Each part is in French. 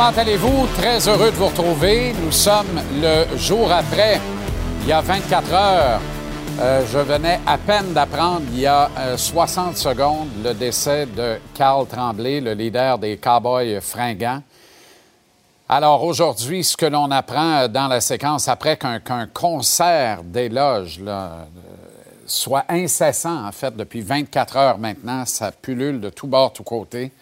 Comment allez-vous? Très heureux de vous retrouver. Nous sommes le jour après, il y a 24 heures. Euh, je venais à peine d'apprendre, il y a 60 euh, secondes, le décès de Carl Tremblay, le leader des Cowboys fringants. Alors aujourd'hui, ce que l'on apprend dans la séquence après qu'un concert d'éloges soit incessant, en fait, depuis 24 heures maintenant, ça pullule de tous bords, tous côtés.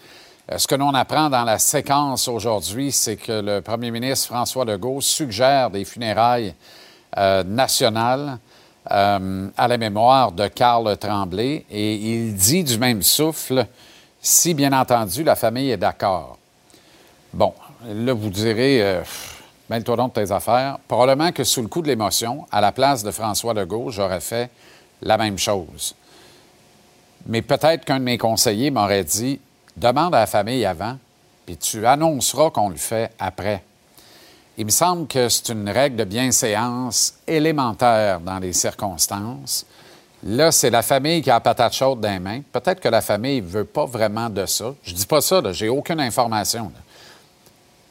Euh, ce que l'on apprend dans la séquence aujourd'hui, c'est que le premier ministre François Legault suggère des funérailles euh, nationales euh, à la mémoire de Karl Tremblay et il dit du même souffle si, bien entendu, la famille est d'accord. Bon, là, vous direz, mêle-toi donc tes affaires. Probablement que sous le coup de l'émotion, à la place de François Legault, j'aurais fait la même chose. Mais peut-être qu'un de mes conseillers m'aurait dit demande à la famille avant, puis tu annonceras qu'on le fait après. Il me semble que c'est une règle de bienséance élémentaire dans les circonstances. Là, c'est la famille qui a la patate chaude dans les mains. Peut-être que la famille ne veut pas vraiment de ça. Je dis pas ça, j'ai aucune information.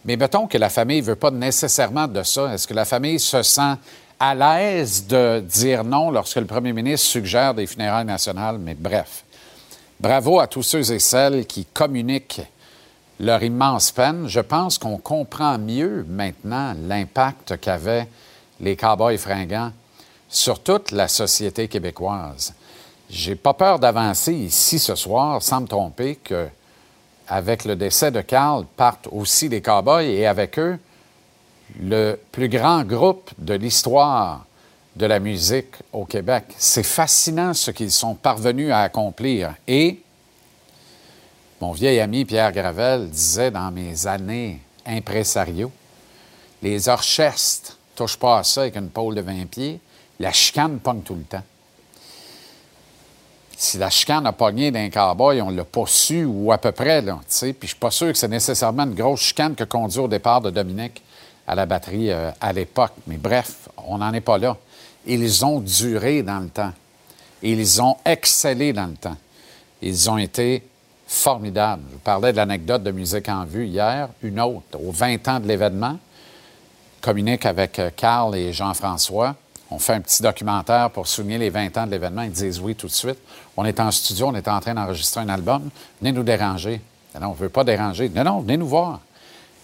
Mais mettons que la famille ne veut pas nécessairement de ça. Est-ce que la famille se sent à l'aise de dire non lorsque le premier ministre suggère des funérailles nationales? Mais bref. Bravo à tous ceux et celles qui communiquent leur immense peine. Je pense qu'on comprend mieux maintenant l'impact qu'avaient les cowboys fringants sur toute la société québécoise. J'ai pas peur d'avancer ici ce soir sans me tromper que avec le décès de Carl partent aussi les cowboys et avec eux le plus grand groupe de l'histoire de la musique au Québec. C'est fascinant ce qu'ils sont parvenus à accomplir. Et mon vieil ami Pierre Gravel disait dans mes années impresariaux, les orchestres touchent pas à ça avec une pôle de 20 pieds, la chicane pogne tout le temps. Si la chicane a pogné d'un cowboy, on l'a pas su ou à peu près, là, Puis je suis pas sûr que c'est nécessairement une grosse chicane que conduit au départ de Dominique à la batterie euh, à l'époque. Mais bref, on n'en est pas là ils ont duré dans le temps. Ils ont excellé dans le temps. Ils ont été formidables. Je vous parlais de l'anecdote de Musique en vue hier, une autre, aux 20 ans de l'événement. communique avec euh, Carl et Jean-François. On fait un petit documentaire pour souligner les 20 ans de l'événement. Ils disent oui tout de suite. On est en studio, on est en train d'enregistrer un album. Venez nous déranger. Non, on ne veut pas déranger. Non, non, venez nous voir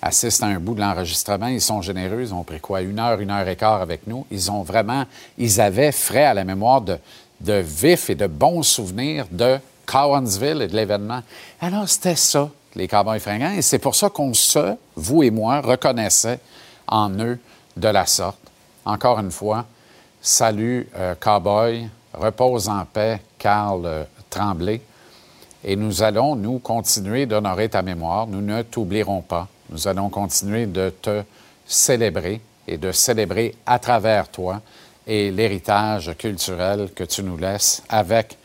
assistent à un bout de l'enregistrement. Ils sont généreux. Ils ont pris quoi? Une heure, une heure et quart avec nous. Ils ont vraiment, ils avaient frais à la mémoire de, de vifs et de bons souvenirs de Cowansville et de l'événement. Alors, c'était ça, les Cowboys fringants. Et c'est pour ça qu'on se, vous et moi, reconnaissait en eux de la sorte. Encore une fois, salut, euh, Cowboy. Repose en paix, Carl euh, Tremblay. Et nous allons, nous, continuer d'honorer ta mémoire. Nous ne t'oublierons pas. Nous allons continuer de te célébrer et de célébrer à travers toi et l'héritage culturel que tu nous laisses avec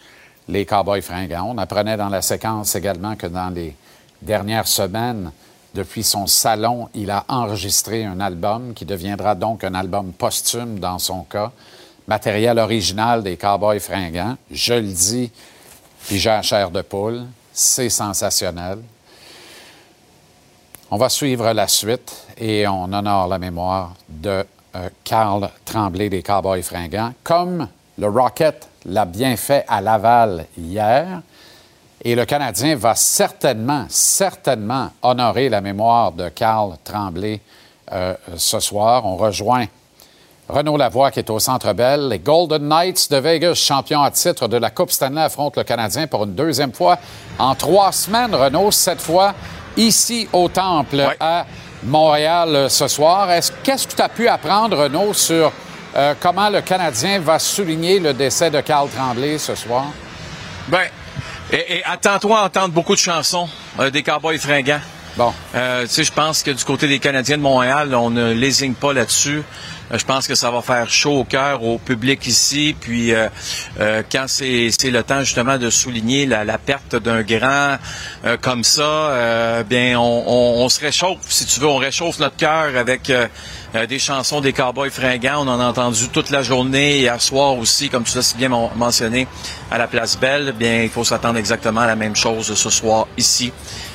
les Cowboys fringants. On apprenait dans la séquence également que dans les dernières semaines, depuis son salon, il a enregistré un album qui deviendra donc un album posthume dans son cas, matériel original des Cowboys fringants. Je le dis, puis j'ai la chair de poule, c'est sensationnel. On va suivre la suite et on honore la mémoire de euh, Carl Tremblay des Cowboys fringants, comme le Rocket l'a bien fait à Laval hier. Et le Canadien va certainement, certainement honorer la mémoire de Carl Tremblay euh, ce soir. On rejoint Renaud Lavoie qui est au Centre Bell. Les Golden Knights de Vegas, champions à titre de la Coupe Stanley, affrontent le Canadien pour une deuxième fois en trois semaines. Renaud, cette fois ici au Temple à Montréal euh, ce soir. Qu'est-ce que tu as pu apprendre, Renaud, sur euh, comment le Canadien va souligner le décès de Carl Tremblay ce soir? Bien, et, attends-toi à entendre beaucoup de chansons euh, des Cowboys fringants. Bon. Euh, tu sais, je pense que du côté des Canadiens de Montréal, on ne lésigne pas là-dessus. Euh, je pense que ça va faire chaud au cœur au public ici. Puis euh, quand c'est le temps justement de souligner la, perte d'un grand comme ça, bien on, on, se réchauffe. Si tu veux, on réchauffe notre cœur avec des chansons des Cowboys fringants. On en a entendu toute la journée, hier soir aussi, comme tu l'as si bien mentionné, à la Place Belle. Bien, il faut s'attendre exactement à la même chose ce soir ici.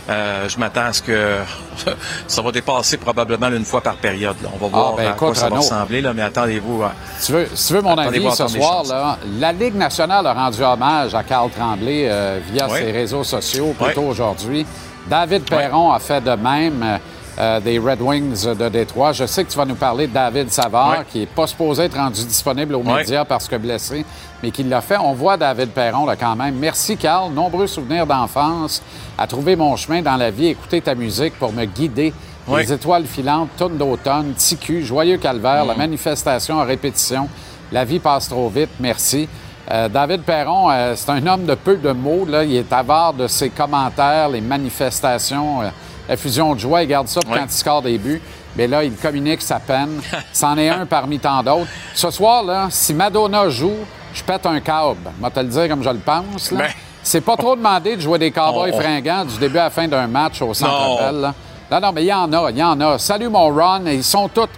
Euh, je m'attends à ce que ça va dépasser probablement une fois par période. On va voir ah, ben, à quoi ça va ressembler, là, mais attendez-vous. Tu veux, tu veux mon avis ce soir, là, la Ligue nationale a rendu hommage à Carl Tremblay euh, via ses réseaux sociaux plutôt aujourd'hui. David Perron a fait de même. Euh, des Red Wings de Détroit. Je sais que tu vas nous parler de David Savard, qui n'est pas supposé être rendu disponible aux médias parce que blessé, mais qui l'a fait. On voit David Perron là, quand même. Merci, Carl. Nombreux souvenirs d'enfance à trouver mon chemin dans la vie, écouter ta musique pour me guider. Les étoiles filantes, tonne d'automne, TQ, Joyeux Calvaire, la mm. manifestation en répétition. La vie passe trop vite. Merci. Euh, David Perron, euh, c'est un homme de peu de mots. Là. Il est avare de ses commentaires, les manifestations la fusion de joie. Il garde ça pour quand il score des buts. Mais là, il communique sa peine. C'en est un parmi tant d'autres. Ce soir, là, si Madonna joue, je pète un câble. Je vais te le dire comme je le pense. Là. Ben. C'est pas trop demandé de jouer des cowboys fringants du début à la fin d'un match au Centre Bell. Non, non, mais il y en a, il y en a. Salut mon Ron, ils sont toutes,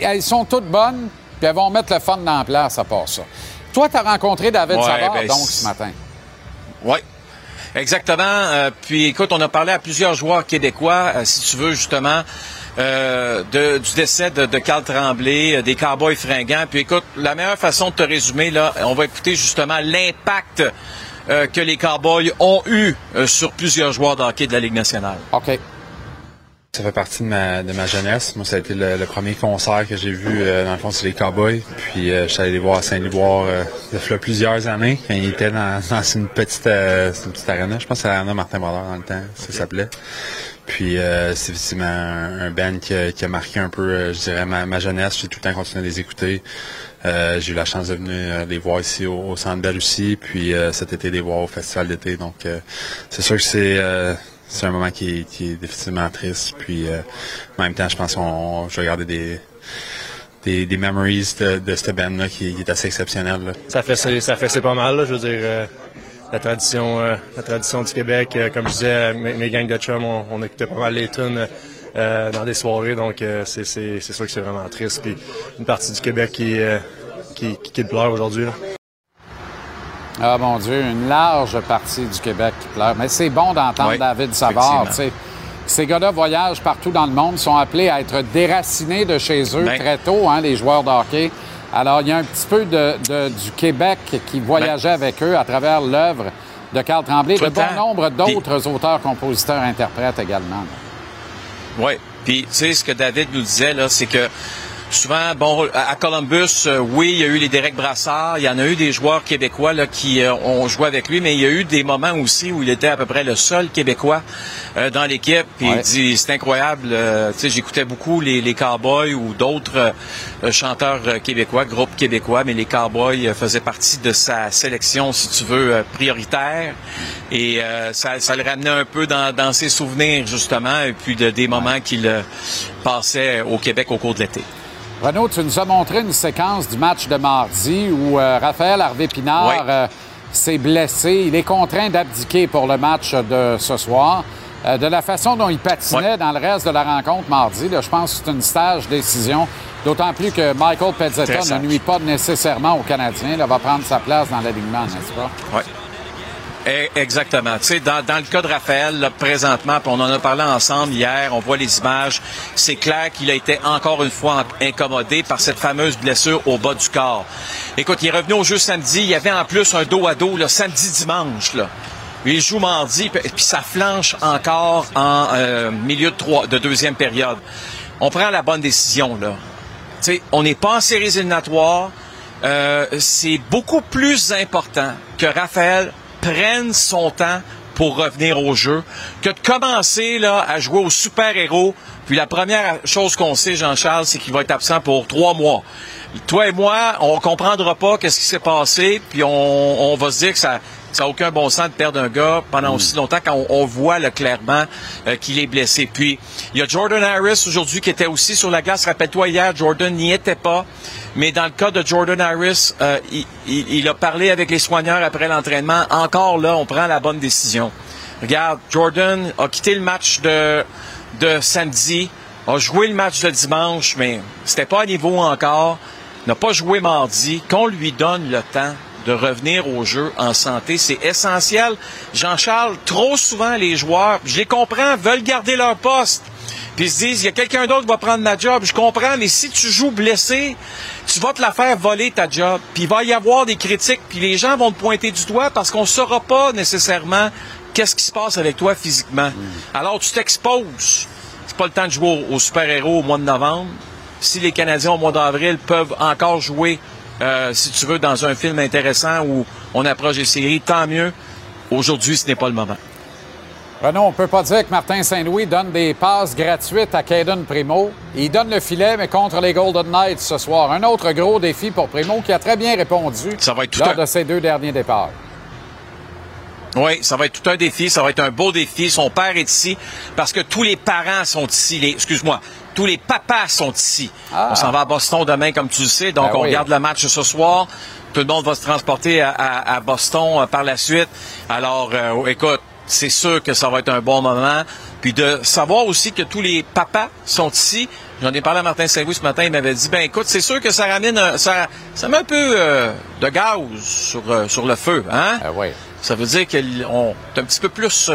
elles sont toutes bonnes, puis elles vont mettre le fun dans la place à part ça. Toi, tu as rencontré David Savard, ben, donc, ce matin. Oui, Exactement. Euh, puis écoute, on a parlé à plusieurs joueurs québécois, euh, si tu veux justement. Euh, de, du décès de, de Carl Tremblay, des Cowboys fringants. Puis écoute, la meilleure façon de te résumer, là, on va écouter justement l'impact que les Cowboys ont eu sur plusieurs joueurs de de la Ligue nationale. OK. Ça fait partie de ma, de ma jeunesse. Moi, ça a été le, premier concert que j'ai vu, euh, dans le fond, c'est les Cowboys. Puis, euh, je suis allé les voir à Saint-Liboire euh, il y a plusieurs années, quand ils étaient dans, dans une petite euh, une petite arena. Je pense que c'est l'arena Martin Brodeur dans le temps, ça s'appelait. Puis, c'est effectivement un, band qui a, qui a, marqué un peu, je dirais, ma, ma jeunesse. J'ai tout le temps continué à les écouter. j'ai eu la chance de venir les voir ici au, au Centre Bell aussi, puis cet été les voir au Festival d'été. Donc, c'est sûr que c'est c'est un moment qui est, qui est définitivement triste. Puis euh, en même temps, je pense qu'on je garder des des, des memories de, de cette band-là qui, est assez exceptionnel. Ça fait ça fait c'est pas mal, je veux dire euh, la tradition euh, la tradition du Québec, comme je disais, mes, gangs de chums, on, on, écoutait pas mal les tunes dans des soirées, donc c'est, c'est, c'est sûr que c'est vraiment triste. Puis une partie du Québec qui qui, qui, qui pleure aujourd'hui. Ah mon Dieu, une large partie du Québec qui pleure. Mais c'est bon d'entendre David Savard. Ces gars-là voyagent partout dans le monde, sont appelés à être déracinés de chez eux ben. très tôt, hein, les joueurs de hockey. Alors, il y a un petit peu de, du Québec qui voyageait ben. avec eux à travers l'œuvre de Carl Tremblay, de bon nombre d'autres auteurs, compositeurs, interprètes également. Oui. Puis, tu sais, ce que David nous disait, là, c'est que souvent, bon, à Columbus, euh, oui, il y a eu les Derek Brassard, il y en a eu des joueurs québécois là, qui euh, ont joué avec lui, mais il y a eu des moments aussi où il était à peu près le seul Québécois euh, dans l'équipe. Puis il dit, c'est incroyable, sais, j'écoutais beaucoup les, les Cowboys ou d'autres chanteurs québécois, groupes québécois, mais les Cowboys faisaient partie de sa sélection, si tu veux, prioritaire. Et ça, ça, le ramenait un peu dans, dans ses souvenirs, justement, et puis de, des moments qu'il passait au Québec au cours de l'été. Renaud, tu nous as montré une séquence du match de mardi où euh, Raphaël Harvey-Pinard euh, s'est blessé. Il est contraint d'abdiquer pour le match de ce soir. Euh, de la façon dont il patinait dans le reste de la rencontre mardi, je pense que c'est une stage décision. D'autant plus que Michael Pezzetta ne nuit pas nécessairement au Canadien. Il va prendre sa place dans l'alignement, n'est-ce pas? Oui. Eh, exactement. Tu sais, dans, dans, le cas de Raphaël, là, présentement, on en a parlé ensemble hier, on voit les images, c'est clair qu'il a été encore une fois incommodé par cette fameuse blessure au bas du corps. Écoute, il est revenu au jeu samedi, il y avait en plus un dos à dos, là, samedi-dimanche, là. Il joue mardi, puis ça flanche encore en euh, milieu de, trois, de deuxième période. On prend la bonne décision, là on n'est pas en séries éliminatoires. Euh, c'est beaucoup plus important que Raphaël prenne son temps pour revenir au jeu que de commencer là, à jouer au super-héros. Puis la première chose qu'on sait, Jean-Charles, c'est qu'il va être absent pour trois mois. Toi et moi, on comprendra pas qu'est-ce qui s'est passé, puis on, on va se dire que ça ça n'a aucun bon sens de perdre un gars pendant aussi longtemps quand on, voit le clairement euh, qu'il est blessé. Puis, il y a Jordan Harris aujourd'hui qui était aussi sur la glace. Rappelle-toi, hier, Jordan n'y était pas. Mais dans le cas de Jordan Harris, euh, il, a parlé avec les soigneurs après l'entraînement. Encore là, on prend la bonne décision. Regarde, Jordan a quitté le match de, de samedi, a joué le match de dimanche, mais c'était pas à niveau encore. N'a pas joué mardi. Qu'on lui donne le temps de revenir au jeu en santé. C'est essentiel. Jean-Charles, trop souvent, les joueurs, je les comprends, veulent garder leur poste. Puis ils se disent, il y a quelqu'un d'autre qui va prendre ma job. Je comprends, mais si tu joues blessé, tu vas te la faire voler ta job. Puis il va y avoir des critiques, puis les gens vont te pointer du doigt parce qu'on ne saura pas nécessairement qu'est-ce qui se passe avec toi physiquement. Mm. Alors tu t'exposes. C'est pas le temps de jouer au super-héros au mois de novembre. Si les Canadiens au mois d'avril peuvent encore jouer euh, si tu veux, dans un film intéressant où on approche des séries, tant mieux. Aujourd'hui, ce n'est pas le moment. Renaud, on ne peut pas dire que Martin Saint-Louis donne des passes gratuites à Caden Primo. Il donne le filet, mais contre les Golden Knights ce soir. Un autre gros défi pour Primo qui a très bien répondu ça va être lors de ses deux derniers départs. Oui, ça va être tout un défi, ça va être un beau défi. Son père est ici parce que tous les parents sont ici. Excuse-moi, tous les papas sont ici. Ah. On s'en va à Boston demain, comme tu le sais. Donc, ben on regarde le match ce soir. Tout le monde va se transporter à, Boston euh, par la suite. Alors, euh, écoute, c'est sûr que ça va être un bon moment. Puis de savoir aussi que tous les papas sont ici. J'en ai parlé à Martin Saint-Louis ce matin. Il m'avait dit, ben écoute, c'est sûr que ça ramène, ça, ça met un peu euh, de gaz sur, sur le feu, hein? Ah oui. Ça veut dire qu'on est un petit peu plus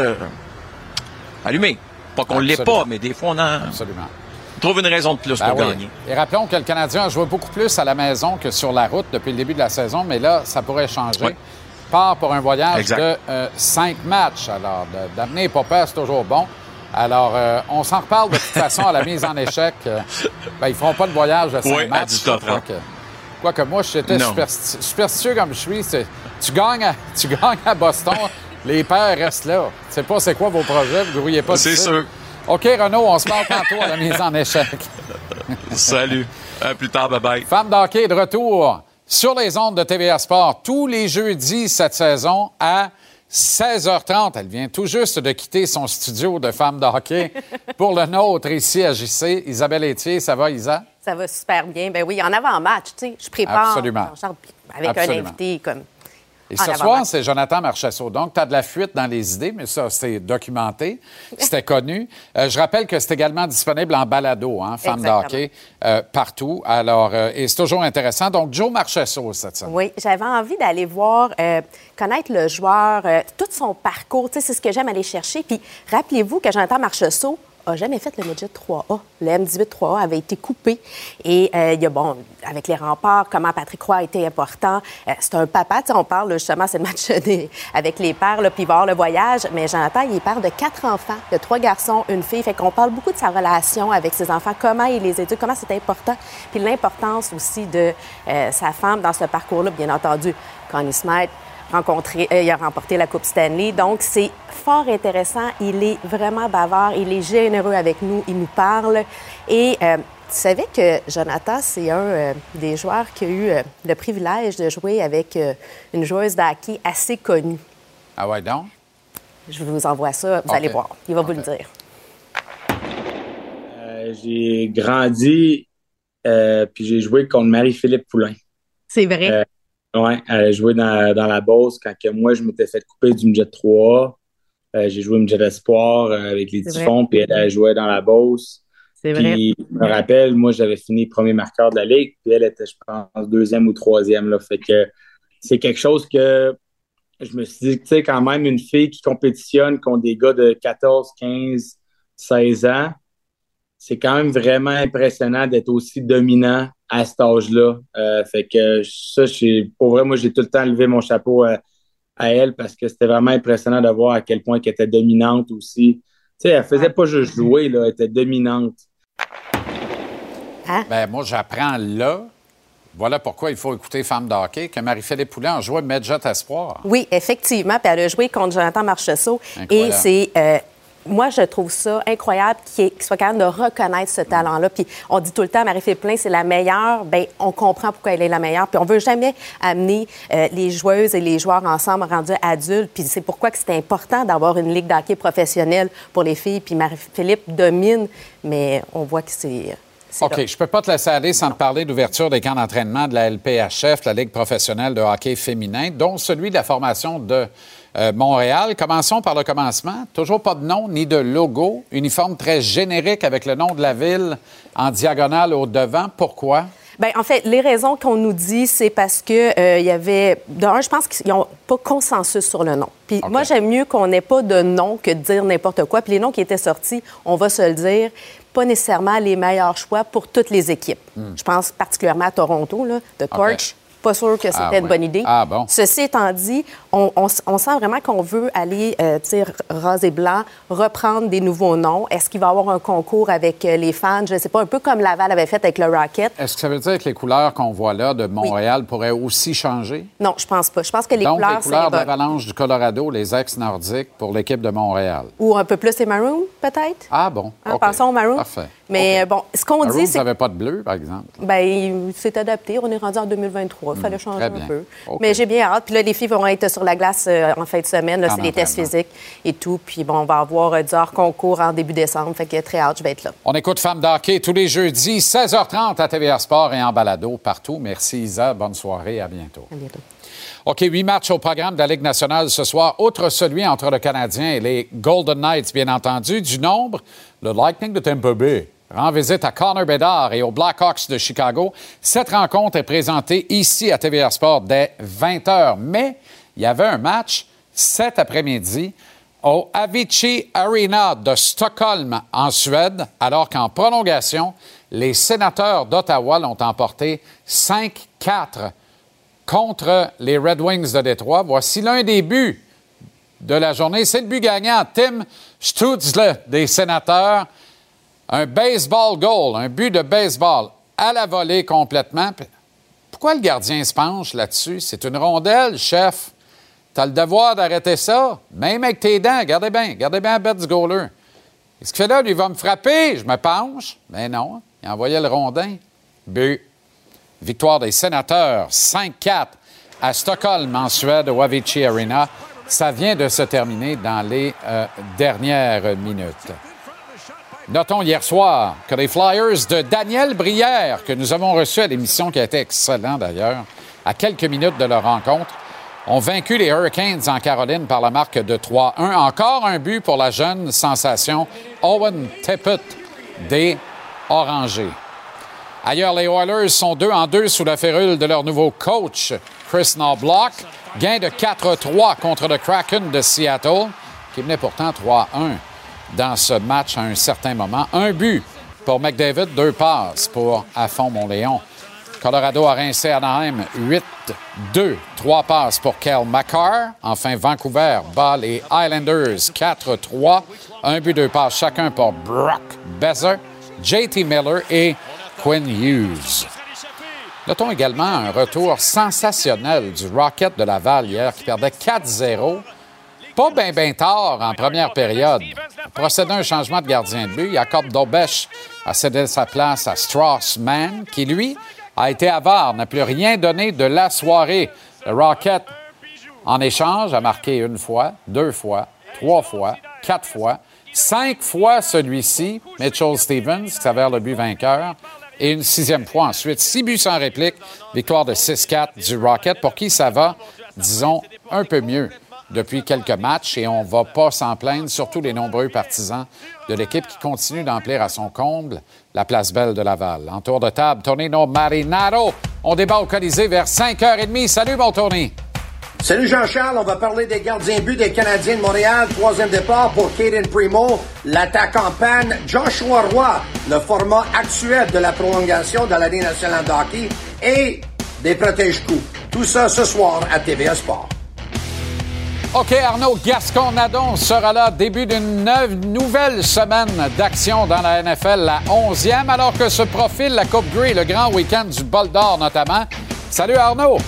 allumé. Pas qu'on ne l'est pas, mais des fois on a. Absolument trouve une raison de plus ben pour gagner. Et rappelons que le Canadien a joué beaucoup plus à la maison que sur la route depuis le début de la saison, mais là, ça pourrait changer. Oui. Part pour un voyage de euh, cinq matchs. Alors, d'amener Popper, c'est toujours bon. Alors, euh, on s'en reparle de toute façon à la mise en échec. Euh, ben, ils feront pas de voyage de cinq oui, matchs. Quoi que, moi, j'étais superstitieux comme je suis. Tu gagnes, à, tu gagnes à Boston, les pères restent là. Tu sais pas c'est quoi vos projets, vous grouillez pas. C'est sûr. OK, Renaud, on se parle tantôt à la mise en échec. Salut. À plus tard. Bye-bye. Femme d'hockey de retour sur les ondes de TVA Sport tous les jeudis cette saison à 16h30. Elle vient tout juste de quitter son studio de femme d'hockey pour le nôtre ici à JC. Isabelle Etier, ça va, Isa? Ça va super bien. Ben oui, en avant-match, tu sais, je prépare. Absolument. Avec un invité comme et ce soir, c'est Jonathan Marchesso. Donc, tu as de la fuite dans les idées, mais ça, c'est documenté. C'était connu. Euh, je rappelle que c'est également disponible en balado, hein, Femme d'hockey, euh, partout. Alors, euh, et c'est toujours intéressant. Donc, Joe Marchesso, cette semaine. Oui, j'avais envie d'aller voir, connaître le joueur, tout son parcours. Tu sais, c'est ce que j'aime aller chercher. Puis, rappelez-vous que Jonathan Marchesso, jamais fait le midget 3A. Le M18 3A avait été coupé. Et euh, il y a, bon, avec les remparts, comment Patrick Roy a été important. Euh, c'est un papa, on parle justement, c'est le match avec les pères, puis voir le voyage. Mais Jonathan, il est père de quatre enfants, de trois garçons, une fille. Fait qu'on parle beaucoup de sa relation avec ses enfants, comment il les éduque, comment c'est important. Puis l'importance aussi de euh, sa femme dans ce parcours-là, bien entendu. Connie Smith, rencontré, euh, il a remporté la Coupe Stanley. Donc, c'est fort intéressant. Il est vraiment bavard. Il est généreux avec nous. Il nous parle. Et euh, tu savais que Jonathan, c'est un euh, des joueurs qui a eu le privilège de jouer avec une joueuse d'hockey assez connue. Ah ouais, donc? Je vous envoie ça. Vous allez voir. Il va vous le dire. j'ai grandi, puis j'ai joué contre Marie-Philippe Poulain. C'est vrai. Oui, elle a joué dans, la Beauce quand que moi, je m'étais fait couper du Jet 3. Euh, j'ai joué Jet Espoir euh, avec les Typhons, puis elle joué dans la Beauce. C'est vrai. je me rappelle, moi, j'avais fini premier marqueur de la Ligue, puis elle était, je pense, deuxième ou troisième. Là, fait que c'est quelque chose que je me suis dit, tu sais, quand même, une fille qui compétitionne contre des gars de 14, 15, 16 ans, c'est quand même vraiment impressionnant d'être aussi dominant à cet âge-là. Euh, fait que ça, pour vrai, moi, j'ai tout le temps levé mon chapeau à, elle parce que c'était vraiment impressionnant de voir à quel point elle était dominante aussi. Tu sais, elle faisait pas juste jouer, là, elle était dominante. Hein? Ben, moi, j'apprends là. Voilà pourquoi il faut écouter Femme d'hockey, que Marie-Philippe Poulin a joué Medjet Espoir. Oui, effectivement. Puis elle a joué contre Jonathan Marchessault. Incroyable. Et c'est. euh, moi, je trouve ça incroyable qu'il soit capable de reconnaître ce talent-là. Puis on dit tout le temps, Marie-Philippe Poulin, c'est la meilleure. Bien, on comprend pourquoi elle est la meilleure. Puis on veut jamais amener euh, les joueuses et les joueurs ensemble rendus adultes. Puis c'est pourquoi c'est important d'avoir une ligue d'hockey professionnelle pour les filles. Puis Marie-Philippe domine, mais on voit que c'est... OK, là. je peux pas te laisser aller sans te parler d'ouverture des camps d'entraînement de la LPHF, la Ligue professionnelle de hockey féminin, dont celui de la formation de euh, Montréal. Commençons par le commencement. Toujours pas de nom ni de logo. Uniforme très générique avec le nom de la ville en diagonale au devant. Pourquoi? Bien, en fait, les raisons qu'on nous dit, c'est parce que euh, il y avait. D'un, je pense qu'ils n'ont pas consensus sur le nom. Puis moi, j'aime mieux qu'on n'ait pas de nom que de dire n'importe quoi. Puis les noms qui étaient sortis, on va se le dire, pas nécessairement les meilleurs choix pour toutes les équipes. Je pense particulièrement à Toronto, là, de Torch. Pas sûr que c'était Hmm. Ah, une ouais. bonne idée. Ah, bon. Ceci étant dit, on, on s- on sent vraiment qu'on veut aller, euh, rose et blanc, reprendre des nouveaux noms. Est-ce qu'il va y avoir un concours avec euh, les fans? Je ne sais pas, un peu comme Laval avait fait avec le Rocket. Est-ce que ça veut dire que les couleurs qu'on voit là de Montréal pourraient aussi changer? Non, je pense pas. Je pense que les Donc, couleurs, les couleurs c'est d'Avalanche du Colorado, les ex-nordiques pour l'équipe de Montréal. Ou un peu plus les maroon, peut-être? Ah bon? Hein. Pensons aux maroon. Parfait. Mais bon, ce qu'on dit, vous c'est n'avez pas de bleu, par exemple. ben, il s'est adapté. On est rendu en 2023. Il fallait changer Hmm, un bien. peu. Mais j'ai bien hâte. Puis là, les filles vont être sur la glace euh, en fin de semaine. Là, c'est les tests physiques et tout. Puis bon, on va avoir euh, du hors concours en début décembre. Fait que très hâte, je vais être là. On écoute Femmes d'hockey tous les jeudis, 16h30 à TVA Sport et en balado partout. Merci Isa, bonne soirée, à bientôt. À bientôt. OK, huit matchs au programme de la Ligue nationale ce soir, outre celui entre le Canadien et les Golden Knights, bien entendu. Du nombre, le Lightning de Tampa Bay rend visite à Connor Bedard et aux Blackhawks de Chicago. Cette rencontre est présentée ici à TVA Sport dès 20h. Mais il y avait un match cet après-midi au Avicii Arena de Stockholm, en Suède, alors qu'en prolongation, les sénateurs d'Ottawa l'ont emporté 5-4 contre les Red Wings de Détroit. Voici l'un des buts de la journée. C'est le but gagnant. Tim Stutzle des sénateurs. Un baseball goal, un but de baseball à la volée complètement. Pourquoi le gardien se penche là-dessus? C'est une rondelle, chef. T'as le devoir d'arrêter ça. Même avec tes dents, gardez bien, gardez bien la bête du goaler. Qu'est-ce qu'il fait là? Lui, va me frapper. Je me penche. Mais non, il envoyait le rondin. But. Victoire des sénateurs, 5-4 à Stockholm, en Suède, au Avicii Arena. Ça vient de se terminer dans les euh, dernières minutes. Notons hier soir que les Flyers de Daniel Brière, que nous avons reçu à l'émission, qui a été excellent d'ailleurs, à quelques minutes de leur rencontre, ont vaincu les Hurricanes en Caroline par la marque de 3-1. Encore un but pour la jeune sensation Owen Tippett des Orangers. Ailleurs, les Oilers sont 2 en 2 sous la férule de leur nouveau coach, Chris Knobloch. Gain de 4-3 contre le Kraken de Seattle, qui menait pourtant 3-1 dans ce match à un certain moment. Un but pour McDavid, deux passes pour Affon Montléon. Colorado a rincé Anaheim 8-2. Trois passes pour Kel McCarr. Enfin, Vancouver bat les Islanders 4-3. Un but, deux passes chacun pour Brock Besser, JT Miller et Quinn Hughes. Notons également un retour sensationnel du Rocket de Laval hier qui perdait 4-0. Pas bien ben tard en première période. Procédant à un changement de gardien de but, Jacob Dobesch a cédé sa place à Strauss-Mann, qui, lui, a été avare, n'a plus rien donné de la soirée. Le Rocket, en échange, a marqué une fois, deux fois, trois fois, quatre fois, cinq fois celui-ci, Mitchell Stevens, qui s'avère le but vainqueur, et une sixième fois ensuite. Six buts sans réplique, victoire de 6-4 du Rocket, pour qui ça va, disons, un peu mieux depuis quelques matchs et on va pas s'en plaindre, surtout les nombreux partisans de l'équipe qui continuent d'emplir à son comble la place belle de Laval. En tour de table, Tonino Marinaro. On débat au Colisée vers 5h30. Salut, mon Tony. Salut Jean-Charles, on va parler des gardiens but des Canadiens de Montréal. Troisième départ pour Caden Primo, l'attaque en panne. Joshua Roy, le format actuel de la prolongation de l'année nationale de hockey et des protège-coups. Tout ça ce soir à TVA Sport. OK, Arnaud Gascon-Nadon sera là. Début d'une nouvelle semaine d'action dans la NFL, la 11e, alors que se profile la Coupe Grey, le grand week-end du Bol d'Or notamment. Salut Arnaud!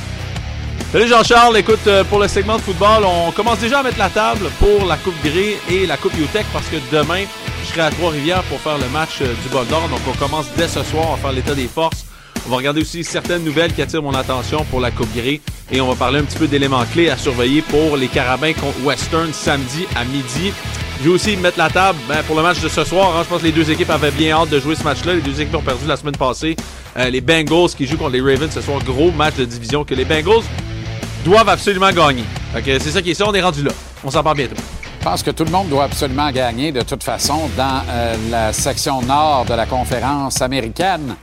Salut Jean-Charles, écoute, euh, pour le segment de football, on commence déjà à mettre la table pour la Coupe Grey et la Coupe UTEC parce que demain, je serai à Trois-Rivières pour faire le match euh, du Bol d'Or. Donc on commence dès ce soir à faire l'état des forces on va regarder aussi certaines nouvelles qui attirent mon attention pour la Coupe Grey et on va parler un petit peu d'éléments clés à surveiller pour les Carabins contre Western samedi à midi. Je vais aussi mettre la table ben, pour le match de ce soir. Hein. Je pense que les deux équipes avaient bien hâte de jouer ce match-là. Les deux équipes ont perdu la semaine passée. Euh, les Bengals qui jouent contre les Ravens ce soir, gros match de division que les Bengals doivent absolument gagner. c'est ça qui est ça, on est rendu là. On s'en parle bientôt. Je pense que tout le monde doit absolument gagner de toute façon dans euh, la section nord de la conférence américaine.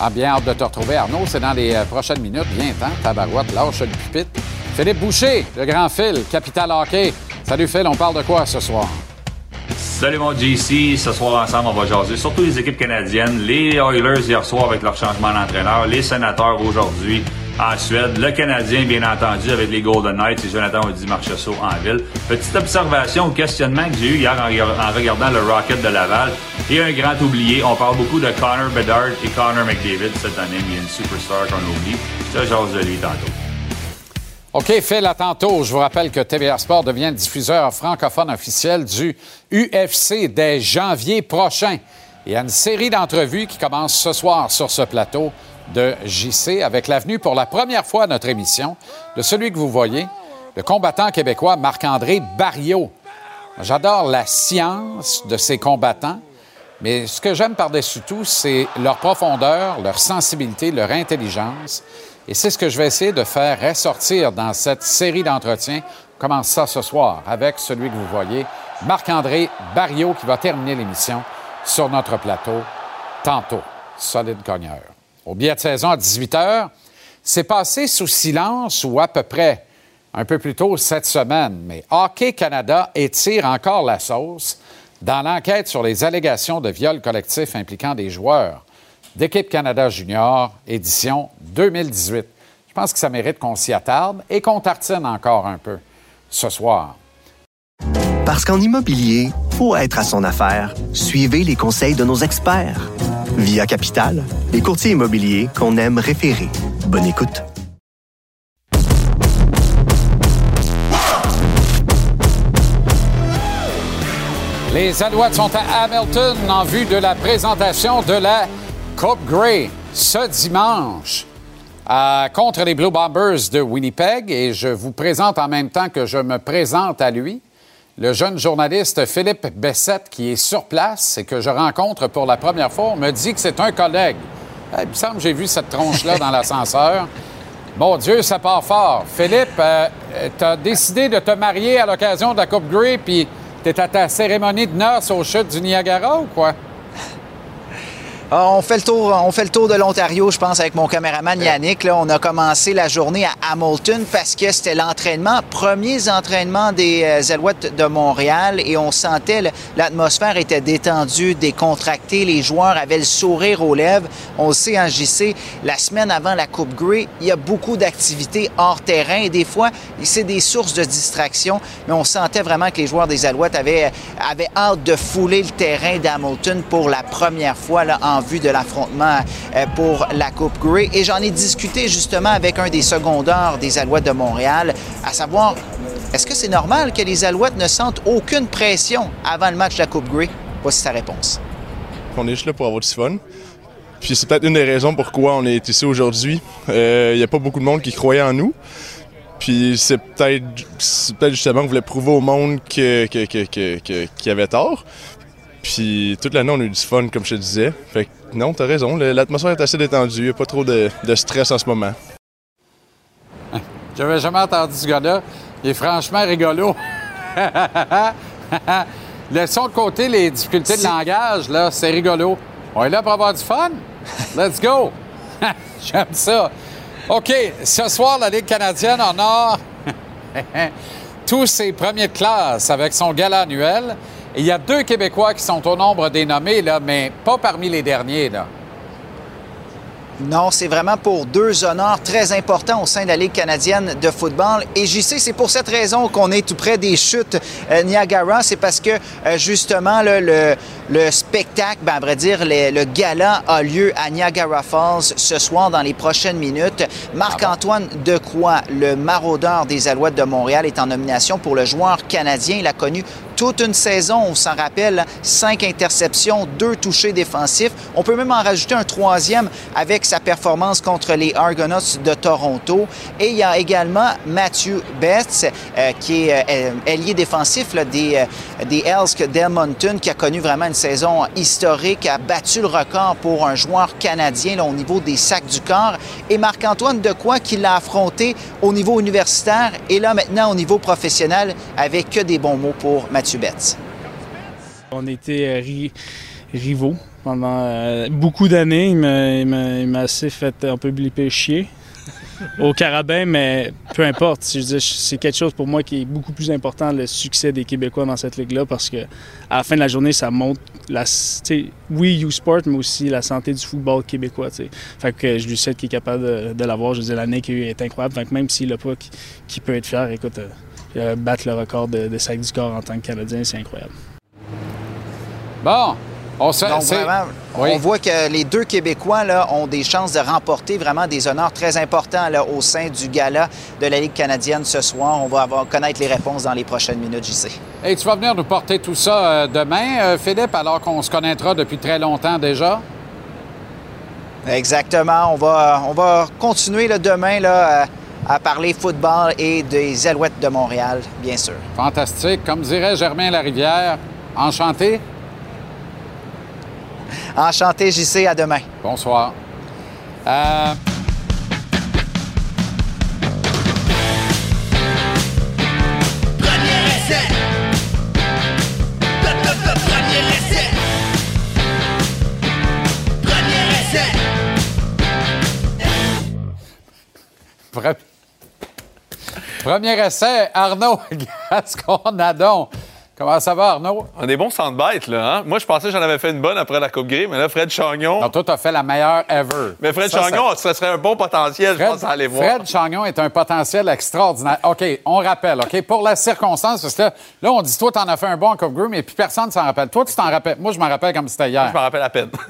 Ah, bien hâte de te retrouver, Arnaud. C'est dans les euh, prochaines minutes. Viens-t'en, tabarouette, lâche le pupitre. Philippe Boucher, le grand Phil, Capital Hockey. Salut Phil, on parle de quoi ce soir? Salut mon JC, ce soir ensemble on va jaser surtout les équipes canadiennes, les Oilers hier soir avec leur changement d'entraîneur, les sénateurs aujourd'hui, en Suède. Le Canadien, bien entendu, avec les Golden Knights et Jonathan Audi Marchessault en ville. Petite observation ou questionnement que j'ai eu hier en, regardant le Rocket de Laval. Et un grand oublié, on parle beaucoup de Connor Bedard et Connor McDavid cette année, mais il y a une superstar qu'on oublie. Je jase de lui tantôt. OK, Phil, à tantôt. Je vous rappelle que TVA Sport devient diffuseur francophone officiel du UFC dès janvier prochain. Il y a une série d'entrevues qui commence ce soir sur ce plateau de JC avec l'avenue pour la première fois à notre émission de celui que vous voyez, le combattant québécois Marc-André Barriot. J'adore la science de ces combattants, mais ce que j'aime par-dessus tout, c'est leur profondeur, leur sensibilité, leur intelligence. Et c'est ce que je vais essayer de faire ressortir dans cette série d'entretiens. Commence ça ce soir avec celui que vous voyez, Marc-André Barriot, qui va terminer l'émission sur notre plateau tantôt. Solide cogneur au billet de saison à 18 h, c'est passé sous silence ou à peu près un peu plus tôt cette semaine. Mais Hockey Canada étire encore la sauce dans l'enquête sur les allégations de viol collectif impliquant des joueurs d'équipe Canada Junior, édition 2018. Je pense que ça mérite qu'on s'y attarde et qu'on tartine encore un peu ce soir. Parce qu'en immobilier, pour être à son affaire, suivez les conseils de nos experts. Via Capital, les courtiers immobiliers qu'on aime référer. Bonne écoute. Les Alouettes sont à Hamilton en vue de la présentation de la Coupe Grey ce dimanche contre les Blue Bombers de Winnipeg et je vous présente en même temps que je me présente à lui le jeune journaliste Philippe Bessette qui est sur place et que je rencontre pour la première fois, me dit que c'est un collègue. Eh, il me semble que j'ai vu cette tronche-là dans l'ascenseur. Bon Dieu, ça part fort. Philippe, euh, tu as décidé de te marier à l'occasion de la Coupe Grey, puis tu à ta cérémonie de noces au chute du Niagara ou quoi? Ah, on fait le tour, on fait le tour de l'Ontario, je pense, avec mon caméraman Yannick. Là, on a commencé la journée à Hamilton parce que c'était l'entraînement, premiers entraînements des euh, Alouettes de Montréal et on sentait l'atmosphère était détendue, décontractée, les joueurs avaient le sourire aux lèvres. On le sait en JC, la semaine avant la Coupe Grey, il y a beaucoup d'activités hors terrain et des fois, c'est des sources de distraction, mais on sentait vraiment que les joueurs des Alouettes avaient, avaient hâte de fouler le terrain d'Hamilton pour la première fois là, en en vue de l'affrontement euh, pour la Coupe Grey. Et j'en ai discuté justement avec un des secondaires des Alouettes de Montréal, à savoir, est-ce que c'est normal que les Alouettes ne sentent aucune pression avant le match de la Coupe Grey? Voici sa réponse. On est juste là pour avoir du fun. Puis c'est peut-être une des raisons pourquoi on est ici aujourd'hui. Il euh, n'y a pas beaucoup de monde qui croyait en nous. Puis c'est peut-être peut justement qu'on voulait prouver au monde qu'il y avait tort. Puis toute l'année, on a eu du fun, comme je te disais. Fait que non, t'as raison, l'atmosphère est assez détendue. Il n'y a pas trop de, stress en ce moment. J'avais jamais entendu ce gars-là. Il est franchement rigolo. Laissons de côté les difficultés de langage, là. C'est rigolo. On est là pour avoir du fun. Let's go! J'aime ça. OK, ce soir, la Ligue canadienne en a tous ses premiers de classe avec son gala annuel il y a deux Québécois qui sont au nombre des nommés, là, mais pas parmi les derniers. Là. Non, c'est vraiment pour deux honneurs très importants au sein de la Ligue canadienne de football. Et sais, c'est pour cette raison qu'on est tout près des chutes euh, Niagara. C'est parce que, euh, justement, le, le spectacle, ben, à vrai dire, le, le gala a lieu à Niagara Falls ce soir dans les prochaines minutes. Marc-Antoine Decroix, le maraudeur des Alouettes de Montréal, est en nomination pour le joueur canadien. Il a connu toute une saison, on s'en rappelle, cinq interceptions, deux touchés défensifs. On peut même en rajouter un troisième avec sa performance contre les Argonauts de Toronto. Et il y a également Matthew Betts, euh, qui est euh, ailier défensif des, euh, des Elsk d'Edmonton, qui a connu vraiment une saison historique, a battu le record pour un joueur canadien au niveau des sacs du corps. Et Marc-Antoine Decoy, qui l'a affronté au niveau universitaire et là maintenant au niveau professionnel, avec que des bons mots pour On était euh, ri- rivaux pendant euh, beaucoup d'années. Il m'a- assez fait un peu blipper chier au carabin, mais peu importe. C'est quelque chose pour moi qui est beaucoup plus important, le succès des Québécois dans cette ligue-là, parce que à la fin de la journée, ça montre, la, oui, U-Sport, mais aussi la santé du football québécois. Fait que je lui souhaite qu'il est capable de, l'avoir. Je veux dire, l'année qu'il a eu est incroyable. Même s'il l'a pas, qu'il peut être fier. Écoute, euh, euh, battre le record de, de sac du corps en tant que Canadien, c'est incroyable. Bon, on se Donc, c'est- vraiment, Oui. on voit que les deux Québécois là, ont des chances de remporter vraiment des honneurs très importants là, au sein du gala de la Ligue canadienne ce soir. On va avoir, connaître les réponses dans les prochaines minutes, JC. Et tu vas venir nous porter tout ça euh, demain, euh, Philippe, alors qu'on se connaîtra depuis très longtemps déjà? Exactement. On va, on va continuer là, demain là, à parler football et des Alouettes de Montréal, bien sûr. Fantastique. Comme dirait Germain Larivière, enchanté. Enchanté, JC. À demain. Bonsoir. Euh, Premier essai, Arnaud Gascon-Nadon. Comment ça va, Arnaud? On est bon soundbite, là. Hein? Moi, je pensais que j'en avais fait une bonne après la Coupe Grey, mais là, Fred Chagnon. Non, toi, t'as fait la meilleure ever. Mais Fred Ça, Chagnon, ça serait un bon potentiel, je pense, à aller voir. Fred Chagnon est un potentiel extraordinaire. OK, on rappelle, OK, pour la circonstance, parce que là, là, on dit, toi, t'en as fait un bon en Coupe Grey, mais puis personne ne s'en rappelle. Toi, tu t'en rappelles. Moi, je m'en rappelle comme c'était hier. Je m'en rappelle à peine.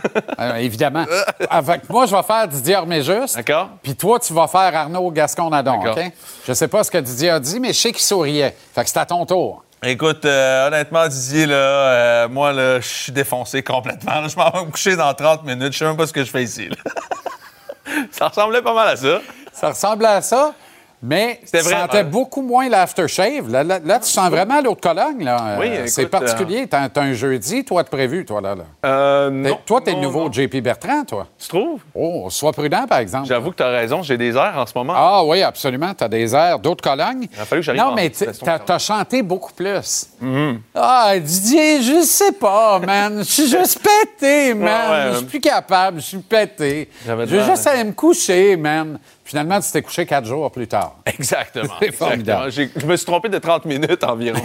Euh, évidemment. Avec moi, je vais faire Didier Arméjus. D'accord. Puis toi, tu vas faire Arnaud Gascon-Nadon. OK? Je sais pas ce que Didier a dit, mais je sais qu'il souriait. Fait que c'est à ton tour. Écoute, euh, honnêtement, Didier, là, euh, moi, là, je suis défoncé complètement. Je m'en vais me coucher dans 30 minutes. Je sais même pas ce que je fais ici. ça ressemblait pas mal à ça. Ça ressemblait à ça, mais tu sentais ouais. beaucoup moins l'aftershave. Là, là, là, tu sens vraiment l'autre Cologne. Là. Oui, Euh, c'est écoute, particulier. T'as, t'as un jeudi, toi, de prévu, toi, là. là. Euh, non, toi, t'es le nouveau non. JP Bertrand, toi. Tu trouves? Oh, sois prudent, par exemple. J'avoue que tu as raison. J'ai des airs en ce moment. Ah oui, absolument. T'as des airs d'autres Cologne. Il a fallu que j'arrive Non, mais t'as, t'as chanté beaucoup plus. Ah, Didier, je sais pas, man. Je suis juste pété, man. ouais, Je suis euh, plus capable. Je suis pété. Je l'air- juste aller me coucher, man. Finalement, tu t'es couché quatre jours plus tard. Exactement. C'est formidable. exactement. Je me suis trompé de 30 minutes environ.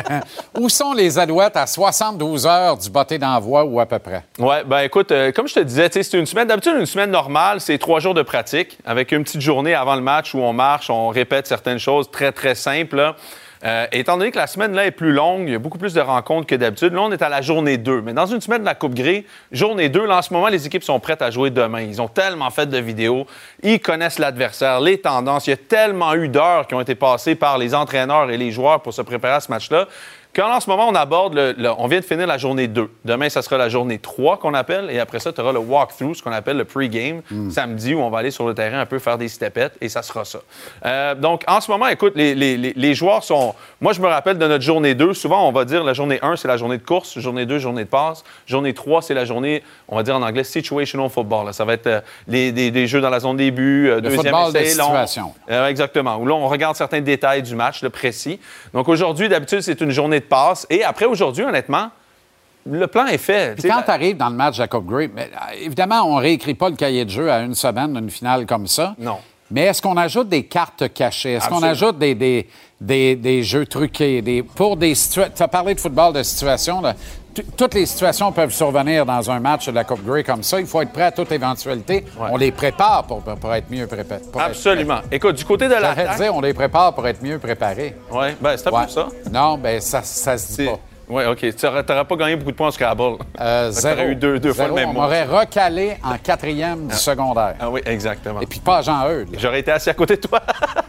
Où sont les Alouettes à 72 heures du botté d'envoi ou à peu près? Ouais, ben écoute, euh, comme je te disais, c'est une semaine. D'habitude, une semaine normale, c'est trois jours de pratique avec une petite journée avant le match où on marche, on répète certaines choses très, très simples. là. Euh, étant donné que la semaine là est plus longue, il y a beaucoup plus de rencontres que d'habitude. Là, on est à la journée 2. Mais dans une semaine de la Coupe Grey, journée 2, là, en ce moment, les équipes sont prêtes à jouer demain. Ils ont tellement fait de vidéos. Ils connaissent l'adversaire, les tendances. Il y a tellement eu d'heures qui ont été passées par les entraîneurs et les joueurs pour se préparer à ce match-là. Quand en ce moment, on aborde, le, le- on vient de finir la journée 2. Demain, ça sera la journée 3 qu'on appelle. Et après ça, tu auras le walkthrough, ce qu'on appelle le pre-game, samedi, où on va aller sur le terrain un peu faire des stepettes, et ça sera ça. Euh, donc, en ce moment, écoute, les, les- les- les joueurs sont... Moi, je me rappelle de notre journée 2. Souvent, on va dire la journée 1, c'est la journée de course. Journée 2, journée de passe. Journée 3, c'est la journée, on va dire en anglais, situational football. là. Ça va être euh, les- des, des jeux dans la zone des buts, euh, deuxième de essai, on- situation. euh, exactement. Où là, on regarde certains détails du match, le précis. Donc aujourd'hui, d'habitude, c'est une journée de passe. Et après, aujourd'hui, honnêtement, le plan est fait. Puis quand tu arrives dans le match Grey, mais, euh, évidemment, on ne réécrit pas le cahier de jeu à une semaine d'une finale comme ça. Non. Mais est-ce qu'on ajoute des cartes cachées? Est-ce qu'on ajoute des, des, des, des jeux truqués? Des, pour des Tu as parlé de football de situation. là. Toutes les situations peuvent survenir dans un match de la Coupe Grey comme ça. Il faut être prêt à toute éventualité. On les prépare pour, pour être mieux préparés. Absolument. Écoute, du côté de l'attaque. dire, on les prépare pour être mieux préparés. Oui, ben c'est un Ouais. peu ça. Non, ben ça, ça se dit pas. Oui, OK. Tu n'aurais pas gagné beaucoup de points au Scrabble. Euh, Tu zéro. eu deux, deux fois le même On mot. m'aurait recalé en quatrième du secondaire. Ah oui, exactement. Et puis pas Jean Eudes. J'aurais été assis à côté de toi.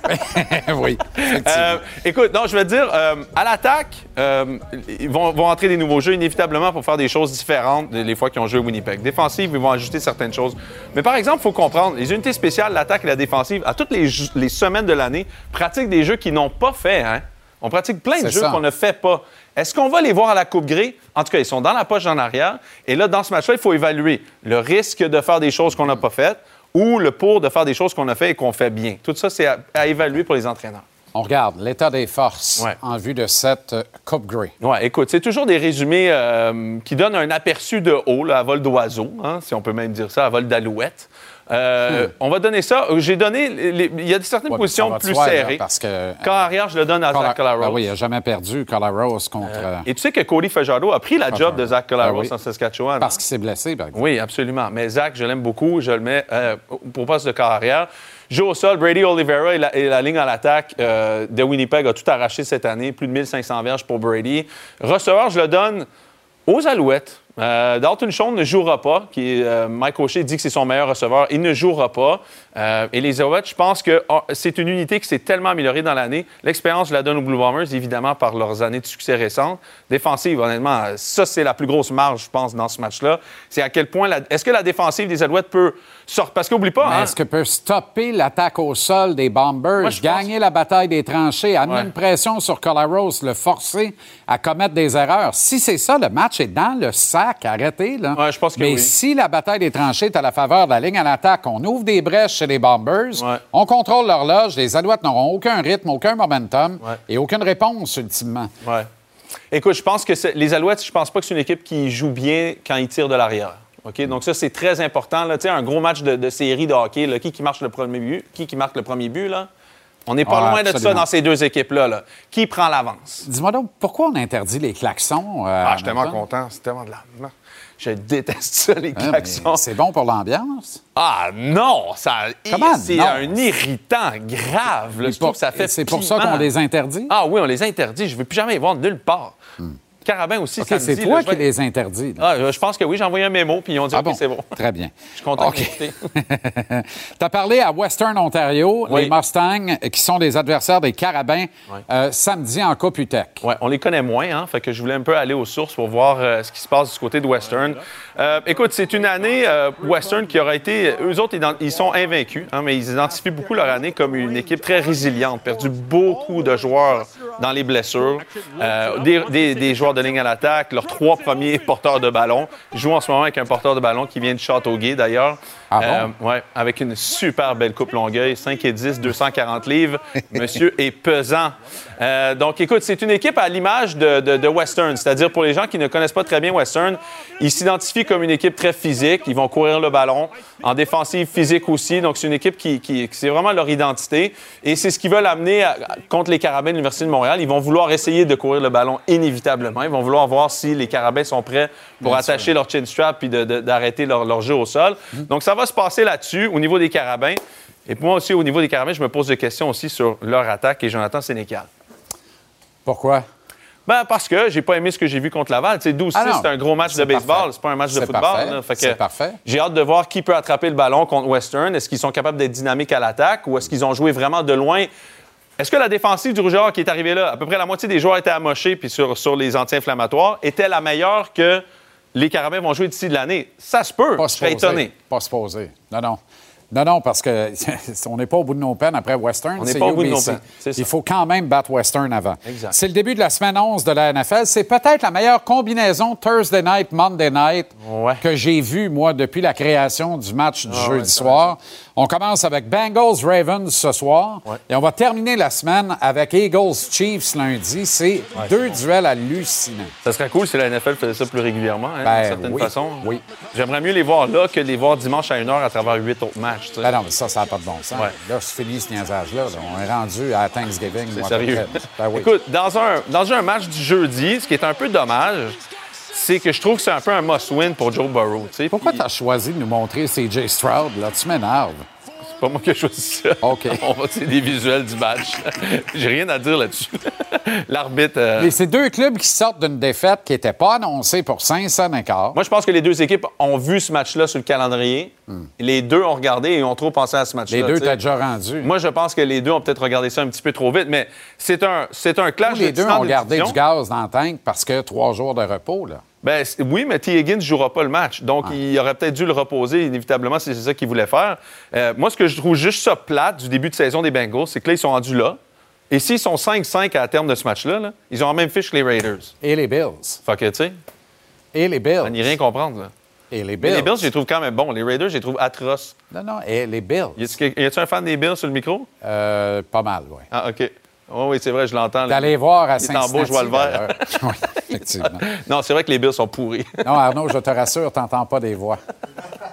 oui, Euh, écoute, non, je te dire, euh, à l'attaque, euh, ils vont, vont entrer des nouveaux jeux inévitablement pour faire des choses différentes les fois qu'ils ont joué à Winnipeg. Défensive, ils vont ajuster certaines choses. Mais par exemple, il faut comprendre, les unités spéciales, l'attaque et la défensive, à toutes les, les semaines de l'année, pratiquent des jeux qu'ils n'ont pas fait. Hein? On pratique plein de jeux qu'on ne fait pas. Est-ce qu'on va les voir à la Coupe Grey? En tout cas, ils sont dans la poche en arrière. Et là, dans ce match-là, il faut évaluer le risque de faire des choses qu'on n'a pas faites ou le pour de faire des choses qu'on a fait et qu'on fait bien. Tout ça, c'est à- à évaluer pour les entraîneurs. On regarde l'état des forces en vue de cette euh, Coupe Grey. Ouais, écoute, c'est toujours des résumés euh, qui donnent un aperçu de haut, là, à vol d'oiseau, hein, si on peut même dire ça, à vol d'alouette. Euh, On va donner ça. J'ai donné. les- Il y a certaines. Ouais, positions plus là, serrées. parce que- Quand arrière, je le donne à Zach Collaros. Ah oui, il n'a jamais perdu, Collaros contre. euh, Et tu sais que Cody Fajardo a pris la job de Zach Collaros Ah oui. en Saskatchewan. Parce qu'il s'est blessé, par exemple. Oui, absolument. Mais Zach, je l'aime beaucoup. Je le mets euh, pour poste de carrière. Joue au sol, Brady Oliveira et la, et la ligne à l'attaque euh, de Winnipeg a tout arraché cette année. Plus de 1500 verges pour Brady. Receveur, je le donne aux Alouettes. Euh, Dalton Schoen ne jouera pas. Qui, euh, Mike O'Shea dit que c'est son meilleur receveur. Il ne jouera pas. Euh, et les Alouettes, je pense que oh, c'est une unité qui s'est tellement améliorée dans l'année. L'expérience, je la donne aux Blue Bombers, évidemment, par leurs années de succès récentes. Défensive, honnêtement, ça, c'est la plus grosse marge, je pense, dans ce match-là. C'est à quel point... la- Est-ce que la défensive des Alouettes peut sortir... Parce qu'oublie pas, hein, est-ce que peut stopper l'attaque au sol des Bombers, gagner la bataille des tranchées, amener Ouais. une pression sur Collaros, le forcer à commettre des erreurs? Si c'est ça, le match est dans le sac, arrêtez. Là. je pense que Mais oui. si la bataille des tranchées est à la faveur de la ligne à l'attaque, on ouvre des brèches chez les Bombers, on contrôle l'horloge, les Alouettes n'auront aucun rythme, aucun momentum et aucune réponse, ultimement. Écoute, je pense que les Alouettes, je pense pas que c'est une équipe qui joue bien quand ils tirent de l'arrière. Donc ça, c'est très important. Là. Un gros match de, de série de hockey, là, qui, le premier but? Qui, qui marque le premier but, là? On n'est pas Ah, loin de ça dans ces deux équipes-là. là. Qui prend l'avance? Dis-moi donc, pourquoi on interdit les klaxons? euh, Ah, je suis tellement content. C'est tellement de la... Je déteste ça, les Ah, klaxons. C'est bon pour l'ambiance? Ah non! Ça, c'est un irritant grave. là. Trouve que ça fait C'est pour ça qu'on les interdit? Ah oui, on les interdit. Je ne veux plus jamais les voir nulle part. Carabin aussi, OK, samedi, c'est là, toi qui les interdis. Ah, je pense que oui, j'ai envoyé un mémo, puis ils ont dit Ah OK, c'est bon. Très bien. Je suis content OK. d'écouter. tu as parlé à Western Ontario, Oui. les Mustangs, qui sont des adversaires des Carabins, euh, samedi en Coupe UTEC. Ouais, on les connaît moins, hein, fait que je voulais un peu aller aux sources pour voir euh, ce qui se passe du côté de Western. Euh, écoute, c'est une année Western qui aura été, eux autres, ils, sont invaincus, hein, mais ils identifient beaucoup leur année comme une équipe très résiliente, perdu beaucoup de joueurs dans les blessures, des, des- des joueurs de ligne à l'attaque, leurs trois premiers porteurs de ballon. Ils jouent en ce moment avec un porteur de ballon qui vient de Châteauguay, d'ailleurs. Ah Euh, ouais, avec une super belle coupe Longueuil, 5 et 10, 240 livres. Monsieur est pesant. Euh, donc, écoute, c'est une équipe à l'image de, de- de Western, c'est-à-dire pour les gens qui ne connaissent pas très bien Western, ils s'identifient comme une équipe très physique. Ils vont courir le ballon, en défensive physique aussi. Donc, c'est une équipe qui, qui- c'est vraiment leur identité. Et c'est ce qu'ils veulent amener à- contre les Carabins de l'Université de Montréal. Ils vont vouloir essayer de courir le ballon inévitablement. Ils vont vouloir voir si les Carabins sont prêts pour Bien attacher leur chin strap de- d'arrêter leur, leur jeu au sol. Donc, ça va se passer là-dessus au niveau des Carabins. Et moi aussi, au niveau des Carabins, je me pose des questions aussi sur leur attaque et Jonathan Sénécal. Pourquoi? Ben, parce que j'ai pas aimé ce que j'ai vu contre Laval. Tu sais, 12-6, Ah c'est un gros match de baseball, c'est pas un match de football. c'est parfait. J'ai hâte de voir qui peut attraper le ballon contre Western. Est-ce qu'ils sont capables d'être dynamiques à l'attaque ou est-ce qu'ils ont joué vraiment de loin? Est-ce que la défensive du Rougeur qui est arrivée là, à peu près la moitié des joueurs étaient amochés puis sur, sur les anti-inflammatoires, était la meilleure que les Carabins vont jouer d'ici de l'année? Ça se peut. Pas Je serais étonné. Pas supposé. Non, non. Non, non, parce que on n'est pas au bout de nos peines après Western. On n'est pas au bout de nos peines. Il faut quand même battre Western avant. Exact. C'est le début de la semaine 11 de la NFL. C'est peut-être la meilleure combinaison Thursday night, Monday night que j'ai vue, moi, depuis la création du match du Ah jeudi ouais, soir. On commence avec Bengals-Ravens ce soir. Et on va terminer la semaine avec Eagles-Chiefs lundi. C'est deux duels hallucinants. Ça serait cool si la NFL faisait ça plus régulièrement, hein, Ben, d'une certaine oui, façon. oui. J'aimerais mieux les voir là que les voir dimanche à 1h à travers huit autres matchs. Tu sais. Ben non, mais ça, ça n'a pas de bon sens. Ouais. Là, c'est fini ce niaisage-là. là. On est rendu à Thanksgiving. C'est sérieux. Ben oui. Écoute, dans un, dans un match du jeudi, ce qui est un peu dommage, c'est que je trouve que c'est un peu un must-win pour Joe Burrow. tu sais. Pourquoi tu as choisi de nous montrer CJ Stroud? Là, tu m'énerves. C'est pas moi qui ai choisi ça. OK. On va c'est des visuels du match. J'ai rien à dire là-dessus. L'arbitre. euh, Mais c'est deux clubs qui sortent d'une défaite qui n'était pas annoncée pour 500 écarts. Moi, je pense que les deux équipes ont vu ce match-là sur le calendrier. Les deux ont regardé et ont trop pensé à ce match-là. Hmm. Les deux, t'as déjà rendu. Moi, je pense que les deux ont peut-être regardé ça un petit peu trop vite, mais c'est un, c'est un clash les de deux ont gardé du gaz dans le tank parce que trois jours de repos. Là. Ben, oui, mais T. Higgins ne jouera pas le match. Donc, il aurait peut-être dû le reposer, inévitablement, si c'est ça qu'il voulait faire. Euh, moi, ce que je trouve juste ça plate du début de saison des Bengals, c'est que là, ils sont rendus là. Et s'ils sont 5-5 à terme de ce match-là, là, ils ont la même fiche que les Raiders. Et les Bills. Fait que, tu sais, Et les Bills. on n'y rien comprendre. Là. Et les Mais Bills. les Bills, je les trouve quand même bons. Les Raiders, je les trouve atroces. Non, non, et les Bills. Y a-tu un fan des Bills sur le micro? Euh, pas mal, oui. Ah, OK. Oh, oui, c'est vrai, je l'entends. D'aller voir à Cincinnati. je vois le vert. oui, effectivement. Non, c'est vrai que les Bills sont pourris. Non, Arnaud, je te rassure, t'entends pas des voix.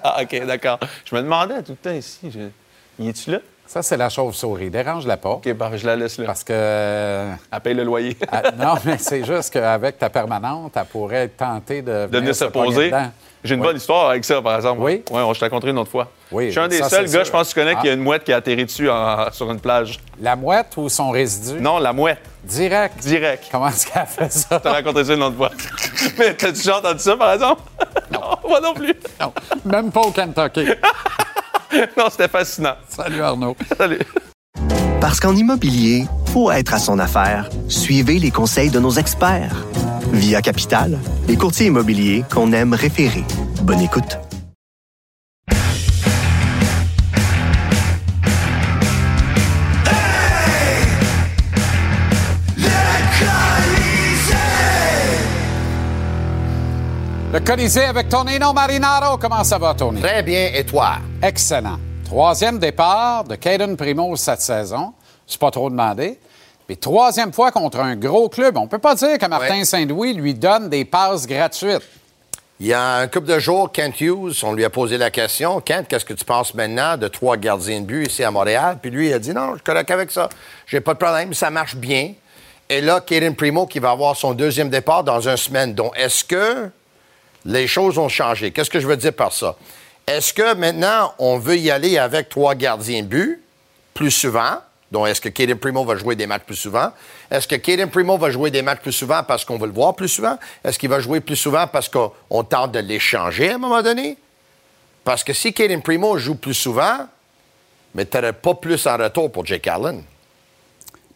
ah, OK, d'accord. Je me demandais tout le temps ici. Je... Y es-tu là? Ça, c'est la chauve-souris. Dérange-la pas. OK, bah, je la laisse là. Parce que. euh, Elle paye le loyer. ah, non, mais c'est juste qu'avec ta permanente, elle pourrait être tentée de. de venir se poser. J'ai une Oui. bonne histoire avec ça, par exemple. Oui? Oui, je te la conterai une autre fois. Oui, Je suis un des ça, seuls gars, sûr. je pense que tu connais, Ah. qu'il y a une mouette qui a atterri dessus en- sur une plage. La mouette ou son résidu? Non, la mouette. Direct. Direct. Comment est-ce qu'elle fait ça? Je te raconté ça une autre fois. Mais t'as-tu déjà entendu ça, par exemple? Non. moi non plus. Non, même pas au Kentucky. non, c'était fascinant. Salut, Arnaud. Salut. Parce qu'en immobilier, faut être à son affaire. Suivez les conseils de nos experts. Via Capital, les courtiers immobiliers qu'on aime référer. Bonne écoute. Le Colisée avec Tonino Marinaro. Comment ça va, Tony? Très bien, et toi? Excellent. Troisième départ de Caden Primo cette saison. C'est pas trop demandé. Puis troisième fois contre un gros club. On peut pas dire que Martin Ouais. Saint-Louis lui donne des passes gratuites. Il y a un couple de jours, Kent Hughes, on lui a posé la question Kent, qu'est-ce que tu penses maintenant de trois gardiens de but ici à Montréal? Puis lui, il a dit non, je correct avec ça. J'ai pas de problème, ça marche bien. Et là, Kaden Primo qui va avoir son deuxième départ dans une semaine. Donc, est-ce que les choses ont changé? Qu'est-ce que je veux dire par ça? Est-ce que maintenant, on veut y aller avec trois gardiens de but plus souvent? Donc, est-ce que Kaden Primo va jouer des matchs plus souvent? Est-ce que Kaden Primo va jouer des matchs plus souvent parce qu'on veut le voir plus souvent? Est-ce qu'il va jouer plus souvent parce qu'on on tente de l'échanger à un moment donné? Parce que si Kaden Primo joue plus souvent, mais tu pas plus en retour pour Jake Allen.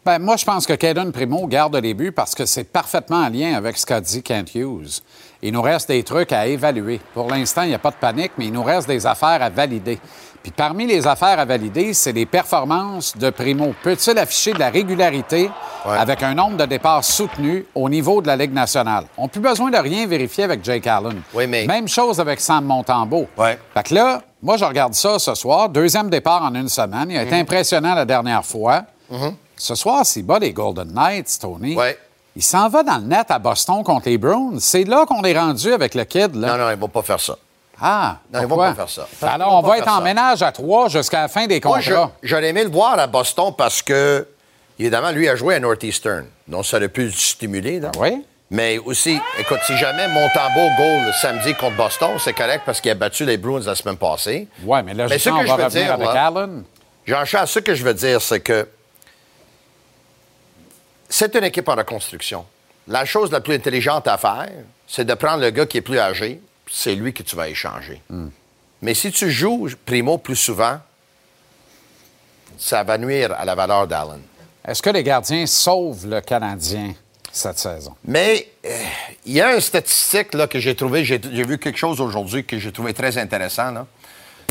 Ben, moi, je pense que Caden Primo garde les buts parce que c'est parfaitement en lien avec ce qu'a dit Kent Hughes. Il nous reste des trucs à évaluer. Pour l'instant, il n'y a pas de panique, mais il nous reste des affaires à valider. Puis parmi les affaires à valider, c'est les performances de Primo. Peut-il afficher de la régularité avec un nombre de départs soutenu au niveau de la Ligue nationale? On n'a plus besoin de rien vérifier avec Jake Allen. Oui, mais- Même chose avec Sam Montembeau. Ouais. Fait que là, moi, je regarde ça ce soir. Deuxième départ en une semaine. Il a Mhm. été impressionnant la dernière fois. Ce soir, s'il bat les Golden Knights, Tony, Ouais. Il s'en va dans le net à Boston contre les Browns. C'est là qu'on est rendu avec le kid. Là. Non, non, il ne va pas faire ça. Ah, Non, ils vont pas faire ça. Ils Alors, vont on va être en ça. ménage à trois jusqu'à la fin des Moi, je- contrats. j'aurais aimé le voir à Boston parce que, évidemment, lui a joué à Northeastern. Donc, ça aurait pu le stimuler. là. Oui? Mais aussi, écoute, si jamais Montembeau goal le samedi contre Boston, c'est correct parce qu'il a battu les Bruins la semaine passée. Oui, mais là, Mais ce justement, que on je va revenir dire, avec là- Allen. Jean-Charles, ce que je veux dire, c'est que c'est une équipe en reconstruction. La chose la plus intelligente à faire, c'est de prendre le gars qui est plus âgé, c'est lui que tu vas échanger. Mais si tu joues Primo plus souvent, ça va nuire à la valeur d'Allen. Est-ce que les gardiens sauvent le Canadien cette saison? Mais euh, il y a une statistique là, que j'ai trouvé, j'ai vu quelque chose aujourd'hui que j'ai trouvé très intéressant. là.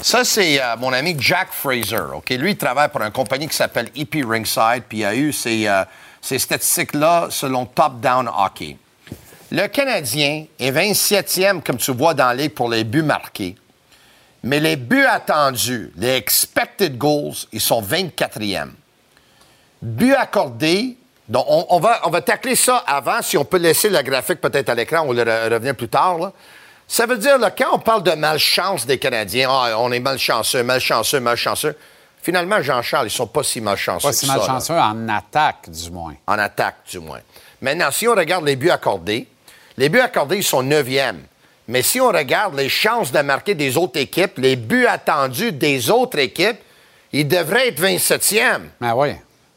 Ça, c'est euh, mon ami Jack Fraser. ok? Lui, il travaille pour une compagnie qui s'appelle EP Ringside, puis il a eu ces, euh, ces statistiques-là selon Top Down Hockey. Le Canadien est 27e, comme tu vois dans ligue, pour les buts marqués. Mais les buts attendus, les expected goals, ils sont 24e. Buts accordés, on, va, on va tacler ça avant, si on peut laisser le graphique peut-être à l'écran, on le re- revient plus tard. Ça veut dire, là, quand on parle de malchance des Canadiens, Ah, on est malchanceux, malchanceux, malchanceux. Finalement, Jean-Charles, ils sont pas si malchanceux. Pas si ça, malchanceux en attaque, du moins. En attaque, du moins. Maintenant, si on regarde les buts accordés, Les buts accordés, ils sont neuvièmes. Mais si on regarde les chances de marquer des autres équipes, les buts attendus des autres équipes, ils devraient être 27e. Ah oui.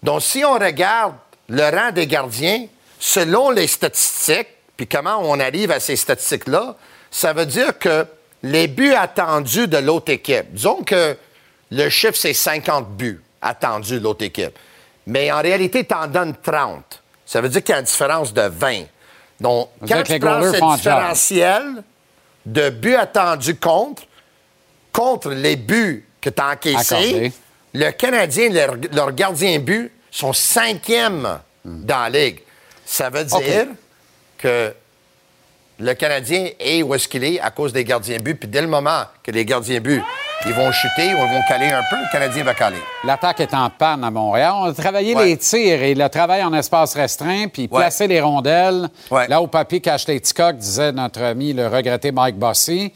Donc, si on regarde le rang des gardiens, selon les statistiques, puis comment on arrive à ces statistiques-là, ça veut dire que les buts attendus de l'autre équipe, disons que le chiffre, c'est 50 buts attendus de l'autre équipe. Mais en réalité, tu en donnes 30. Ça veut dire qu'il y a une différence de 20. Donc, quand tu prends ce différentiel de buts attendus contre, contre les buts que tu as encaissés, le Canadien, leur, leur gardien but, sont cinquième dans la Ligue. Ça veut dire que le Canadien est où est-ce qu'il est à cause des gardiens buts. Puis dès le moment que les gardiens buts, ils vont chuter ou ils vont caler un peu, le Canadien va caler. L'attaque est en panne à Montréal. On a travaillé Ouais. les tirs et le travail en espace restreint, puis Ouais. placer les rondelles. Ouais. Là où Papy cache les petits coqs, disait notre ami le regretté Mike Bossy,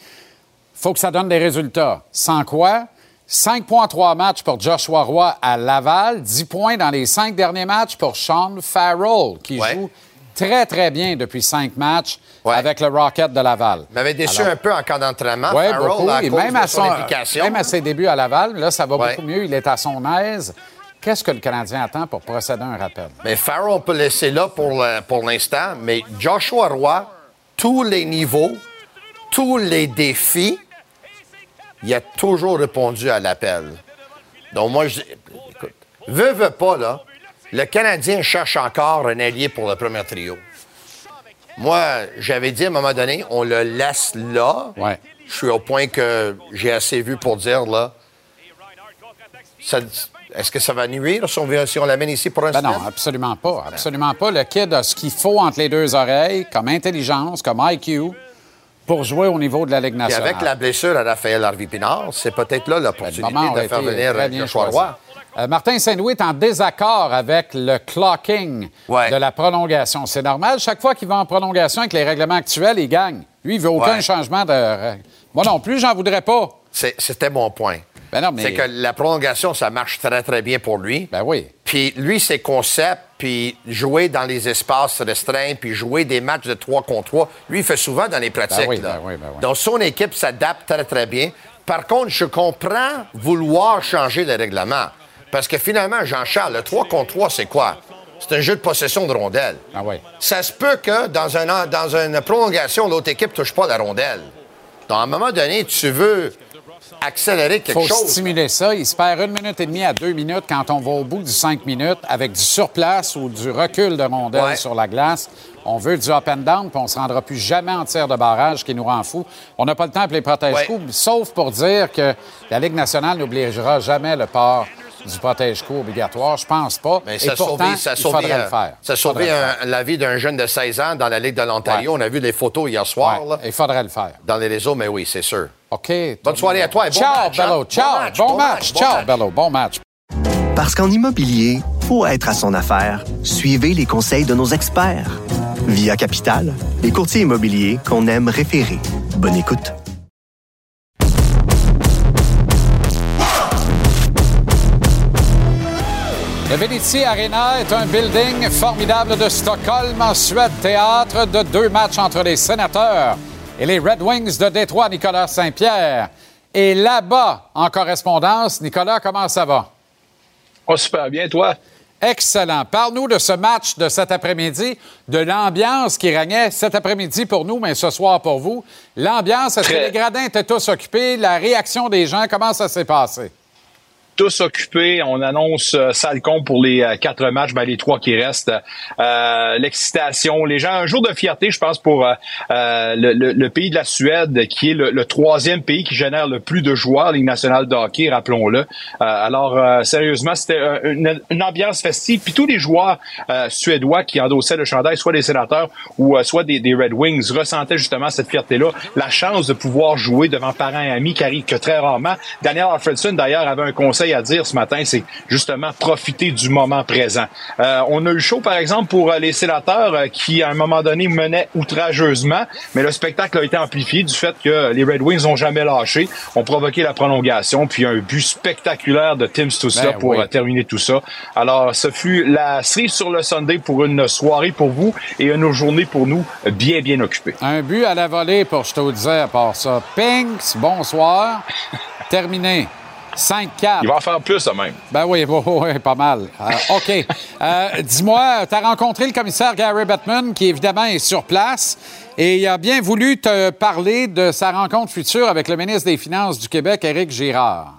faut que ça donne des résultats. Sans quoi, 5 points en 3 matchs pour Joshua Roy à Laval, 10 points dans les 5 derniers matchs pour Sean Farrell, qui joue très, très bien depuis 5 matchs avec le Rocket de Laval. Il m'avait déçu Alors- un peu en camp d'entraînement. Oui, beaucoup. à Et même à, son même à ses débuts à Laval, là, ça va Ouais. beaucoup mieux. Il est à son aise. Qu'est-ce que le Canadien attend pour procéder à un rappel? Mais Farrell, on peut laisser là pour, le- pour l'instant. Mais Joshua Roy, tous les niveaux, tous les défis, il a toujours répondu à l'appel. Donc, moi, je. Écoute, veux, veux pas, là, le Canadien cherche encore un allié pour le premier trio. Moi, j'avais dit à un moment donné, on le laisse là. Ouais. Je suis au point que j'ai assez vu pour dire, là, est-ce que ça va nuire si on, si on l'amène ici pour un Ben non, absolument pas. Absolument pas. Le kid a ce qu'il faut entre les deux oreilles, comme intelligence, comme IQ, pour jouer au niveau de la Ligue nationale. avec la blessure à Raphaël Harvey-Pinard, c'est peut-être là Le l'opportunité moment a de faire venir Joshua. Roy. Euh, Martin Saint-Louis est en désaccord avec le clocking Ouais. de la prolongation. C'est normal. Chaque fois qu'il va en prolongation avec les règlements actuels, il gagne. Lui, il veut aucun Ouais. changement de. Moi non plus, j'en voudrais pas. C'était mon point. Ben mais- C'est que la prolongation, ça marche très, très bien pour lui. Ben oui. Puis lui, ses concepts, puis jouer dans les espaces restreints, puis jouer des matchs de 3 contre 3, lui, il fait souvent dans les pratiques. Ben oui, là. ben oui. Donc, son équipe s'adapte très, très bien. Par contre, je comprends vouloir changer le règlement. Parce que finalement, Jean-Charles, le 3 contre 3, c'est quoi? C'est un jeu de possession de rondelle. Ah oui. Ça se peut que dans, un, dans une prolongation, l'autre équipe ne touche pas la rondelle. Donc, à un moment donné, tu veux accélérer Il quelque faut chose. stimuler ça. Il se perd une minute et demie à deux minutes quand on va au bout du cinq minutes avec du surplace ou du recul de rondelle Ouais. sur la glace. On veut du up and down, puis on ne se rendra plus jamais en tir de barrage, ce qui nous rend fous. On n'a pas le temps pour les protège-coups, sauf pour dire que la Ligue nationale n'obligera jamais le port du protège-coup obligatoire? Je pense pas. Mais Et ça a pourtant, sauvé, ça a il sauvé, faudrait euh, le faire. ça sauvé le un- la vie d'un jeune de 16 ans dans la Ligue de l'Ontario. On a vu les photos hier soir Ouais, là, Il faudrait le faire. dans les réseaux, mais oui, c'est sûr. OK. Bonne soirée à toi et bon Ciao, match, hein? Bello. Bon Ciao. match, Bon, bon match. match, bon Ciao, match. Bello. Bon match. Parce qu'en immobilier, pour être à son affaire, suivez les conseils de nos experts. Via Capital, les courtiers immobiliers qu'on aime référer. Bonne écoute. Le Veneti Arena est un building formidable de Stockholm, en Suède, théâtre de deux matchs entre les sénateurs et les Red Wings de Détroit, Nicolas Saint-Pierre. Et là-bas, en correspondance, Nicolas, comment ça va? Oh, super bien, toi? Excellent. Parle-nous de ce match de cet après-midi, de l'ambiance qui régnait cet après-midi pour nous, mais ce soir pour vous. L'ambiance, est-ce que les gradins étaient tous occupés? La réaction des gens, comment ça s'est passé? Tous occupés. On annonce euh, sale compte pour les euh, quatre matchs, ben, les trois qui restent. Euh, L'excitation, les gens, un jour de fierté, je pense, pour euh, euh, le, le- le pays de la Suède, qui est le, le troisième pays qui génère le plus de joueurs Ligue nationale de hockey, rappelons-le. Euh, alors, euh, sérieusement, c'était euh, une, une ambiance festive. Puis tous les joueurs euh, suédois qui endossaient le chandail, soit des sénateurs ou euh, soit des, des Red Wings, ressentaient justement cette fierté-là, la chance de pouvoir jouer devant parents et amis qui arrivent que très rarement. Daniel Alfredson, d'ailleurs, avait un conseil conseil à dire ce matin, c'est justement profiter du moment présent. Euh, on a eu chaud, par exemple, pour euh, les sénateurs euh, qui, à un moment donné, menaient outrageusement, mais le spectacle a été amplifié du fait que les Red Wings n'ont jamais lâché, ont provoqué la prolongation, puis un but spectaculaire de Tim Stutzla Ben pour oui. terminer tout ça. Alors, ce fut la cerise sur le Sunday pour une soirée pour vous et une journée pour nous bien, bien occupée. Un but à la volée pour je te disais à part ça. Pinks, bonsoir. Terminé. 5-4. Il va en faire plus, ça même. Ben oui, oui, oui, pas mal. Euh, OK. Euh, Dis-moi, tu as rencontré le commissaire Gary Bettman, qui évidemment est sur place, et il a bien voulu te parler de sa rencontre future avec le ministre des Finances du Québec, Éric Girard.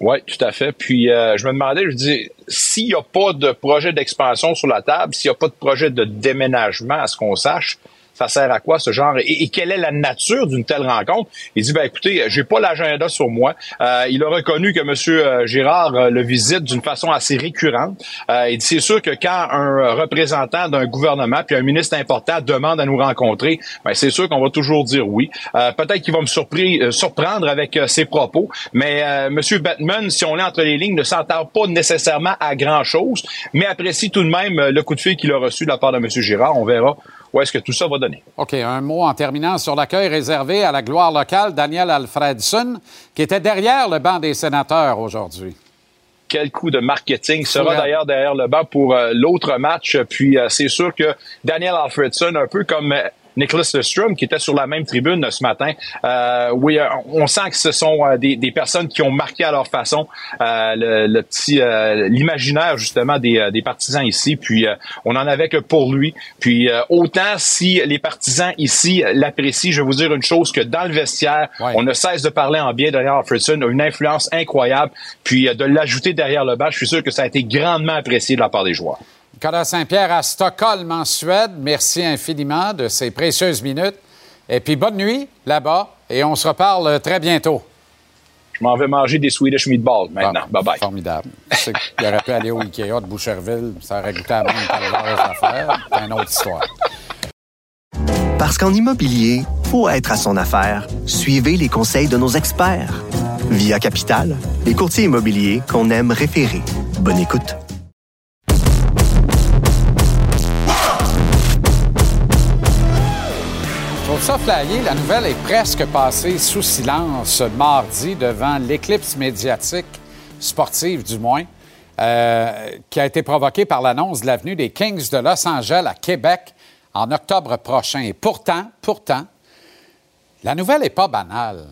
Oui, tout à fait. Puis euh, je me demandais, je dis, s'il n'y a pas de projet d'expansion sur la table, s'il n'y a pas de projet de déménagement, à ce qu'on sache, ça sert à quoi ce genre et, quelle est la nature d'une telle rencontre? Il dit ben écoutez, j'ai pas l'agenda sur moi. Euh, il a reconnu que Monsieur euh, Girard euh, le visite d'une façon assez récurrente. Euh, il dit c'est sûr que quand un représentant d'un gouvernement puis un ministre important demande à nous rencontrer, ben c'est sûr qu'on va toujours dire oui. Euh, Peut-être qu'il va me surpris- euh, surprendre avec ses propos, mais Monsieur Batman, si on est entre les lignes, ne s'entend pas nécessairement à grand chose, mais apprécie tout de même le coup de fil qu'il a reçu de la part de Monsieur Girard. On verra où est-ce que tout ça va donner? OK, un mot en terminant sur l'accueil réservé à la gloire locale, Daniel Alfredson, qui était derrière le banc des sénateurs aujourd'hui. quel coup de marketing sera d'ailleurs derrière le banc pour euh, l'autre match. Puis euh, c'est sûr que Daniel Alfredson, un peu comme euh, Nicholas Lestrom, qui était sur la même tribune ce matin, euh, oui, euh, on sent que ce sont euh, des, des personnes qui ont marqué à leur façon euh, le, le petit euh, l'imaginaire justement des, euh, des partisans ici. Puis euh, on en avait que pour lui. Puis euh, autant si les partisans ici l'apprécient, je vais vous dire une chose que dans le vestiaire, on ne cesse de parler en bien de Daniel Alfredson, a une influence incroyable. Puis euh, de l'ajouter derrière le banc, je suis sûr que ça a été grandement apprécié de la part des joueurs. Nicolas Saint-Pierre à Stockholm, en Suède. Merci infiniment de ces précieuses minutes. Et puis bonne nuit là-bas et on se reparle très bientôt. Je m'en vais manger des Swedish meatballs maintenant. bye bye. Formidable. Tu sais qu'il aurait pu aller au Ikea de Boucherville, ça aurait goûté à même affaires. C'est une autre histoire. Parce qu'en immobilier, pour être à son affaire, suivez les conseils de nos experts. Via Capital, les courtiers immobiliers qu'on aime référer. Bonne écoute. Ça flyé. La nouvelle est presque passée sous silence mardi devant l'éclipse médiatique, sportive du moins, euh, qui a été provoquée par l'annonce de l'avenue des Kings de Los Angeles à Québec en octobre prochain. Et pourtant, pourtant, la nouvelle n'est pas banale.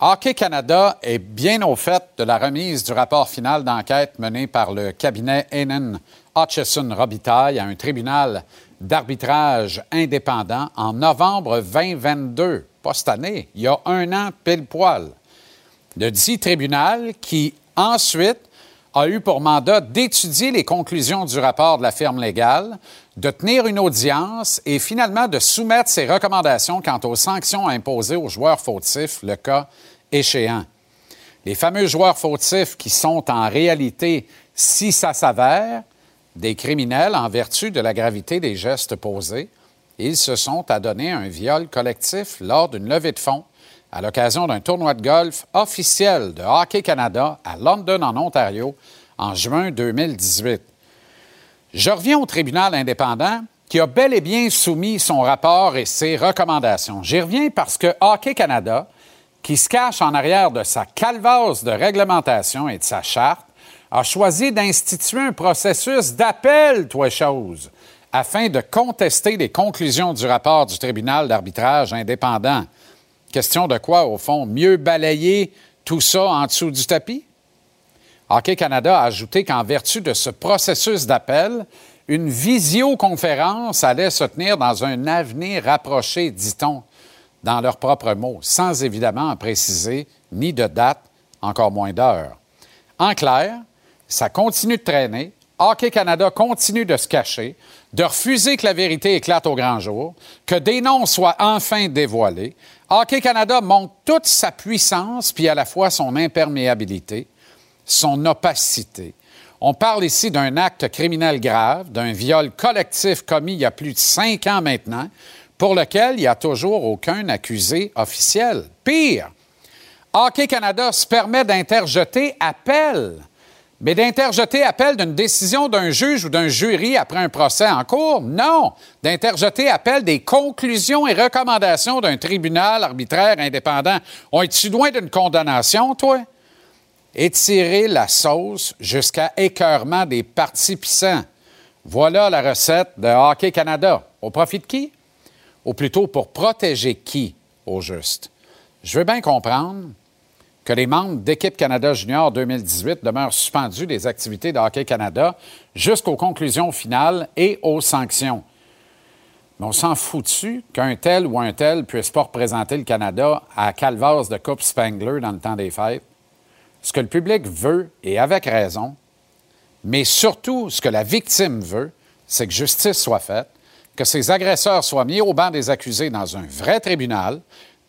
Hockey Canada est bien au fait de la remise du rapport final d'enquête mené par le cabinet Hennen Hutchison Robitaille à un tribunal d'arbitrage indépendant en novembre 2022. Pas cette année, il y a un an pile poil. Le dit tribunal qui, ensuite, a eu pour mandat d'étudier les conclusions du rapport de la firme légale, de tenir une audience et finalement de soumettre ses recommandations quant aux sanctions imposées aux joueurs fautifs, le cas échéant. Les fameux joueurs fautifs qui sont en réalité, si ça s'avère, des criminels en vertu de la gravité des gestes posés, ils se sont adonnés un viol collectif lors d'une levée de fonds à l'occasion d'un tournoi de golf officiel de Hockey Canada à London, en Ontario, en juin 2018. Je reviens au tribunal indépendant qui a bel et bien soumis son rapport et ses recommandations. J'y reviens parce que Hockey Canada, qui se cache en arrière de sa calvasse de réglementation et de sa charte, a choisi d'instituer un processus d'appel, toi chose, afin de contester les conclusions du rapport du tribunal d'arbitrage indépendant. Question de quoi, au fond? Mieux balayer tout ça en dessous du tapis? Hockey Canada a ajouté qu'en vertu de ce processus d'appel, une visioconférence allait se tenir dans un avenir rapproché, dit-on, dans leurs propres mots, sans évidemment en préciser ni de date, encore moins d'heure. En clair, ça continue de traîner. Hockey Canada continue de se cacher, de refuser que la vérité éclate au grand jour, que des noms soient enfin dévoilés. Hockey Canada montre toute sa puissance, puis à la fois son imperméabilité, son opacité. On parle ici d'un acte criminel grave, d'un viol collectif commis il y a plus de cinq ans maintenant, pour lequel il n'y a toujours aucun accusé officiel. Pire, Hockey Canada se permet d'interjeter appel. Mais d'interjeter appel d'une décision d'un juge ou d'un jury après un procès en cours? Non. D'interjeter appel des conclusions et recommandations d'un tribunal arbitraire indépendant. On est-tu loin d'une condamnation, toi? Étirer la sauce jusqu'à écœurement des participants. Voilà la recette de Hockey Canada. Au profit de qui? Ou plutôt pour protéger qui, au juste? Je veux bien comprendre que les membres d'Équipe Canada Junior 2018 demeurent suspendus des activités de Hockey Canada jusqu'aux conclusions finales et aux sanctions. Mais on s'en fout dessus qu'un tel ou un tel puisse pas représenter le Canada à Calvas de Coupe Spangler dans le temps des fêtes. Ce que le public veut, et avec raison, mais surtout ce que la victime veut, c'est que justice soit faite, que ces agresseurs soient mis au banc des accusés dans un vrai tribunal,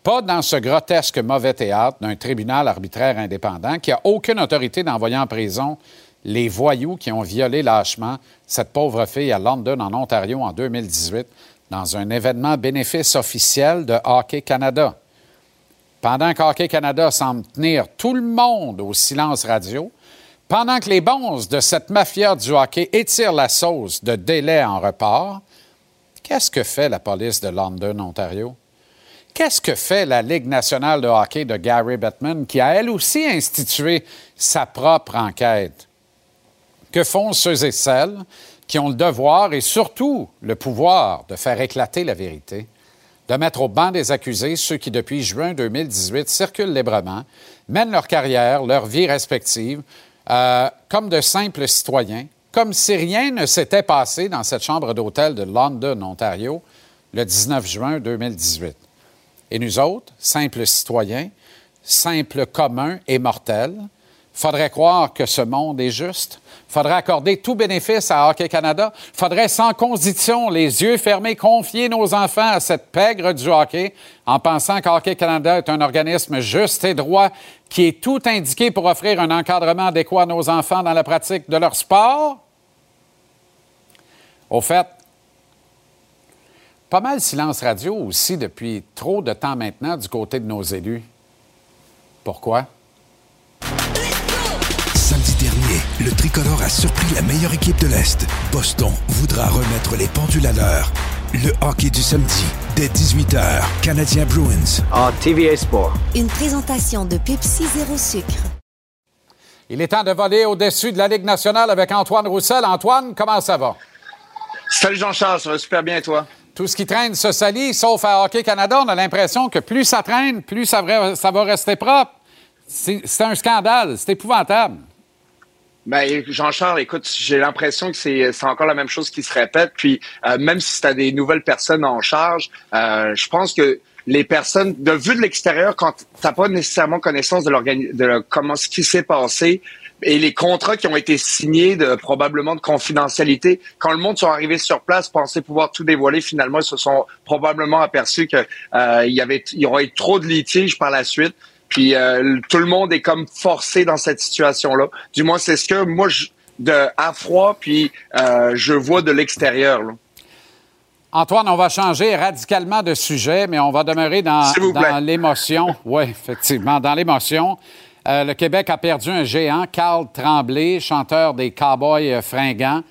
pas dans ce grotesque mauvais théâtre d'un tribunal arbitraire indépendant qui n'a aucune autorité d'envoyer en prison les voyous qui ont violé lâchement cette pauvre fille à London, en Ontario, en 2018, dans un événement bénéfice officiel de Hockey Canada. Pendant qu'Hockey Canada semble tenir tout le monde au silence radio, pendant que les bonzes de cette mafia du hockey étirent la sauce de délai en report, qu'est-ce que fait la police de London, Ontario? Qu'est-ce que fait la Ligue nationale de hockey de Gary Bettman, qui a elle aussi institué sa propre enquête? Que font ceux et celles qui ont le devoir et surtout le pouvoir de faire éclater la vérité, de mettre au banc des accusés ceux qui, depuis juin 2018, circulent librement, mènent leur carrière, leur vie respective, euh, comme de simples citoyens, comme si rien ne s'était passé dans cette chambre d'hôtel de London, Ontario, le 19 juin 2018. Et nous autres, simples citoyens, simples communs et mortels, faudrait croire que ce monde est juste. Faudrait accorder tout bénéfice à Hockey Canada. Faudrait sans condition, les yeux fermés, confier nos enfants à cette pègre du hockey en pensant qu'Hockey Canada est un organisme juste et droit qui est tout indiqué pour offrir un encadrement adéquat à nos enfants dans la pratique de leur sport. Au fait, pas mal silence radio aussi depuis trop de temps maintenant du côté de nos élus. Pourquoi? Samedi dernier, le tricolore a surpris la meilleure équipe de l'Est. Boston voudra remettre les pendules à l'heure. Le hockey du samedi, dès 18h, Canadien Bruins. En TVA Sport. Une présentation de Pepsi Zéro Sucre. Il est temps de voler au-dessus de la Ligue nationale avec Antoine Roussel. Antoine, comment ça va? Salut Jean-Charles, ça va super bien toi? Tout ce qui traîne se salit, sauf à Hockey Canada. On a l'impression que plus ça traîne, plus ça va, rester propre. C'est un scandale, c'est épouvantable. Ben, Jean-Charles, écoute, j'ai l'impression que c'est encore la même chose qui se répète. Puis, euh, même si tu as des nouvelles personnes en charge, euh, je pense que les personnes, de vue de l'extérieur, quand t'as pas nécessairement connaissance de, de comment ce qui s'est passé et les contrats qui ont été signés de probablement de confidentialité, quand le monde sont arrivés sur place, pensaient pouvoir tout dévoiler, finalement, ils se sont probablement aperçus que euh, y avait, il y aurait eu trop de litiges par la suite. Puis euh, tout le monde est comme forcé dans cette situation-là. Du moins, c'est ce que moi, je, de à froid, puis euh, je vois de l'extérieur. Antoine, on va changer radicalement de sujet, mais on va demeurer dans, dans l'émotion. Oui, effectivement, dans l'émotion. Euh, le Québec a perdu un géant, Carl Tremblay, chanteur des Cowboys fringants.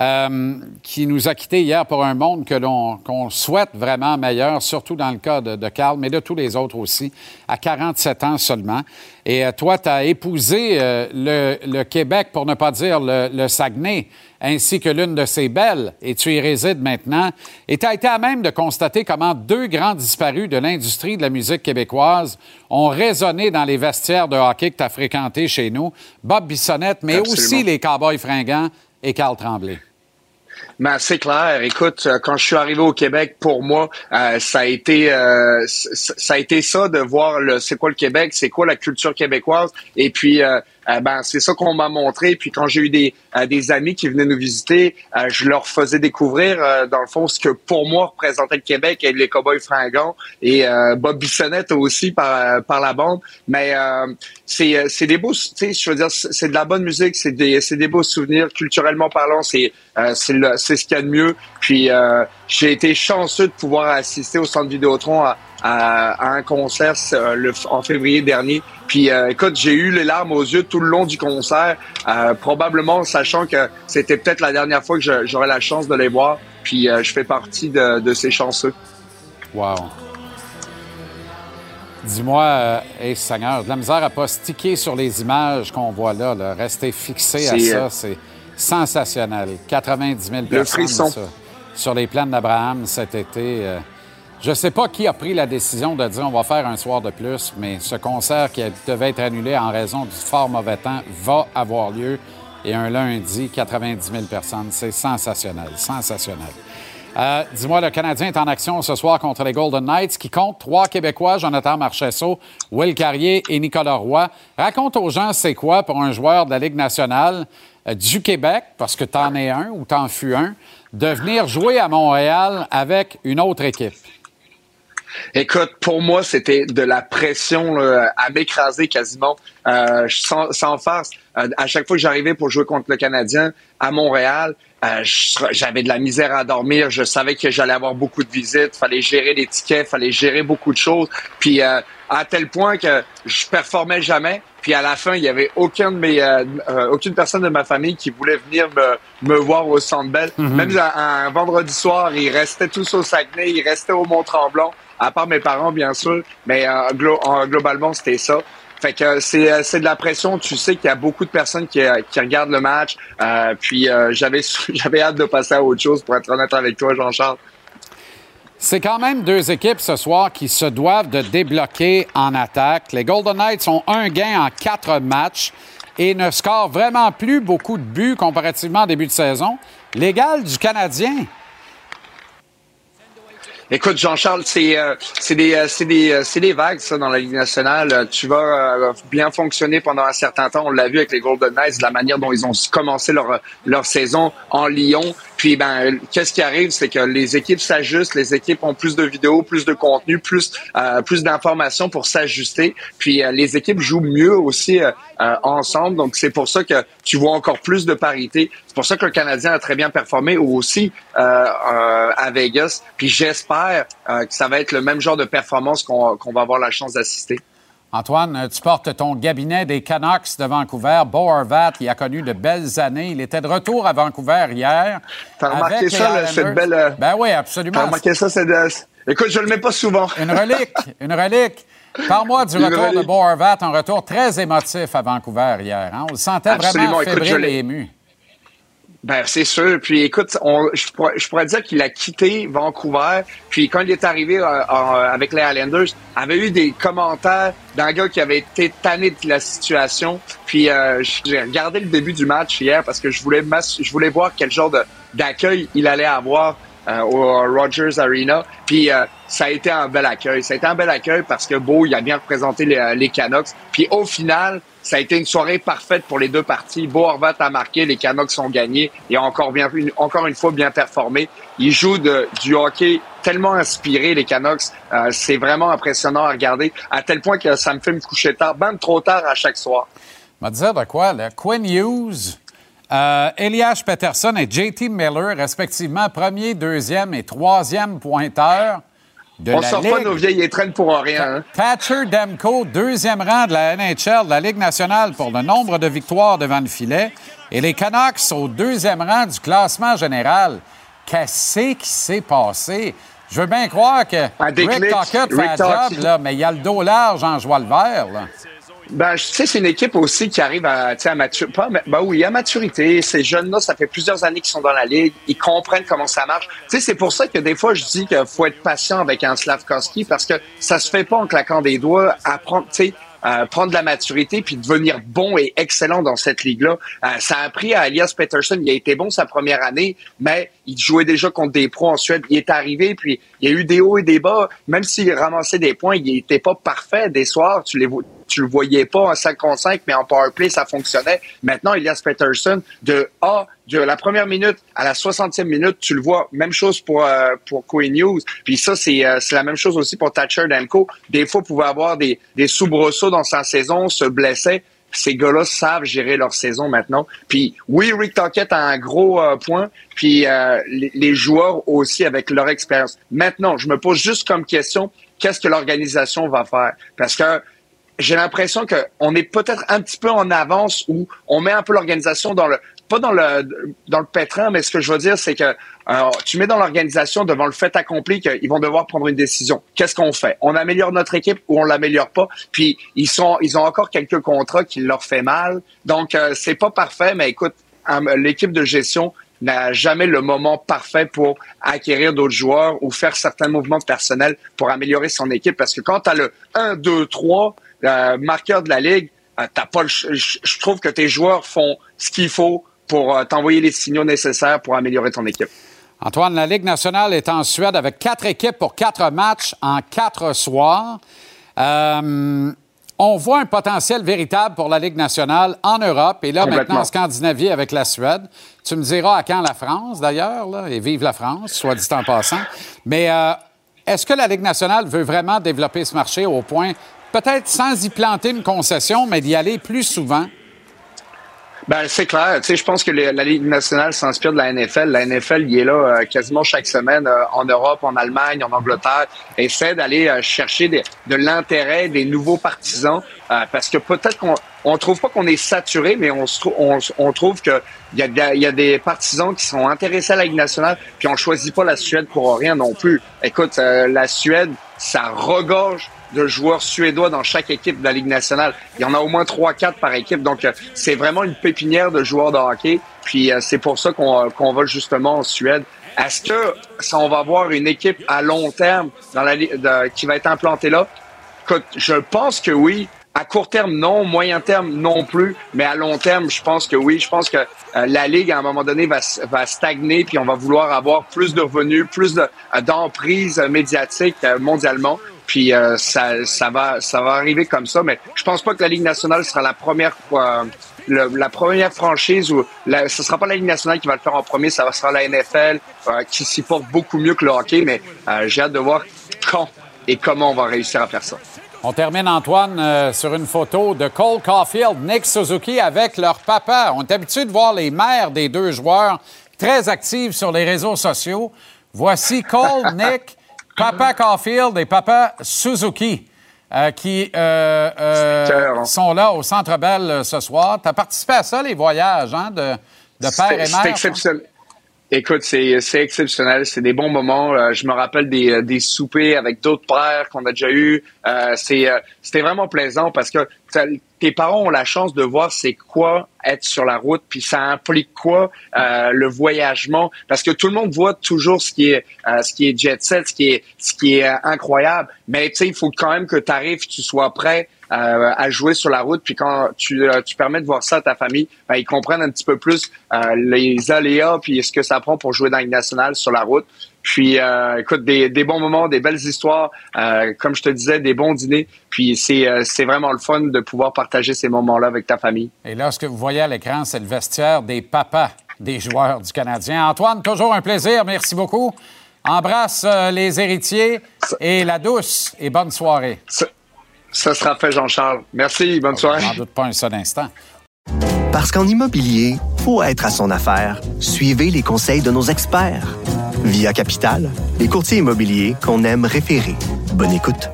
Euh, qui nous a quittés hier pour un monde que l'on qu'on souhaite vraiment meilleur, surtout dans le cas de, de, Carl, mais de tous les autres aussi, à 47 ans seulement. Et euh, toi, tu as épousé euh, le, le, Québec, pour ne pas dire le, le Saguenay, ainsi que l'une de ses belles, et tu y résides maintenant. Et tu as été à même de constater comment deux grands disparus de l'industrie de la musique québécoise ont résonné dans les vestiaires de hockey que tu as fréquentés chez nous. Bob Bissonnette, mais Absolument. aussi les Cowboys fringants et Carl Tremblay. Ben, c'est clair. Écoute, euh, quand je suis arrivé au Québec, pour moi, euh, ça a été euh, ça a été ça de voir le c'est quoi le Québec, c'est quoi la culture québécoise, et puis euh, ben c'est ça qu'on m'a montré. Puis quand j'ai eu des, euh, des amis qui venaient nous visiter, euh, je leur faisais découvrir, dans le fond, ce que pour moi représentait le Québec et les Cowboys fringants et Bob Bissonnette aussi par, par la bande. Mais c'est c'est des beaux, tu sais, je veux dire, c'est de la bonne musique, c'est des c'est des beaux souvenirs culturellement parlant. C'est c'est c'est ce qu'il y a de mieux. Puis j'ai été chanceux de pouvoir assister au Centre Vidéotron à, à, un concert le, en février dernier. Puis euh, écoute, j'ai eu les larmes aux yeux tout le long du concert, euh, probablement sachant que c'était peut-être la dernière fois que j'aurais la chance de les voir. Puis euh, je fais partie de, de, ces chanceux. Wow. Dis-moi, euh, hey, Seigneur, de la misère à pas sticker sur les images qu'on voit là, là, rester fixé à ça, c'est sensationnel. 90 000 personnes sur les plaines d'Abraham cet été. Je ne sais pas qui a pris la décision de dire on va faire un soir de plus, mais ce concert qui devait être annulé en raison du fort mauvais temps va avoir lieu. Et un lundi, 90 000 personnes. C'est sensationnel, sensationnel. Euh, dis-moi, le Canadien est en action ce soir contre les Golden Knights, qui compte trois Québécois, Jonathan Marchesso, Will Carrier et Nicolas Roy. Raconte aux gens c'est quoi pour un joueur de la Ligue nationale euh, du Québec, parce que tu en es un ou t'en fus un, de venir jouer à Montréal avec une autre équipe? Écoute, pour moi, c'était de la pression à m'écraser quasiment, euh, sans, sans farce. Euh, à chaque fois que j'arrivais pour jouer contre le Canadien à Montréal, euh, j'avais de la misère à dormir. Je savais que j'allais avoir beaucoup de visites. Fallait gérer les tickets, fallait gérer beaucoup de choses. Puis à tel point que je performais jamais. Puis à la fin, il y avait aucun de mes, aucune personne de ma famille qui voulait venir me, me voir au Centre Bell. Mm-hmm. Même un, vendredi soir, ils restaient tous au Saguenay, ils restaient au Mont-Tremblant à part mes parents, bien sûr, mais euh, globalement, c'était ça. Fait que c'est, euh, c'est de la pression. Tu sais qu'il y a beaucoup de personnes qui, euh, qui regardent le match. puis j'avais j'avais hâte de passer à autre chose pour être honnête avec toi, Jean-Charles. C'est quand même deux équipes ce soir qui se doivent de débloquer en attaque. Les Golden Knights ont un gain en quatre matchs et ne scorent vraiment plus beaucoup de buts comparativement au début de saison. L'égal du Canadien, Écoute, Jean-Charles, c'est euh, des euh, des euh, des vagues ça dans la Ligue nationale. Tu vas bien fonctionner pendant un certain temps. On l'a vu avec les Golden Knights, la manière dont ils ont commencé leur leur saison en Lyon. Puis ben, qu'est-ce qui arrive, c'est que les équipes s'ajustent, les équipes ont plus de vidéos, plus de contenu, plus plus d'informations pour s'ajuster. Puis les équipes jouent mieux aussi ensemble. Donc c'est pour ça que tu vois encore plus de parité. C'est pour ça que le Canadien a très bien performé aussi à Vegas. Puis j'espère euh, que ça va être le même genre de performance qu'on va avoir la chance d'assister. Antoine, tu portes ton cabinet des Canucks de Vancouver. Bo Horvat, il a connu de belles années. Il était de retour à Vancouver hier. T'as remarqué ça, cette belle... Euh, ben oui, absolument. T'as remarqué ça, c'est... Écoute, je le mets pas souvent. Une relique, une relique. Parle-moi du retour de Bo Horvat, un retour très émotif à Vancouver hier. Hein? On le sentait vraiment fébrile et ému. Ben c'est sûr. Puis écoute, je, pourrais, dire qu'il a quitté Vancouver. Puis quand il est arrivé euh, euh, avec les Islanders, avait eu des commentaires d'un gars qui avait été tanné de la situation. Puis euh, j'ai regardé le début du match hier parce que je voulais je voulais voir quel genre d'accueil il allait avoir au Rogers Arena. Puis ça a été un bel accueil. Ça a été un bel accueil parce que Beau, il a bien représenté les, les Canucks. Puis au final, ça a été une soirée parfaite pour les deux parties. Beau Horvat a marqué, les Canucks ont gagné et encore bien, encore une fois bien performé. Ils jouent du hockey tellement inspiré, les Canucks. Euh, c'est vraiment impressionnant à regarder, à tel point que ça me fait me coucher tard, même trop tard à chaque soir. On va dire de quoi, là? Quinn Hughes, euh, Elias Peterson et JT Miller, respectivement, premier, deuxième et troisième pointeur on ne sort pas nos vieilles étrennes pour rien. Hein. Thatcher Demko, deuxième rang de la NHL, de la Ligue nationale pour le nombre de victoires devant le filet. Et les Canucks au deuxième rang du classement général. Qu'est-ce qui s'est passé? Je veux bien croire que Rick fait un job, là, mais il y a le dos large en joie le vert. Là. Ben, tu sais, c'est une équipe aussi qui arrive à, à maturité. Ben oui, à maturité. Ces jeunes-là, ça fait plusieurs années qu'ils sont dans la ligue. Ils comprennent comment ça marche. Tu sais, c'est pour ça que des fois, je dis qu'il faut être patient avec un Slavkovski parce que ça se fait pas en claquant des doigts. Apprendre, tu sais, euh, prendre de la maturité puis devenir bon et excellent dans cette ligue-là. Euh, ça a appris à Elias Peterson. Il a été bon sa première année, mais il jouait déjà contre des pros en Suède. Il est arrivé, puis il y a eu des hauts et des bas. Même s'il ramassait des points, il n'était pas parfait. Des soirs, tu les tu le voyais pas en 5 contre 5, mais en power play, ça fonctionnait. Maintenant, Elias Peterson, de A, de la première minute à la 60e minute, tu le vois. Même chose pour, euh, pour Queen News. Puis ça, c'est euh, la même chose aussi pour Thatcher Demko. Des fois, pouvait avoir des, des soubresauts dans sa saison, se blessait ces gars-là savent gérer leur saison maintenant. Puis oui, Rick Tockett a un gros euh, point, puis euh, les, les, joueurs aussi avec leur expérience. Maintenant, je me pose juste comme question, qu'est-ce que l'organisation va faire? Parce que j'ai l'impression qu'on est peut-être un petit peu en avance où on met un peu l'organisation dans le pas dans le dans le pétrin, mais ce que je veux dire, c'est que euh, tu mets dans l'organisation devant le fait accompli qu'ils vont devoir prendre une décision. Qu'est-ce qu'on fait? On améliore notre équipe ou on l'améliore pas? Puis ils sont ils ont encore quelques contrats qui leur fait mal. Donc euh, c'est pas parfait, mais écoute, l'équipe de gestion n'a jamais le moment parfait pour acquérir d'autres joueurs ou faire certains mouvements personnels pour améliorer son équipe. Parce que quand tu as le 1, 2, 3 euh, marqueur de la Ligue, euh, t'as pas le, je trouve que tes joueurs font ce qu'il faut pour euh, t'envoyer les signaux nécessaires pour améliorer ton équipe. Antoine, la Ligue nationale est en Suède avec quatre équipes pour quatre matchs en quatre soirs. On voit un potentiel véritable pour la Ligue nationale en Europe et là maintenant en Scandinavie avec la Suède. Tu me diras à quand la France d'ailleurs, et vive la France, soit dit en passant. Mais est-ce que la Ligue nationale veut vraiment développer ce marché au point, peut-être sans y planter une concession, mais d'y aller plus souvent? Ben, c'est clair. Tu sais, je pense que la Ligue nationale s'inspire de la NFL. La NFL, il est là euh, quasiment chaque semaine euh, en Europe, en Allemagne, en Angleterre, et essaie d'aller euh, chercher de l'intérêt des nouveaux partisans parce que peut-être qu'on on trouve pas qu'on est saturé, mais on, on trouve que il y, a, des partisans qui sont intéressés à la Ligue nationale, puis on choisit pas la Suède pour rien non plus. Écoute, la Suède, ça regorge de joueurs suédois dans chaque équipe de la Ligue nationale. Il y en a au moins 3-4 par équipe. Donc, euh, c'est vraiment une pépinière de joueurs de hockey. Puis, euh, c'est pour ça qu'on euh, qu'on va justement en Suède. Est-ce que ça, on va avoir une équipe à long terme dans la, qui va être implantée là? Je pense que oui. À court terme, non. Moyen terme, non plus. Mais à long terme, je pense que oui. Je pense que la Ligue, à un moment donné, va, va stagner, puis on va vouloir avoir plus de revenus, plus d'emprise médiatique mondialement. Puis euh, ça, ça va, ça va arriver comme ça. Mais je pense pas que la Ligue nationale sera la première fois. la première franchise où la, ce sera pas la Ligue nationale qui va le faire en premier, ça sera la NFL euh, qui s'y porte beaucoup mieux que le hockey, mais euh, j'ai hâte de voir quand et comment on va réussir à faire ça. On termine, Antoine, sur une photo de Cole Caulfield, Nick Suzuki avec leur papa. On est habitué de voir les mères des deux joueurs très actives sur les réseaux sociaux. Voici Cole, Nick Papa Caulfield et Papa Suzuki. Euh, qui euh, euh, sont là au Centre Bell ce soir. Tu as participé à ça, les voyages hein, de, de père et mère? C'est exceptionnel. Écoute, c'est exceptionnel, c'est des bons moments. je me rappelle des, des soupers avec d'autres pères qu'on a déjà eu. C'était vraiment plaisant parce que tes parents ont la chance de voir c'est quoi être sur la route, puis ça implique quoi euh, le voyagement, parce que tout le monde voit toujours ce qui est euh, ce qui est jet set, ce qui est ce qui est euh, incroyable, mais tu sais il faut quand même que tu arrives, tu sois prêt à jouer sur la route, puis quand tu, tu permets de voir ça à ta famille, ben, ils comprennent un petit peu plus les aléas, puis ce que ça prend pour jouer dans une nationale sur la route. Puis, euh, écoute, des, des, bons moments, des belles histoires, euh, comme je te disais, des bons dîners. Puis, c'est, euh, c'est vraiment le fun de pouvoir partager ces moments-là avec ta famille. Et là, ce que vous voyez à l'écran, c'est le vestiaire des papas des joueurs du Canadien. Antoine, toujours un plaisir. Merci beaucoup. Embrasse les héritiers et la douce et bonne soirée. Ça, sera fait, Jean-Charles. Merci, bonne ah, soirée. Je n'en doute pas un seul instant. Parce qu'en immobilier, faut être à son affaire. Suivez les conseils de nos experts. Via Capital, les courtiers immobiliers qu'on aime référer. Bonne écoute.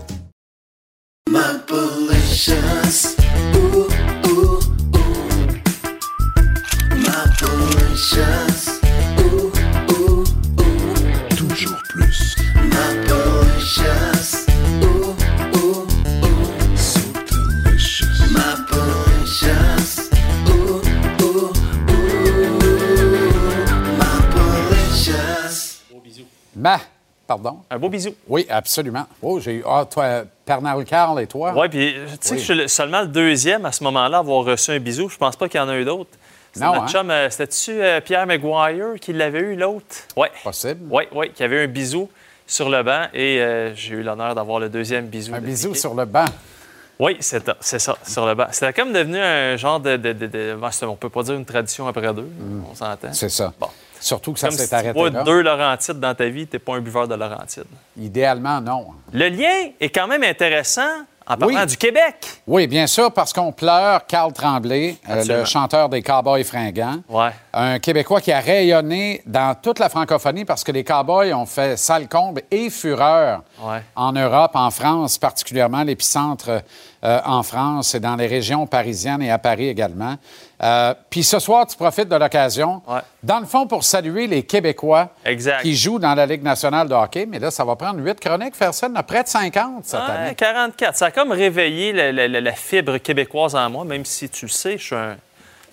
Ben, pardon. Un beau bisou. Oui, absolument. Oh, j'ai eu. Ah, toi, Pernal Carl et toi? Ouais, puis tu sais que je suis seulement le deuxième à ce moment-là à avoir reçu un bisou. Je pense pas qu'il y en a eu d'autres. Non, notre hein? chum, euh, c'était-tu euh, Pierre Maguire qui l'avait eu, l'autre? Oui. Possible. Oui, oui, qui avait eu un bisou sur le banc et euh, j'ai eu l'honneur d'avoir le deuxième bisou. Un de bisou Piqué. sur le banc. Oui, c'est ça, sur le banc. C'était comme devenu un genre de. de, de, bon, on peut pas dire une tradition après deux, on s'entend. Mm. C'est ça. Surtout que ça s'est si tu arrêté là. deux Laurentides dans ta vie, t'es pas un buveur de Laurentides. Idéalement, non. Le lien est quand même intéressant en parlant du Québec. Oui, bien sûr, parce qu'on pleure Carl Tremblay, euh, le chanteur des Cowboys fringants. Un Québécois qui a rayonné dans toute la francophonie parce que les Cowboys ont fait sale combe et fureur Ouais. en Europe, en France, particulièrement l'épicentre euh, en France et dans les régions parisiennes et à Paris également. Euh, Puis ce soir, tu profites de l'occasion, dans le fond, pour saluer les Québécois Exact. qui jouent dans la Ligue nationale de hockey. Mais là, ça va prendre huit chroniques, faire ça, il y en a près de 50 cette année. 44. Ça a comme réveillé la, la- la- la fibre québécoise en moi, même si tu le sais, je suis un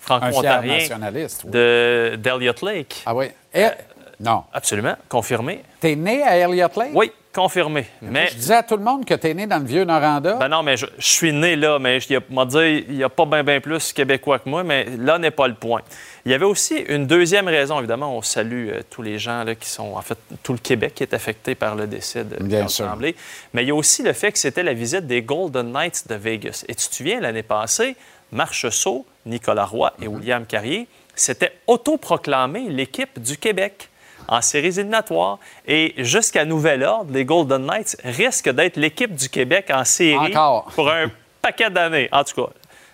franco-ontarien nationaliste, oui. de d'Elliott Lake. Ah oui? Eh, non. Absolument, confirmé. T'es né à Elliott Lake? Oui, confirmé. Mais Je disais à tout le monde que t'es né dans le vieux Noranda. Ben non, mais je, je suis né là, mais je m'a dit, il n'y a pas bien plus québécois que moi, mais là n'est pas le point. Il y avait aussi une deuxième raison, évidemment, on salue euh, tous les gens là, qui sont, en fait, tout le Québec qui est affecté par le décès de Bien. Tremblay. Mais il y a aussi le fait que c'était la visite des Golden Knights de Vegas. Et tu te souviens, l'année passée, Marcheseau, Nicolas Roy et Mhm. William Carrier s'étaient autoproclamés l'équipe du Québec en séries éliminatoires. Et jusqu'à nouvel ordre, les Golden Knights risquent d'être l'équipe du Québec en série Encore. pour un paquet d'années, en tout cas.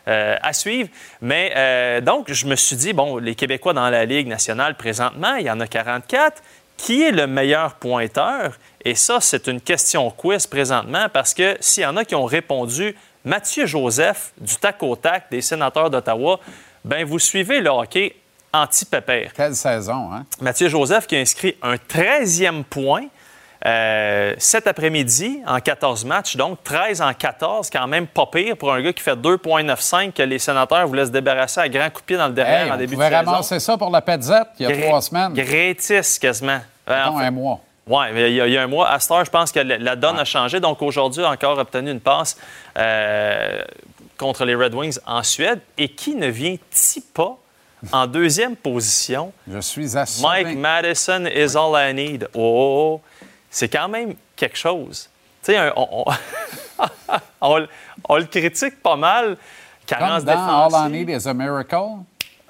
euh, à suivre. Mais euh, donc, je me suis dit, bon, les Québécois dans la Ligue nationale présentement, il y en a 44. Qui est le meilleur pointeur? Et ça, c'est une question quiz présentement parce que s'il y en a qui ont répondu Mathieu Joseph du tac au tac des sénateurs d'Ottawa, ben vous suivez le hockey anti-pépère. Quelle saison, hein? Mathieu Joseph qui a inscrit un 13e point euh, cet après-midi en 14 matchs, donc 13 en 14, quand même pas pire pour un gars qui fait 2,95 que les sénateurs voulaient se débarrasser à grand coup de pied dans le derrière Hey, en on début de saison. ramasser ça pour la Petzette il y a trois semaines. Gratis quasiment. Euh, Non, en fait- un mois. oui, il y, a- il y a un mois. À cette heure, je pense que la, donne a changé. Donc aujourd'hui, encore obtenu une passe euh, contre les Red Wings en Suède. Et qui ne vient-il pas en deuxième position? Je suis assuré. Mike Madison is all I need. Oh, c'est quand même quelque chose. Tu sais, on, on- on le- on le critique pas mal. Comme Carence dans All I. Need is a Miracle.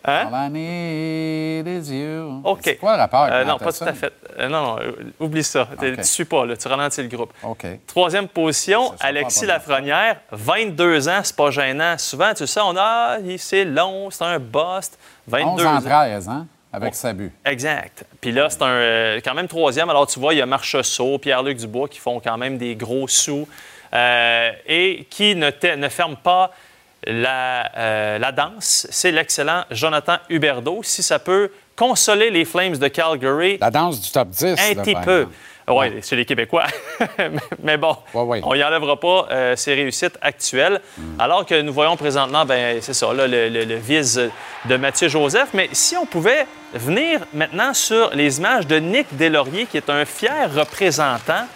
Hein? All I need is you. OK. C'est quoi le rapport avec Euh, Non, pas tout à fait. Euh, non, non, euh, oublie ça. Tu ne suis pas, là. Tu ralentis le groupe. OK. Troisième position, Alexis Lafrenière, 22 ans, c'est pas gênant. Souvent, tu sais, on a, c'est long, c'est un bust. 22 11 en ans. 13, hein? Avec Sabu. Exact. Puis là, c'est un euh, quand même troisième. Alors, tu vois, il y a Marchessault, Pierre-Luc Dubois qui font quand même des gros sous euh, et qui ne, te- ne ferment pas la, euh, la danse. C'est l'excellent Jonathan Huberdeau. Si ça peut consoler les Flames de Calgary. La danse du top 10. Un petit peu. Oui, c'est les Québécois. Mais bon, on n'y enlèvera pas euh, ses réussites actuelles. Mm. Alors que nous voyons présentement, ben c'est ça, là, le, le- le vise de Mathieu Joseph. Mais si on pouvait venir maintenant sur les images de Nick Deslauriers, qui est un fier représentant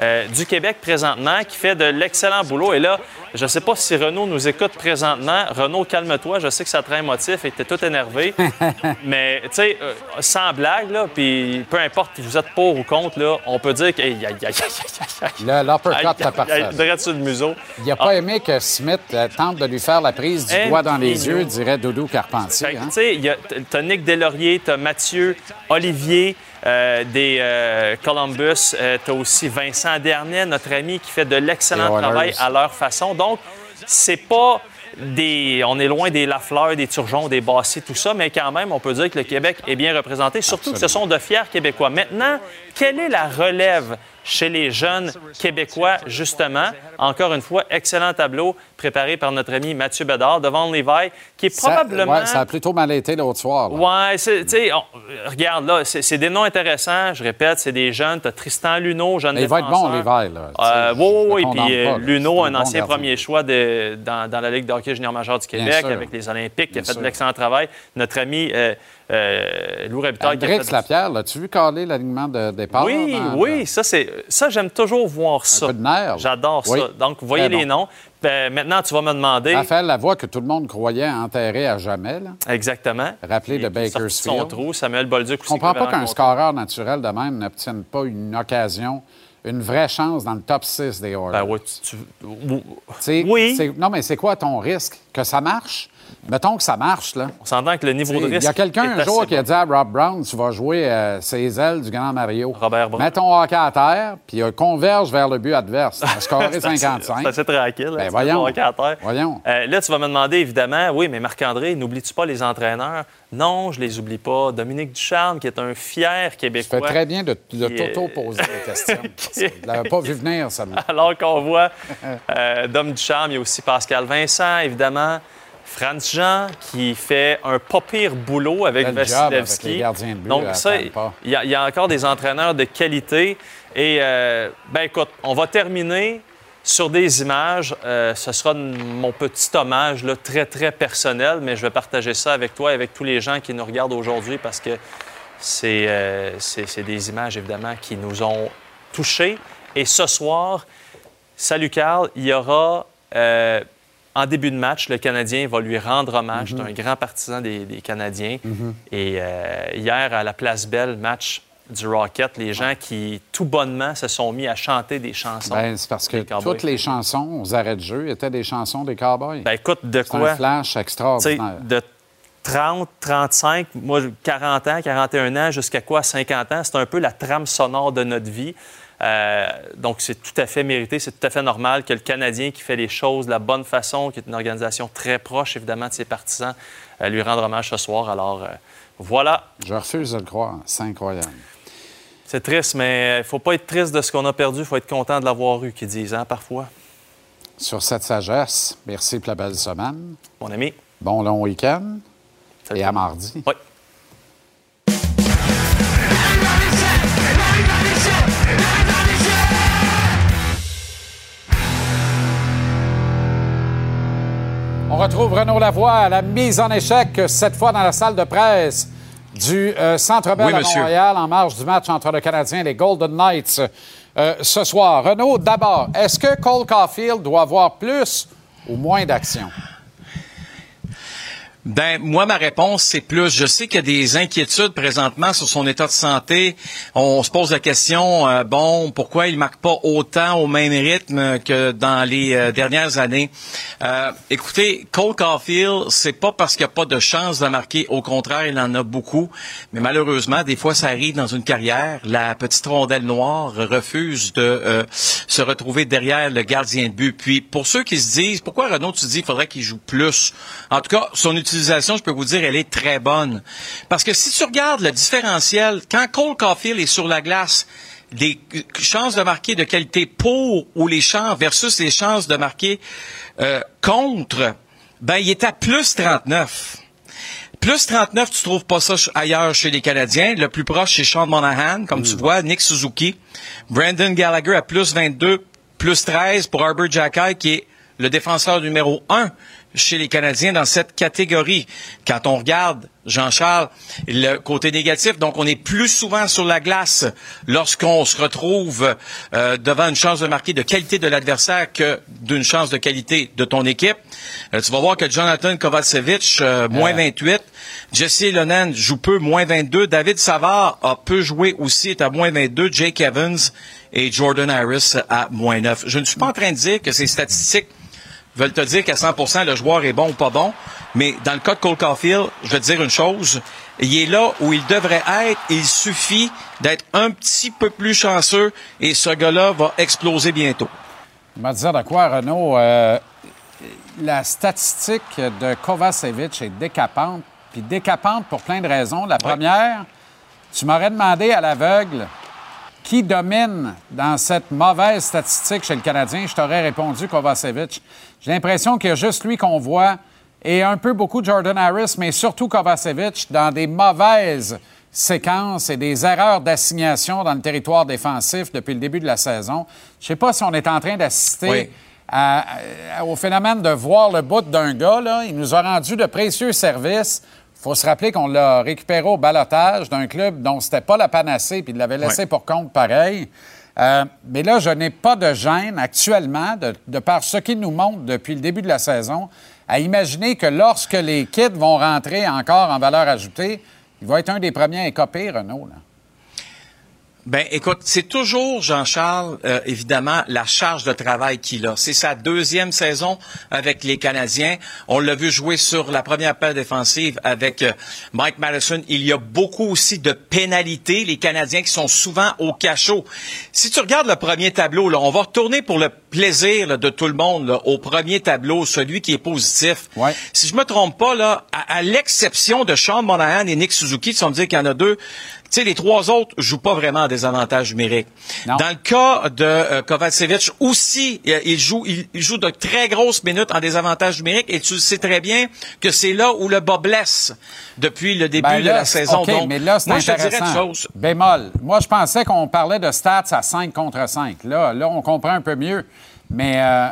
euh, du Québec présentement, qui fait de l'excellent boulot. Et là, je ne sais pas si Renaud nous écoute présentement. Renaud, calme-toi. Je sais que ça te rend émotif et que tu es tout énervé. Mais, tu sais, euh, sans blague, là, puis peu importe si vous êtes pour ou contre, là, on peut dire que. Aïe, aïe, aïe, aïe. Le- L'uppercut, sur museau. Il n'a pas aimé que Smith euh, tente de lui faire la prise du doigt dans les yeux, dirait Doudou Carpentier. Hein? Tu sais, il y a- t'as Nick Deslauriers, t'as Mathieu, Olivier euh, des euh, Columbus, euh, t'as aussi Vincent Dernay, notre ami, qui fait de l'excellent travail à leur façon. Donc, c'est pas des. On est loin des Lafleur, des Turgeon, des Bassi, tout ça, mais quand même, on peut dire que le Québec est bien représenté, surtout que ce sont de fiers Québécois. Maintenant, quelle est la relève chez les jeunes Québécois, justement? Encore une fois, excellent tableau préparé par notre ami Mathieu Bedard devant Levi, qui est Ça- probablement. ouais, ça a plutôt mal été l'autre soir. là. Ouais, tu sais, regarde là, c'est des noms intéressants. Je répète, c'est des jeunes. Tu as Tristan Luneau, jeune Mais il va être bon. Levi. Là, Euh, oui, oui, oui. Puis euh, pas, là. Luneau, un ancien premier choix de- dans, dans la Ligue de hockey junior major du Québec avec les Olympiques, qui a fait de l'excellent travail. Notre ami euh, euh, Lou a Hendrix fait... Lapierre, l'as-tu vu caler l'alignement de départ? Oui, dans- oui, ça, c'est ça j'aime toujours voir ça. peu de nerf. J'adore Oui. ça. Donc, vous voyez Très les bon. noms. Ben, maintenant, tu vas me demander... Raphaël Lavoie, que tout le monde croyait enterré à jamais. Là. Exactement. Rappelé de de son Bakersfield. trou. Samuel Bolduc Je aussi. comprends qui pas qu'un scoreur naturel de même n'obtienne pas une occasion une vraie chance dans le top 6 des Oilers. Ben oui, tu- oui. Non, mais c'est quoi ton risque? Que ça marche? Mettons que ça marche, là. On s'entend que le niveau de Il risque. y a quelqu'un un jour qui a dit à Rob Brown, tu vas jouer euh, ses ailes du grand Mario. Robert Brown. Mets ton hockey à terre, puis euh, converge vers le but adverse. Tu assez- 55. C'est assez tranquille. hein, Ben, tu voyons. hockey à terre. Voyons. Euh, là, tu vas me demander, évidemment, oui, mais Marc-André, n'oublies-tu pas les entraîneurs? Non, je les oublie pas. Dominique Ducharme, qui est un fier Tu Québécois. fais très bien de, de est- t'auto-poser des questions. Je l'avais pas vu venir, celle-là. Alors qu'on voit euh, Dom Ducharme, il y a aussi Pascal Vincent, évidemment. Franz Jean, qui fait un pas pire boulot avec Vasilevski. Donc, ça, il y, a- il y a encore des entraîneurs de qualité. Et, euh, ben écoute, on va terminer sur des images. Euh, ce sera mon petit hommage là, très, très personnel, mais je vais partager ça avec toi et avec tous les gens qui nous regardent aujourd'hui parce que c'est euh, des images, évidemment, qui nous ont touchés. Et ce soir, salut Carl, il y aura, en début de match, le Canadien va lui rendre hommage. Mhm. C'est un grand partisan des, des Canadiens. Et euh, hier, à la Place Belle, match du Rocket, les gens qui, tout bonnement, se sont mis à chanter des chansons. Ben, c'est parce que toutes les chansons aux arrêts de jeu étaient des chansons des Cowboys. Ben, écoute, de quoi? un flash extraordinaire. de 30, 35, moi, 40 ans, 41 ans, jusqu'à quoi, 50 ans, c'est un peu la trame sonore de notre vie. Euh, donc, c'est tout à fait mérité, c'est tout à fait normal que le Canadien qui fait les choses de la bonne façon, qui est une organisation très proche, évidemment, de ses partisans, euh, lui rendre hommage ce soir. Alors, euh, voilà. Je refuse de le croire. C'est incroyable. C'est triste, mais il ne faut pas être triste de ce qu'on a perdu, il faut être content de l'avoir eu, qu'ils disent, hein, parfois. Sur cette sagesse, merci pour la belle semaine. Mon ami. Bon long week-end. Et à mardi. Oui. Retrouve Renaud Lavoie à la mise en échec, cette fois dans la salle de presse du euh, Centre Bell Oui, à. Montréal, en marge du match entre le Canadien et les Golden Knights euh, ce soir. Renaud, d'abord, est-ce que Cole Caulfield doit avoir plus ou moins d'action? Ben, moi, ma réponse, c'est plus. Je sais qu'il y a des inquiétudes présentement sur son état de santé. On se pose la question, euh, bon, pourquoi il marque pas autant au même rythme que dans les euh, dernières années? Euh, écoutez, Cole Caulfield, c'est pas parce qu'il n'y a pas de chance de marquer. Au contraire, il en a beaucoup. Mais malheureusement, des fois, ça arrive dans une carrière. La petite rondelle noire refuse de se retrouver derrière le gardien de but. Puis, pour ceux qui se disent, pourquoi Renaud, tu dis qu'il faudrait qu'il joue plus? En tout cas, son utilisation, je peux vous dire, elle est très bonne. Parce que si tu regardes le différentiel, quand Cole Caulfield est sur la glace, les chances de marquer de qualité pour ou les chances versus les chances de marquer euh, contre, ben, il est à plus 39. Plus 39, tu trouves pas ça ailleurs chez les Canadiens. Le plus proche, c'est Sean Monahan, comme tu vois, Nick Suzuki. Brandon Gallagher à plus 22, plus 13 pour Arbor Jackay, qui est le défenseur numéro 1 chez les Canadiens dans cette catégorie. Quand on regarde, Jean-Charles, le côté négatif, donc on est plus souvent sur la glace lorsqu'on se retrouve euh, devant une chance de marquer de qualité de l'adversaire que d'une chance de qualité de ton équipe. Euh, tu vas voir que Jonathan Kovacevic, euh, moins 28. Jesse Lennon joue peu, moins 22. David Savard a peu joué aussi, est à moins 22. Jake Evans et Jordan Harris à moins 9. Je ne suis pas en train de dire que ces statistiques veulent te dire qu'à 100% le joueur est bon ou pas bon, mais dans le cas de Cole Caulfield, je vais te dire une chose, il est là où il devrait être, il suffit d'être un petit peu plus chanceux et ce gars-là va exploser bientôt. Il m'a dit de quoi, Renaud? Euh, la statistique de Kovacevic est décapante, puis décapante pour plein de raisons. La première, tu m'aurais demandé à l'aveugle qui domine dans cette mauvaise statistique chez le Canadien, je t'aurais répondu Kovacevic. J'ai l'impression qu'il y a juste lui qu'on voit et un peu beaucoup Jordan Harris, mais surtout Kovacevic dans des mauvaises séquences et des erreurs d'assignation dans le territoire défensif depuis le début de la saison. Je ne sais pas si on est en train d'assister Oui. à- à- au phénomène de voir le bout d'un gars. Là. Il nous a rendu de précieux services. Il faut se rappeler qu'on l'a récupéré au balotage d'un club dont c'était pas la panacée, puis il l'avait laissé Ouais. pour compte pareil. Euh, mais là, je n'ai pas de gêne actuellement, de, de par ce qu'il nous montre depuis le début de la saison, à imaginer que lorsque les kids vont rentrer encore en valeur ajoutée, il va être un des premiers à écoper, Renault. Là. Ben, écoute, c'est toujours Jean-Charles, euh, évidemment, la charge de travail qu'il a. C'est sa deuxième saison avec les Canadiens. On l'a vu jouer sur la première paire défensive avec euh, Mike Madison. Il y a beaucoup aussi de pénalités, les Canadiens qui sont souvent au cachot. Si tu regardes le premier tableau, là, on va retourner pour le plaisir là, de tout le monde là, au premier tableau, celui qui est positif. Si je me trompe pas, là, à, à l'exception de Sean Monahan et Nick Suzuki, tu vas me dire qu'il y en a deux, sais, les trois autres jouent pas vraiment à des avantages numériques. Dans le cas de euh, Kovacevic aussi, euh, il joue, il, il joue de très grosses minutes en désavantage numérique et tu sais très bien que c'est là où le bas blesse depuis le début Ben de la saison. Donc, mais là, c'est moi, je te dirais chose. Bémol. Moi, je pensais qu'on parlait de stats à 5 contre 5. Là, là on comprend un peu mieux. Mais. euh,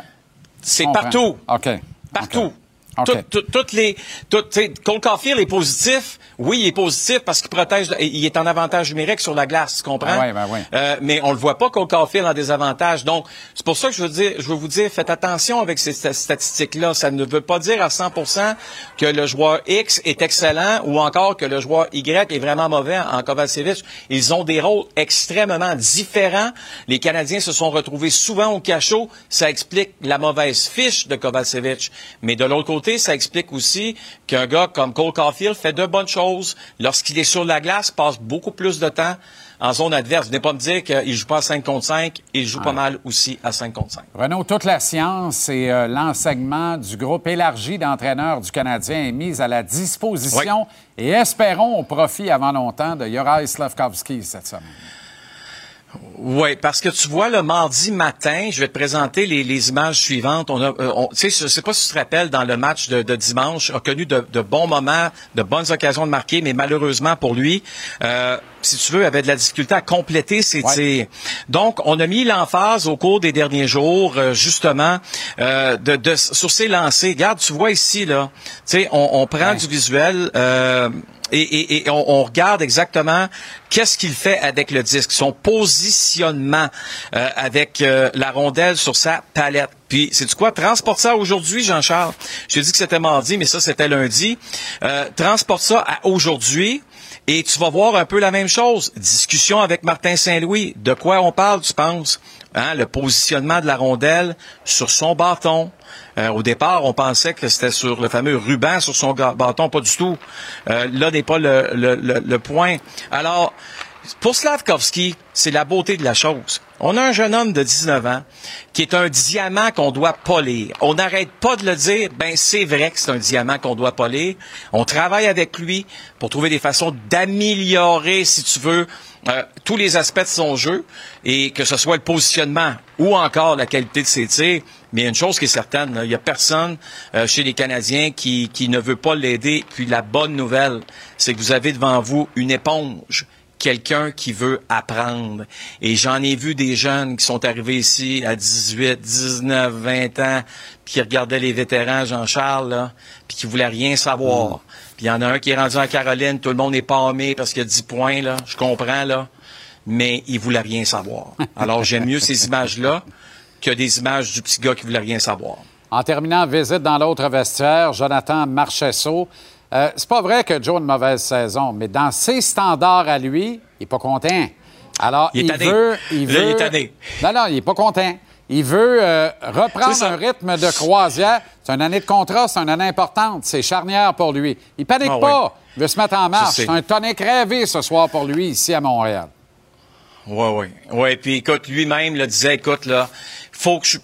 C'est partout. OK. Partout. OK. Tout- tout- toutes les, tout, Cole Caulfield est positif. Oui, il est positif parce qu'il protège, il est en avantage numérique sur la glace, tu comprends? Ben ouais, ben ouais. Euh, mais on le voit pas Cole Caulfield en désavantage. Donc, c'est pour ça que je veux dire, je veux vous dire, faites attention avec ces sta- statistiques-là. Ça ne veut pas dire à 100% que le joueur X est excellent ou encore que le joueur Y est vraiment mauvais en Kovacevic. Ils ont des rôles extrêmement différents. Les Canadiens se sont retrouvés souvent au cachot. Ça explique la mauvaise fiche de Kovacevic. Mais de l'autre côté, ça explique aussi qu'un gars comme Cole Caulfield fait de bonnes choses. Lorsqu'il est sur la glace, passe beaucoup plus de temps en zone adverse. Venez pas me dire qu'il joue pas à 5 contre 5. Il joue pas mal aussi à 5 contre 5. Renaud, toute la science et euh, l'enseignement du groupe élargi d'entraîneurs du Canadien est mis à la disposition et espérons au profit avant longtemps de Juraj Slavkovski cette semaine. Oui, parce que tu vois, le mardi matin, je vais te présenter les, les images suivantes. On a, euh, on- tu sais, je sais pas si tu te rappelles, dans le match de, de dimanche, a connu de, de bons moments, de bonnes occasions de marquer, mais malheureusement pour lui, euh, si tu veux, avait de la difficulté à compléter ses tirs. Donc, on a mis l'emphase au cours des derniers jours, euh, justement, euh, de, de- sur ses lancers. Regarde, tu vois ici, là, tu sais, on, on prend du visuel. Et, et- et on, on regarde exactement qu'est-ce qu'il fait avec le disque, son positionnement euh, avec euh, la rondelle sur sa palette. Puis, c'est du quoi? Transporte ça aujourd'hui, Jean-Charles. Je t'ai dit que c'était mardi, mais ça, c'était lundi. Euh, transporte ça à aujourd'hui. Et tu vas voir un peu la même chose. Discussion avec Martin Saint-Louis. De quoi on parle, tu penses? Hein, le positionnement de la rondelle sur son bâton. Euh, au départ, on pensait que c'était sur le fameux ruban sur son bâton. Pas du tout. Euh, là n'est pas le, le- le- le point. Alors, pour Slavkovski, c'est la beauté de la chose. On a un jeune homme de 19 ans qui est un diamant qu'on doit polir. On n'arrête pas de le dire. Ben, c'est vrai que c'est un diamant qu'on doit polir. On travaille avec lui pour trouver des façons d'améliorer, si tu veux, euh, tous les aspects de son jeu et que ce soit le positionnement ou encore la qualité de ses tirs. Mais une chose qui est certaine, il n'y a personne euh, chez les Canadiens qui, qui ne veut pas l'aider. Puis la bonne nouvelle, c'est que vous avez devant vous une éponge quelqu'un qui veut apprendre. Et j'en ai vu des jeunes qui sont arrivés ici à 18, 19, 20 ans, puis qui regardaient les vétérans, Jean-Charles, là, puis qui voulaient rien savoir. Puis il y en a un qui est rendu en Caroline, tout le monde est palmé parce qu'il y a 10 points, là, je comprends, là, mais il voulait rien savoir. Alors j'aime mieux ces images-là que des images du petit gars qui voulait rien savoir. En terminant, visite dans l'autre vestiaire, Jonathan Marchesso. Euh, c'est pas vrai que Joe a une mauvaise saison, mais dans ses standards à lui, il est pas content. Alors, Il est il, tanné. veut, il Là, veut. il est tanné. Non, non, il est pas content. Il veut euh, reprendre un rythme de croisière. C'est une année de contrat, c'est une année importante. C'est charnière pour lui. Il panique Ah pas. Il veut se mettre en marche. C'est un tonic rêvé ce soir pour lui ici à Montréal. Oui, oui. Oui, puis écoute, lui-même le disait, écoute, là, faut que je,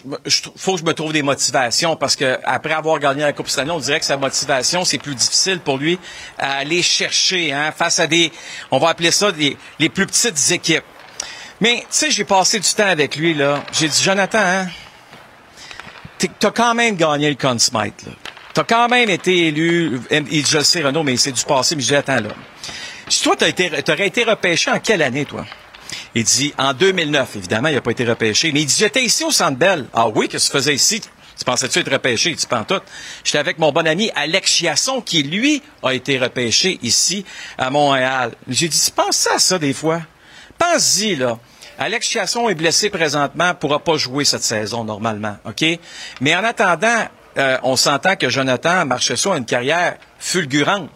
faut que je me trouve des motivations parce que après avoir gagné la Coupe Stanley, on dirait que sa motivation, c'est plus difficile pour lui à aller chercher, hein, face à des, on va appeler ça les plus petites équipes. Mais, tu sais, j'ai passé du temps avec lui, là. J'ai dit, Jonathan, hein, t'as quand même gagné le Conn Smythe. T'as quand même été élu, je le sais, Renaud, mais c'est du passé, mais je dis, attends, là. Si toi, t'as été, t'aurais été repêché en quelle année, toi? Il dit, en 2009, évidemment, il n'a pas été repêché. Mais il dit, j'étais ici au Centre Bell. Ah oui, que tu faisais ici? Tu pensais-tu être repêché? Pas en tout. J'étais avec mon bon ami Alex Chiasson, qui, lui, a été repêché ici, à Montréal. J'ai dit, pense à ça des fois? Pense-y, là. Alex Chiasson est blessé présentement, pourra pas jouer cette saison, normalement, OK? Mais en attendant, euh, on s'entend que Jonathan Marchessault a une carrière fulgurante.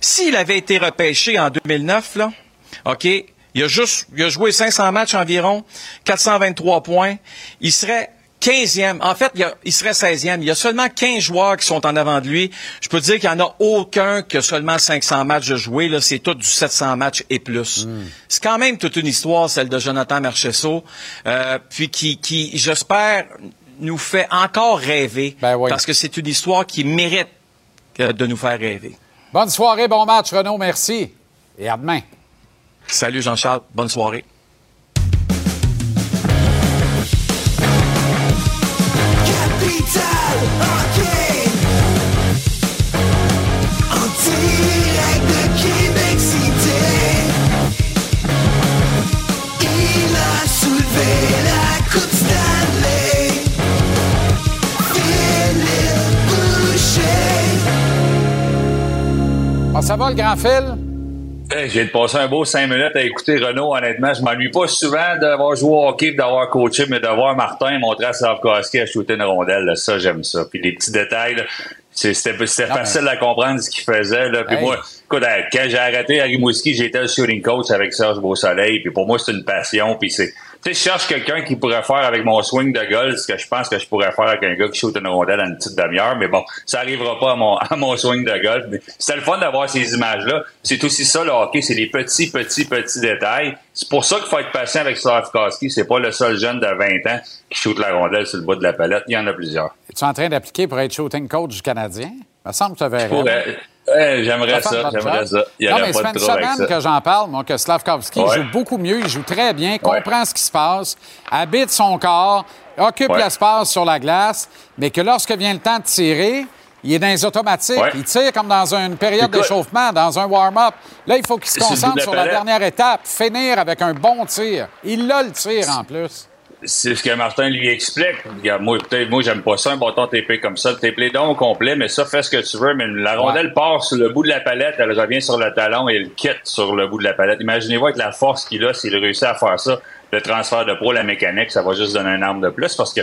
S'il avait été repêché en 2009, là, OK, Il a juste, il a joué 500 matchs environ, 423 points. Il serait 15e. En fait, il, y a- il serait 16e. Il y a seulement 15 joueurs qui sont en avant de lui. Je peux te dire qu'il n'y en a aucun qui a seulement 500 matchs de jouer. Là, c'est tout du 700 matchs et plus. C'est quand même toute une histoire, celle de Jonathan Marcheseau. Euh, puis qui, qui j'espère, nous fait encore rêver. Parce que c'est une histoire qui mérite euh, de nous faire rêver. Bonne soirée, bon match, Renaud, merci. Et à demain. Salut Jean-Charles. Bonne soirée. Capital Hockey En direct de Québec City Il a soulevé la Coupe Stanley Philippe Boucher Ah, ça va, le grand fil? Hey, J'ai passé un beau cinq minutes à écouter Renault, honnêtement. Je m'ennuie pas souvent d'avoir joué au hockey d'avoir coaché, mais de voir Martin montrer à Slavkowski à shooter une rondelle, là, ça, j'aime ça. Puis les petits détails, là, c'était facile à comprendre ce qu'il faisait. Là. Puis Hey. moi, écoute, quand j'ai arrêté à Rimouski, j'étais le shooting coach avec Serge Beausoleil. Puis pour moi, c'est une passion. Puis c'est, tu sais, je cherche quelqu'un qui pourrait faire avec mon swing de golf ce que je pense que je pourrais faire avec un gars qui shoot une rondelle à une petite demi-heure. Mais bon, ça arrivera pas à mon, à mon swing de golf. Mais c'était le fun d'avoir ces images-là. C'est aussi ça, le. C'est les petits, petits, petits détails. C'est pour ça qu'il faut être patient avec Slavkowski. C'est pas le seul jeune de 20 ans qui shoot la rondelle sur le bas de la palette. Il y en a plusieurs. Es-tu en train d'appliquer pour être shooting coach du Canadien? Il me semble que tu avais j'aimerais Ça j'aimerais ça. Il y non, mais pas de une semaine ça. que j'en parle, moi, que Slavkovski Ouais. joue beaucoup mieux, il joue très bien, comprend ce qui se passe, habite son corps, occupe Ouais. l'espace sur la glace, mais que lorsque vient le temps de tirer, il est dans les automatiques. Ouais. Il tire comme dans une période d'échauffement, dans un warm-up. Là, il faut qu'il se concentre sur la dernière étape, finir avec un bon tir. Il a le tir en plus. C'est ce que Martin lui explique. Regarde, moi, peut-être, moi, j'aime pas ça, un bâton TP comme ça. Le TP donc au complet, mais ça, fais ce que tu veux. Mais la rondelle part sur le bout de la palette, elle revient sur le talon et elle quitte sur le bout de la palette. Imaginez-vous avec la force qu'il a, s'il réussit à faire ça, le transfert de pro, la mécanique, ça va juste donner un arme de plus parce que,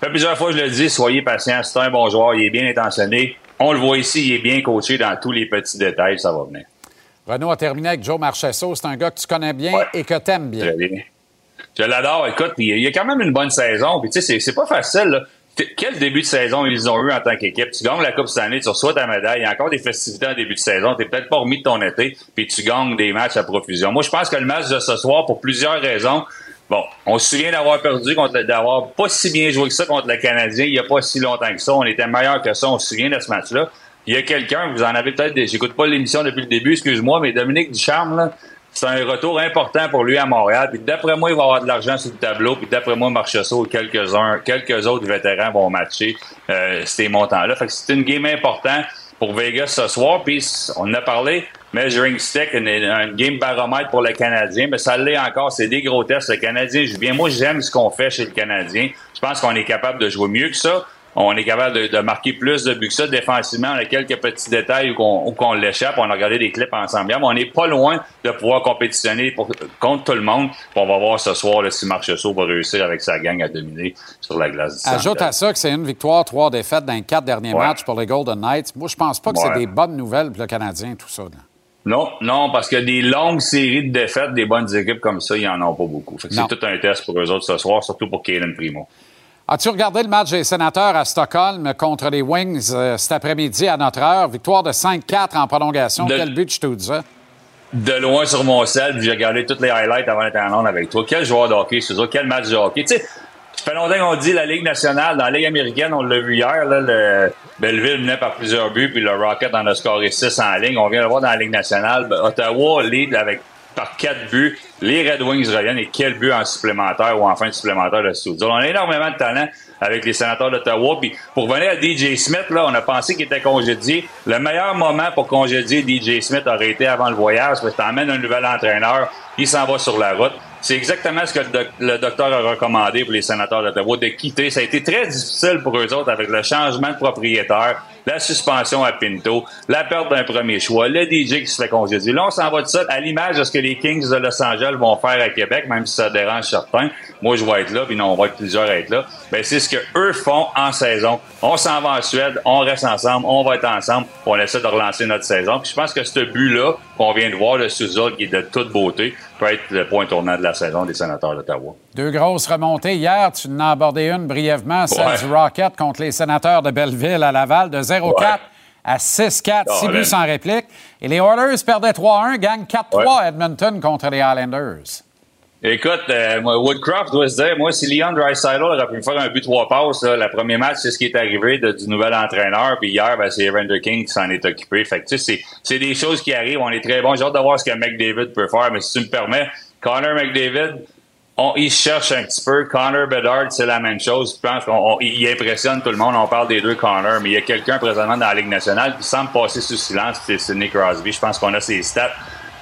fait plusieurs fois, je le dis, soyez patient. C'est un bon joueur, il est bien intentionné. On le voit ici, il est bien coaché dans tous les petits détails, ça va venir. Renaud a terminé avec Joe Marchesso. C'est un gars que tu connais bien et que tu aimes bien. Très bien. Je l'adore. Écoute, il y a quand même une bonne saison. Puis tu sais, c'est- pas facile. Là. Quel début de saison ils ont eu en tant qu'équipe? Tu gagnes la Coupe cette année, tu reçois ta médaille. Il y a encore des festivités en début de saison. Tu peut-être pas remis de ton été, puis tu gagnes des matchs à profusion. Moi, je pense que le match de ce soir, pour plusieurs raisons, bon, on se souvient d'avoir perdu, d'avoir pas si bien joué que ça contre le Canadien il y a pas si longtemps que ça. On était meilleur que ça. On se souvient de ce match-là. Il y a quelqu'un, vous en avez peut-être, j'écoute pas l'émission depuis le début, excuse-moi, mais Dominique Ducharme, c'est un retour important pour lui à Montréal. Puis d'après moi, il va avoir de l'argent sur le tableau. Puis d'après moi, Marchessault et quelques-uns, quelques autres vétérans vont matcher euh, ces montants-là. Fait que c'est une game importante pour Vegas ce soir. Puis on en a parlé, measuring stick, une game baromètre pour le Canadien. Mais ça l'est encore. C'est des gros tests. Le Canadien joue bien. Moi, j'aime ce qu'on fait chez le Canadien. Je pense qu'on est capable de jouer mieux que ça. On est capable de, de marquer plus de buts que ça défensivement. On a quelques petits détails où qu'on, l'échappe. On a regardé des clips ensemble. hier, Mais on n'est pas loin de pouvoir compétitionner pour- contre tout le monde. Puis on va voir ce soir là, si Marchessault va réussir avec sa gang à dominer sur la glace du. Ajoute à ça que c'est une victoire, trois défaites dans les quatre derniers Ouais. matchs pour les Golden Knights. Moi, je pense pas que Ouais. c'est des bonnes nouvelles pour le Canadien, tout ça. là. Non, non, parce que des longues séries de défaites des bonnes équipes comme ça, il n'y en a pas beaucoup. Fait que Non. c'est tout un test pour eux autres ce soir, surtout pour Kaden Primo. As-tu regardé le match des sénateurs à Stockholm contre les Wings euh, cet après-midi à notre heure? Victoire de 5-4 en prolongation. De- Quel but, je te disais? de loin sur mon sel, puis j'ai regardé toutes les highlights avant d'être en avec toi. Quel joueur de hockey, c'est ça? Quel match de hockey? Tu sais, fait longtemps qu'on dit la Ligue nationale. Dans la Ligue américaine, on l'a vu hier, là, le Belleville menait par plusieurs buts, puis le Rocket en a scoré 6 en ligne. On vient de le voir dans la Ligue nationale. Ben, Ottawa lead avec par 4 buts. Les Red Wings reviennent et quel but en supplémentaire ou en fin de supplémentaire de Studio. On a énormément de talent avec les sénateurs d'Ottawa. Puis pour venir à DJ Smith, là, on a pensé qu'il était congédié. Le meilleur moment pour congédier DJ Smith aurait été avant le voyage, parce que t'emmènes un nouvel entraîneur, il s'en va sur la route. C'est exactement ce que le, doc- le docteur a recommandé pour les sénateurs d'Ottawa, de quitter. Ça a été très difficile pour eux autres avec le changement de propriétaire, la suspension à Pinto, la perte d'un premier choix, le DJ qui se fait congédier. Là, on s'en va de ça à l'image de ce que les Kings de Los Angeles vont faire à Québec, même si ça dérange certains. Moi, je vais être là, puis non, on va être plusieurs à être là. Ben, c'est ce que eux font en saison. On s'en va en Suède, on reste ensemble, on va être ensemble, on essaie de relancer notre saison. Puis je pense que ce but-là qu'on vient de voir de Suzol, qui est de toute beauté, peut être le point tournant de la saison des sénateurs d'Ottawa. Deux grosses remontées. Hier, tu en as abordé une brièvement, celle Ouais. du Rocket contre les sénateurs de Belleville à Laval, de 0-4 Ouais. à 6-4, Ah, 6 buts sans réplique. Et les Oilers perdaient 3-1, gagnent 4-3 à Edmonton contre les Islanders. Écoute, euh, Woodcroft doit se dire, moi, si Leon Draisaitl aurait pu me faire un but trois passes, là, le premier match, c'est ce qui est arrivé de- du nouvel entraîneur. Puis hier, ben, c'est Evander King qui s'en est occupé. Fait que, tu sais, c'est- c'est des choses qui arrivent. On est très bon. J'ai hâte de voir ce que McDavid peut faire. Mais si tu me permets, Connor McDavid, on, il se cherche un petit peu. Connor Bedard, c'est la même chose. Je pense qu'il impressionne tout le monde. On parle des deux Connor, mais il y a quelqu'un présentement dans la Ligue nationale qui semble passer sous silence, c'est Sidney Crosby. Je pense qu'on a ses stats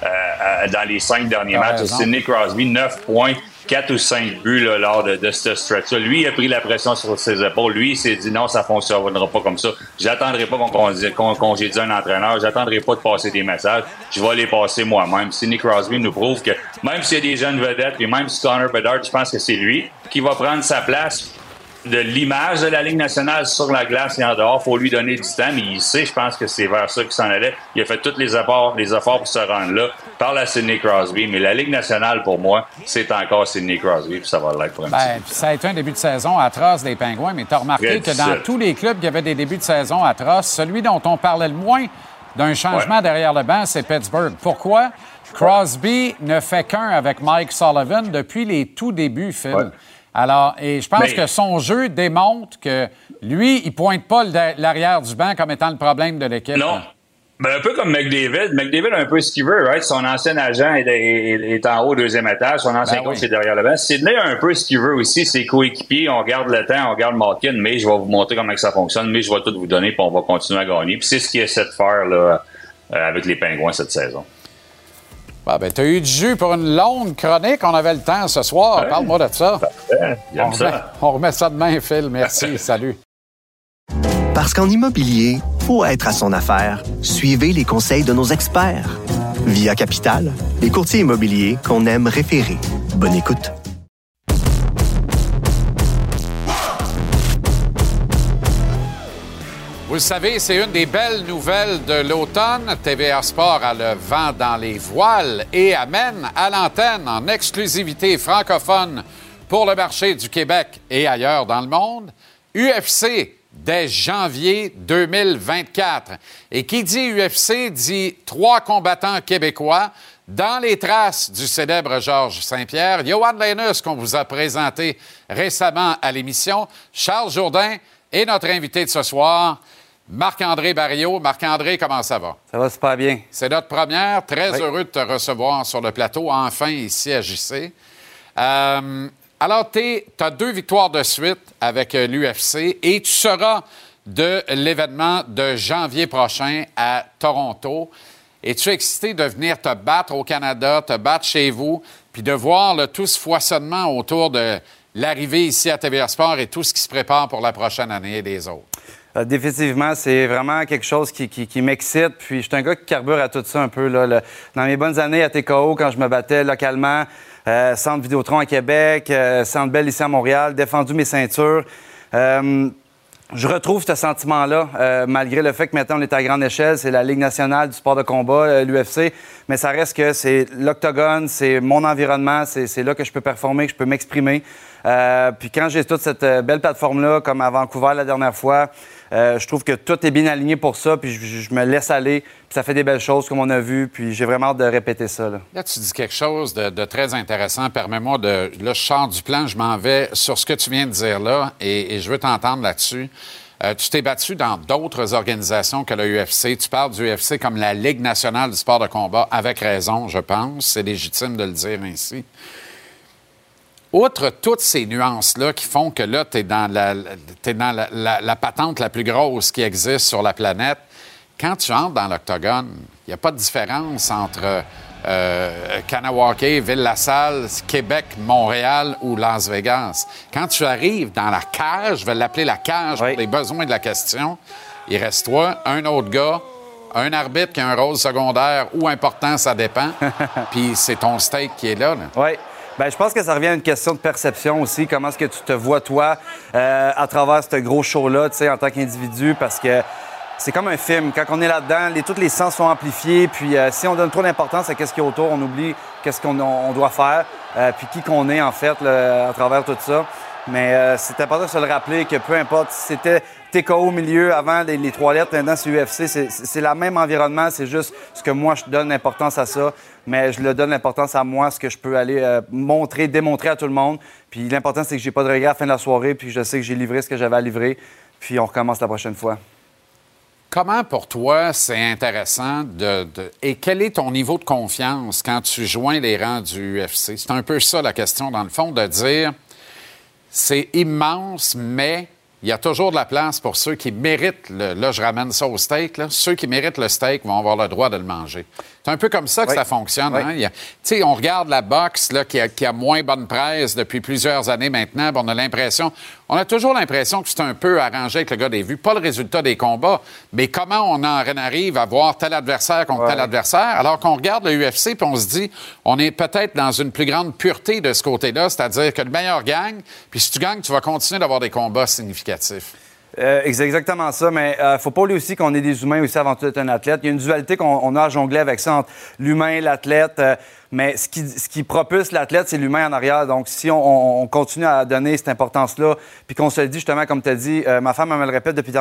euh, euh, dans les cinq derniers T'as matchs. Sidney Crosby, 9 points, 4 ou 5 buts lors de, ce stretch-là. Lui, il a pris la pression sur ses épaules. Lui, il s'est dit non, ça fonctionnera pas comme ça. J'attendrai pas qu'on congédie un entraîneur. J'attendrai pas de passer des messages. Je vais les passer moi-même. Sidney Crosby nous prouve que même s'il y a des jeunes vedettes, et même si Connor Bedard, je pense que c'est lui qui va prendre sa place de l'image de la Ligue nationale sur la glace et en dehors. faut lui donner du temps, mais il sait, je pense que c'est vers ça qu'il s'en allait. Il a fait tous les efforts pour se rendre là. Parle à Sidney Crosby, mais la Ligue nationale, pour moi, c'est encore Sidney Crosby, puis ça va l'être pour un Ben, ça a été un début de saison atroce des Pingouins, mais tu as remarqué que dans tous les clubs qui avaient des débuts de saison atroces, celui dont on parlait le moins d'un changement derrière le banc, c'est Pittsburgh. Pourquoi? Crosby ne fait qu'un avec Mike Sullivan depuis les tout débuts, Phil. Ouais. Alors, et je pense Mais- que son jeu démontre que lui, il pointe pas l'arrière du banc comme étant le problème de l'équipe. Non. Ben, un peu comme McDavid. McDavid a un peu ce qu'il veut, right? Son ancien agent est, est- est en haut au deuxième étage. Son ancien Ben coach oui. est derrière le banc. Sidney a un peu ce qu'il veut aussi. Ses coéquipiers, on garde le temps, on garde Malkin, mais je vais vous montrer comment que ça fonctionne, mais je vais tout vous donner, puis on va continuer à gagner. Puis c'est ce qu'il essaie de faire, là, euh, avec les Pingouins cette saison. Ah, ben, tu as eu du jus pour une longue chronique. On avait le temps ce soir. Ouais. Parle-moi de ça. il aime on, ça. Remet, on remet ça demain, Phil. Merci. Salut. Parce qu'en immobilier, faut être à son affaire. Suivez les conseils de nos experts. Via Capital, les courtiers immobiliers qu'on aime référer. Bonne écoute. Vous le savez, c'est une des belles nouvelles de l'automne. TVA Sport a le vent dans les voiles et amène à l'antenne en exclusivité francophone pour le marché du Québec et ailleurs dans le monde, UFC dès janvier 2024. Et qui dit UFC dit trois combattants québécois dans les traces du célèbre Georges Saint-Pierre. Johan Lenus, qu'on vous a présenté récemment à l'émission, Charles Jourdain et notre invité de ce soir, Marc-André Barriot. Marc-André, comment ça va? Ça va super bien. C'est notre première. Très Oui. heureux de te recevoir sur le plateau, enfin, ici à JC. Euh, alors, tu as deux victoires de suite avec euh, l'UFC et tu seras de l'événement de janvier prochain à Toronto. Es-tu excité de venir te battre au Canada, te battre chez vous, puis de voir tout ce foisonnement autour de l'arrivée ici à TVA Sport et tout ce qui se prépare pour la prochaine année et les autres? Euh, définitivement, c'est vraiment quelque chose qui, m'excite. Puis je suis un gars qui carbure à tout ça un peu. Dans mes bonnes années à TKO, quand je me battais localement, euh, Centre Vidéotron à Québec, euh, Centre Bell ici à Montréal, défendu mes ceintures. Euh, je retrouve ce sentiment-là, euh, malgré le fait que maintenant on est à grande échelle, c'est la Ligue nationale du sport de combat, l'UFC, mais ça reste que c'est l'octogone, c'est mon environnement, c'est c'est là que je peux performer, que je peux m'exprimer. Euh, puis quand j'ai toute cette euh, belle plateforme-là, comme à Vancouver la dernière fois, euh, je trouve que tout est bien aligné pour ça, puis je, me laisse aller, puis ça fait des belles choses comme on a vu, puis j'ai vraiment hâte de répéter ça. Là. Tu dis quelque chose de, très intéressant. Permets-moi de. Là, je sors du plan, je m'en vais sur ce que tu viens de dire là, et, je veux t'entendre là-dessus. Tu t'es battu dans d'autres organisations que le UFC. Tu parles du UFC comme la Ligue nationale du sport de combat, avec raison, je pense. C'est légitime de le dire ainsi. Outre toutes ces nuances-là qui font que là, tu es dans, la, t'es dans la, la- la patente la plus grosse qui existe sur la planète, quand tu entres dans l'octogone, il n'y a pas de différence entre euh, Kanawake, Ville-la-Salle, Québec, Montréal ou Las Vegas. Quand tu arrives dans la cage, je vais l'appeler la cage pour les besoins de la question, il reste toi, un autre gars, un arbitre qui a un rôle secondaire ou important, ça dépend, puis c'est ton steak qui est là. là. Oui. Ben, je pense que ça revient à une question de perception aussi. Comment est-ce que tu te vois, toi, euh, à travers ce gros show-là, tu sais, en tant qu'individu? Parce que c'est comme un film. Quand on est là-dedans, les, tous les sens sont amplifiés. Puis euh, si on donne trop d'importance à qu'est-ce qui est autour, on oublie qu'est-ce qu'on on doit faire, euh, puis qui qu'on est, en fait, là, à travers tout ça. Mais euh, c'est important de se le rappeler que peu importe si c'était TKO au milieu avant les, trois lettres, maintenant c'est UFC, c'est- le même environnement, c'est juste ce que moi je donne l'importance à ça, mais je le donne l'importance à moi, ce que je peux aller euh, montrer, démontrer à tout le monde. Puis l'important c'est que j'ai pas de regrets à la fin de la soirée, puis je sais que j'ai livré ce que j'avais à livrer, puis on recommence la prochaine fois. Comment pour toi c'est intéressant de- Et quel est ton niveau de confiance quand tu joins les rangs du UFC? C'est un peu ça la question, dans le fond, de dire c'est immense, mais il y a toujours de la place pour ceux qui méritent le. Là, je ramène ça au steak. Là. Ceux qui méritent le steak vont avoir le droit de le manger. C'est un peu comme ça que Oui. ça fonctionne. Oui. hein. A- on regarde la boxe là, qui, a, qui a moins bonne presse depuis plusieurs années maintenant. On a l'impression, on a toujours l'impression que c'est un peu arrangé avec le gars des vues. Pas le résultat des combats, mais comment on en arrive à voir tel adversaire contre tel adversaire, alors qu'on regarde le UFC puis on se dit, on est peut-être dans une plus grande pureté de ce côté-là, c'est-à-dire que le meilleur gagne, puis si tu gagnes, tu vas continuer d'avoir des combats significatifs. Euh, c'est exactement ça, mais euh, faut pas oublier aussi qu'on est des humains aussi avant tout d'être un athlète. Il y a une dualité qu'on on a à jongler avec ça entre l'humain, l'athlète, euh, mais ce qui, propulse l'athlète, c'est l'humain en arrière. Donc, si on, on continue à donner cette importance-là, puis qu'on se le dit justement, comme tu as dit, euh, ma femme elle me le répète depuis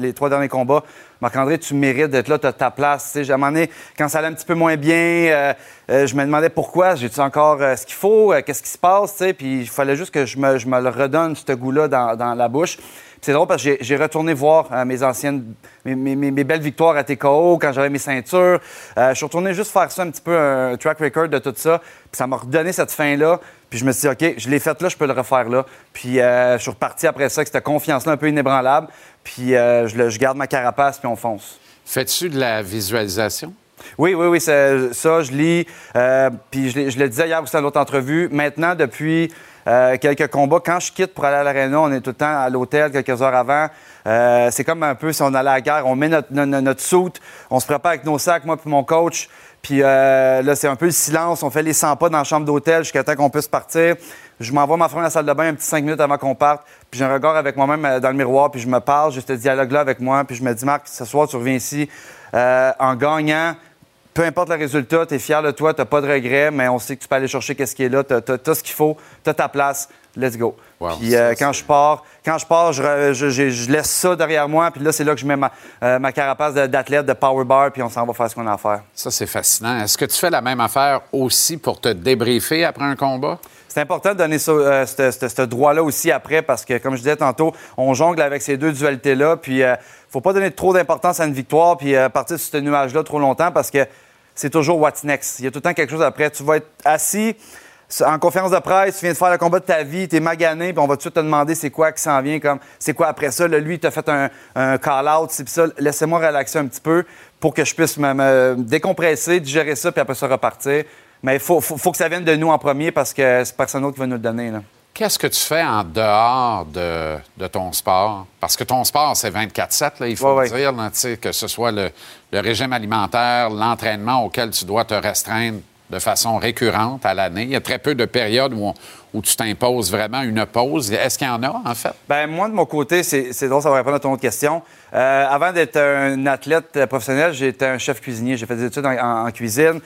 les trois derniers combats, Marc-André, tu mérites d'être là, tu as ta place. Tu sais, à un moment donné, quand ça allait un petit peu moins bien, euh, euh, je me demandais pourquoi, j'ai-tu encore ce qu'il faut, qu'est-ce qui se passe, puis il fallait juste que je me, le redonne, ce goût-là, dans la bouche. C'est drôle parce que j'ai- retourné voir euh, mes anciennes, mes, mes- mes- mes belles victoires à TKO quand j'avais mes ceintures. Euh, je suis retourné juste faire ça un petit peu, un track record de tout ça. Puis ça m'a redonné cette fin-là. Puis je me suis dit, OK, je l'ai faite là, je peux le refaire là. Puis euh, je suis reparti après ça avec cette confiance-là un peu inébranlable. Puis je, garde ma carapace, puis on fonce. Fais-tu de la visualisation? Oui, oui, oui, ça, je lis. Euh, puis je, l'ai- je le disais hier aussi dans l'autre entrevue. Maintenant, depuis euh, quelques combats, quand je quitte pour aller à l'aréna, on est tout le temps à l'hôtel quelques heures avant. Euh, c'est comme un peu si on allait à la guerre, on met notre, notre, soute, on se prépare avec nos sacs, moi puis mon coach. Puis euh, là, c'est un peu le silence. On fait les 100 pas dans la chambre d'hôtel jusqu'à temps qu'on puisse partir. Je m'envoie ma femme la salle de bain un petit 5 minutes avant qu'on parte. Puis j'ai un regard avec moi-même dans le miroir, puis je me parle, j'ai ce dialogue-là avec moi. Puis je me dis, Marc, ce soir, tu reviens ici en gagnant. Peu importe le résultat, tu es fier de toi, tu pas de regrets, mais on sait que tu peux aller chercher qu'est-ce qui est là, tu as, ce qu'il faut, tu as ta place, let's go. puis euh, quand je pars, quand je pars, je, re- je- je- je laisse ça derrière moi, puis là, c'est là que je mets ma, euh, ma carapace d'athlète, de power bar, puis on s'en va faire ce qu'on a à faire. Ça, c'est fascinant. Est-ce que tu fais la même affaire aussi pour te débriefer après un combat? C'est important de donner euh, ce- ce ce droit-là aussi après parce que, comme je disais tantôt, on jongle avec ces deux dualités-là. Puis, euh, faut pas donner trop d'importance à une victoire puis euh, partir sur ce nuage-là trop longtemps parce que c'est toujours what's next. Il y a tout le temps quelque chose après. Tu vas être assis en conférence de presse, tu viens de faire le combat de ta vie, tu es magané, puis on va tout de suite te demander c'est quoi qui s'en vient, comme c'est quoi après ça. Lui, il t'a fait un, call-out, c'est. Laissez-moi relaxer un petit peu pour que je puisse me, décompresser, digérer ça, puis après ça repartir. Mais il faut, que ça vienne de nous en premier parce que c'est personne d'autre qui va nous le donner. Qu'est-ce que tu fais en dehors de, de ton sport? Parce que ton sport, c'est 24-7, là, il faut le dire, là, que ce soit le, le régime alimentaire, l'entraînement auquel tu dois te restreindre de façon récurrente à l'année. Il y a très peu de périodes où, on- où tu t'imposes vraiment une pause. Est-ce qu'il y en a, en fait? Ben moi, de mon côté, c'est c'est drôle, ça va répondre à ton autre question. Euh, avant d'être un athlète professionnel, j'étais un chef cuisinier. J'ai fait des études en, en- en cuisine.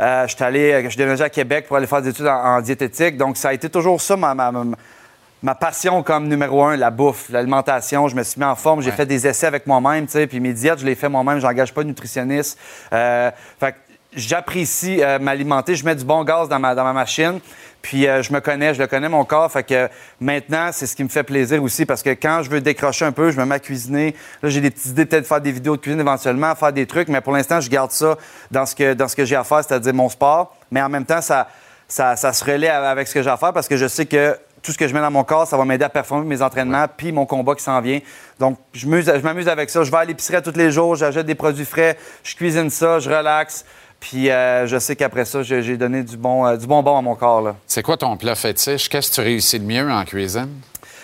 Euh, je suis allé, je suis déménagé à Québec pour aller faire des études en, en diététique. Donc, ça a été toujours ça, ma, ma- passion comme numéro un, la bouffe, l'alimentation. Je me suis mis en forme. J'ai Ouais. fait des essais avec moi-même, tu sais. Puis mes diètes, je les fais moi-même. J'engage pas de nutritionniste. Euh, fait j'apprécie euh, m'alimenter. Je mets du bon gaz dans ma, dans ma machine. Puis euh, je me connais, je le connais mon corps. Fait que maintenant, c'est ce qui me fait plaisir aussi parce que quand je veux décrocher un peu, je me mets à cuisiner. Là, j'ai des petites idées peut-être de faire des vidéos de cuisine éventuellement, faire des trucs, mais pour l'instant, je garde ça dans ce que, dans ce que j'ai à faire, c'est-à-dire mon sport. Mais en même temps, ça, ça, ça se relaie avec ce que j'ai à faire parce que je sais que tout ce que je mets dans mon corps, ça va m'aider à performer mes entraînements, puis mon combat qui s'en vient. Donc, je m'amuse avec ça. Je vais à l'épicerie tous les jours, j'achète des produits frais, je cuisine ça, je relaxe. Puis euh, je sais qu'après ça, j'ai donné du bon, euh, du bonbon à mon corps. là. C'est quoi ton plat fétiche? Qu'est-ce que tu réussis le mieux en cuisine?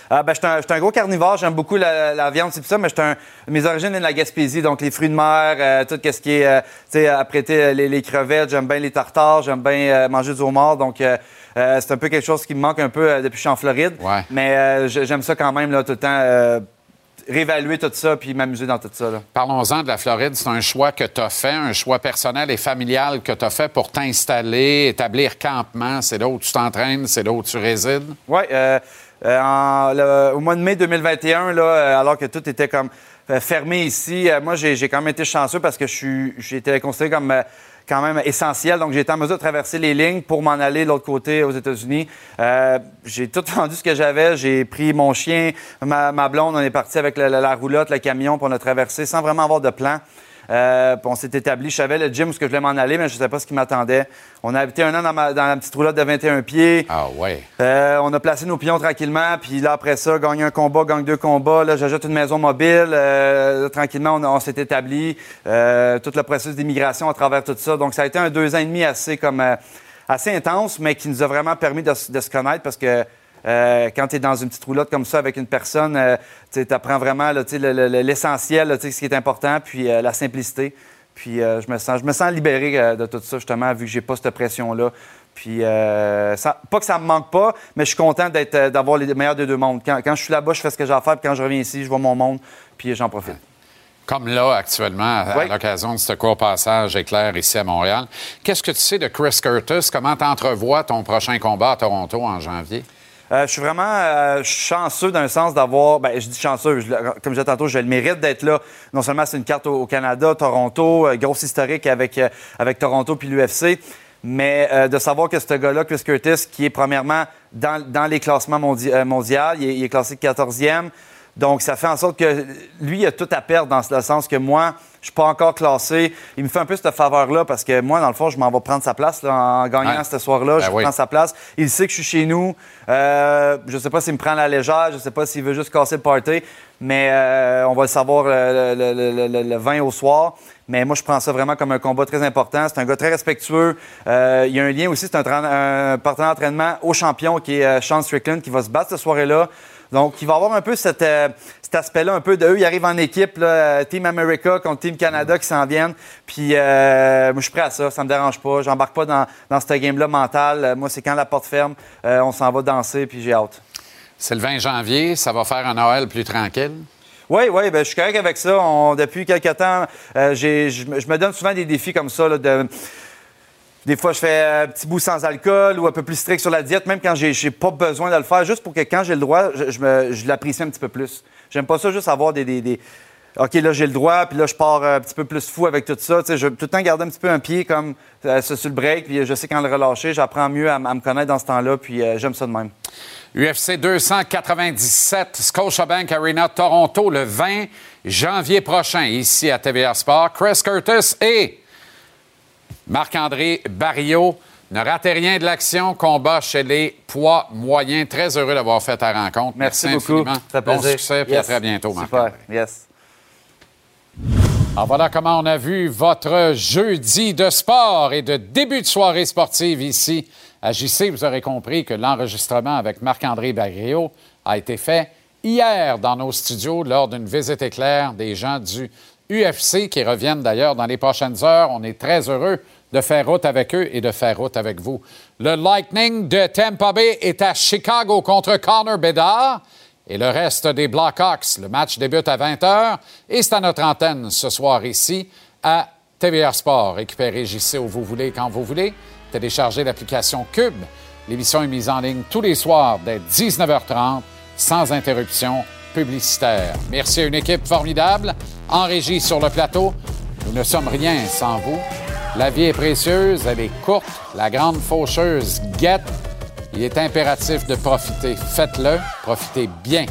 Ah, ben, un, j'étais un gros carnivore, j'aime beaucoup la, la viande, c'est tout ça, mais un- mes origines viennent de la Gaspésie, donc les fruits de mer, euh, tout ce qui est, euh, tu sais, apprêter les, les crevettes, j'aime bien les tartares, j'aime bien manger du homard, donc c'est un peu quelque chose qui me manque un peu depuis que je suis en Floride. Mais euh, je- j'aime ça quand même, là, tout le temps, réévaluer tout ça puis m'amuser dans tout ça. Là. Parlons-en de la Floride. C'est un choix que tu as fait, un choix personnel et familial que tu as fait pour t'installer, établir campement. C'est là où tu t'entraînes, c'est là où tu résides. Oui, euh, euh, en- le- au mois de mai 2021, là, euh, alors que tout était comme fermé ici, moi, j'ai j'ai quand même été chanceux parce que je suis- j'ai été considéré comme quand même essentiel. Donc, j'ai été en mesure de traverser les lignes pour m'en aller de l'autre côté aux États-Unis. Euh, j'ai tout vendu ce que j'avais. J'ai pris mon chien, ma, blonde, on est parti avec la, roulotte, le camion, puis on a traversé sans vraiment avoir de plan. Euh, on s'est établi. Je savais le gym où je voulais m'en aller, mais je ne savais pas ce qui m'attendait. On a habité un an dans, ma- dans la petite roulotte de 21 pieds. Ah ouais. Euh, on a placé nos pions tranquillement, puis là, après ça, gagner un combat, gagne deux combats. Là, j'ajoute une maison mobile. Euh, là, tranquillement, on, on s'est établi. Tout le processus d'immigration à travers tout ça. Donc, ça a été un deux ans et demi assez, comme, assez intense, mais qui nous a vraiment permis de, de se connaître parce que euh, quand tu es dans une petite roulotte comme ça avec une personne, euh, tu apprends vraiment le- le- l'essentiel, ce qui est important, puis euh, la simplicité. Puis je, me sens, je me sens libéré de tout ça, justement, vu que j'ai pas cette pression-là. Puis, ça- pas que ça me manque pas, mais je suis content d'être, d'avoir les meilleurs des deux mondes. Quand, quand je suis là-bas, je fais ce que j'ai à faire, puis quand je reviens ici, je vois mon monde, puis j'en profite. Comme là, actuellement, à, Oui. l'occasion de ce court passage éclair ici à Montréal. Qu'est-ce que tu sais de Chris Curtis? Comment tu entrevois ton prochain combat à Toronto en janvier? Euh, je suis vraiment euh, chanceux d'un sens d'avoir. Ben, je dis chanceux. comme je disais tantôt, j'ai le mérite d'être là. Non seulement c'est une carte au, Canada, Toronto, euh, grosse historique avec, avec Toronto puis l'UFC, mais de savoir que ce gars-là, Chris Curtis, qui est premièrement dans, dans les classements mondi euh, mondiaux, il il est classé 14e. Donc, ça fait en sorte que lui, il a tout à perdre dans le sens que moi, je suis pas encore classé. Il me fait un peu cette faveur-là parce que moi, dans le fond, je m'en vais prendre sa place là, en gagnant ce soir-là. Ben je oui. prends sa place. Il sait que je suis chez nous. Euh, je sais pas s'il me prend la légère. Je sais pas s'il veut juste casser le party. Mais euh, on va le savoir le, le- le- le- le 20 au soir. Mais moi, je prends ça vraiment comme un combat très important. C'est un gars très respectueux. Euh, il y a un lien aussi. C'est un, un partenaire d'entraînement au champion qui est euh, Sean Strickland qui va se battre cette soirée-là. Donc, il va avoir un peu cette, euh, cet aspect-là, un peu de eux, ils arrivent en équipe, là, Team America contre Team Canada qui s'en viennent. Puis, euh, moi, je suis prêt à ça, ça me dérange pas. J'embarque pas dans, dans ce game-là mental. Euh, moi, c'est quand la porte ferme, euh, on s'en va danser, puis j'ai hâte. C'est le 20 janvier, ça va faire un Noël plus tranquille. Oui, oui, ben, je suis correct avec ça. On- depuis quelques temps, euh, je me- je me donne souvent des défis comme ça. là, de, des fois, je fais un petit bout sans alcool ou un peu plus strict sur la diète, même quand j'ai pas besoin de le faire, juste pour que quand j'ai le droit, je, l'apprécie un petit peu plus. J'aime pas ça juste avoir des. OK, là, j'ai le droit, puis là, je pars un petit peu plus fou avec tout ça. Tu sais, je tout le temps garder un petit peu un pied comme euh, sur le break, puis je sais quand le relâcher. J'apprends mieux à, me connaître dans ce temps-là, puis euh, j'aime ça de même. UFC 297, Scotiabank Arena, Toronto, le 20 janvier prochain, ici à TVA Sport. Chris Curtis et Marc-André Barrio. Ne ratez rien de l'action. Combat chez les poids moyens. Très heureux d'avoir fait ta rencontre. Merci, beaucoup. infiniment. Ça Bon plaisir. succès, Yes. à très bientôt, Marc. Super, yes. Alors voilà comment on a vu votre jeudi de sport et de début de soirée sportive ici à JC. Vous aurez compris que l'enregistrement avec Marc-André Bagrio a été fait hier dans nos studios lors d'une visite éclair des gens du UFC qui reviennent d'ailleurs dans les prochaines heures. On est très heureux de faire route avec eux et de faire route avec vous. Le Lightning de Tampa Bay est à Chicago contre Connor Bedard. Et le reste des Blackhawks, le match débute à 20h et c'est à notre antenne ce soir ici à TVR Sport. Récupérez JC où vous voulez, quand vous voulez. Téléchargez l'application Cube. L'émission est mise en ligne tous les soirs dès 19h30 sans interruption publicitaire. Merci à une équipe formidable en régie sur le plateau. Nous ne sommes rien sans vous. La vie est précieuse, elle est courte. La grande faucheuse guette. Il est impératif de profiter. Faites-le, profitez bien.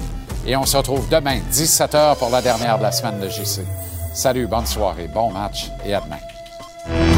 Et on se retrouve demain, 17h, pour la dernière de la semaine de JC. Salut, bonne soirée, bon match et à demain.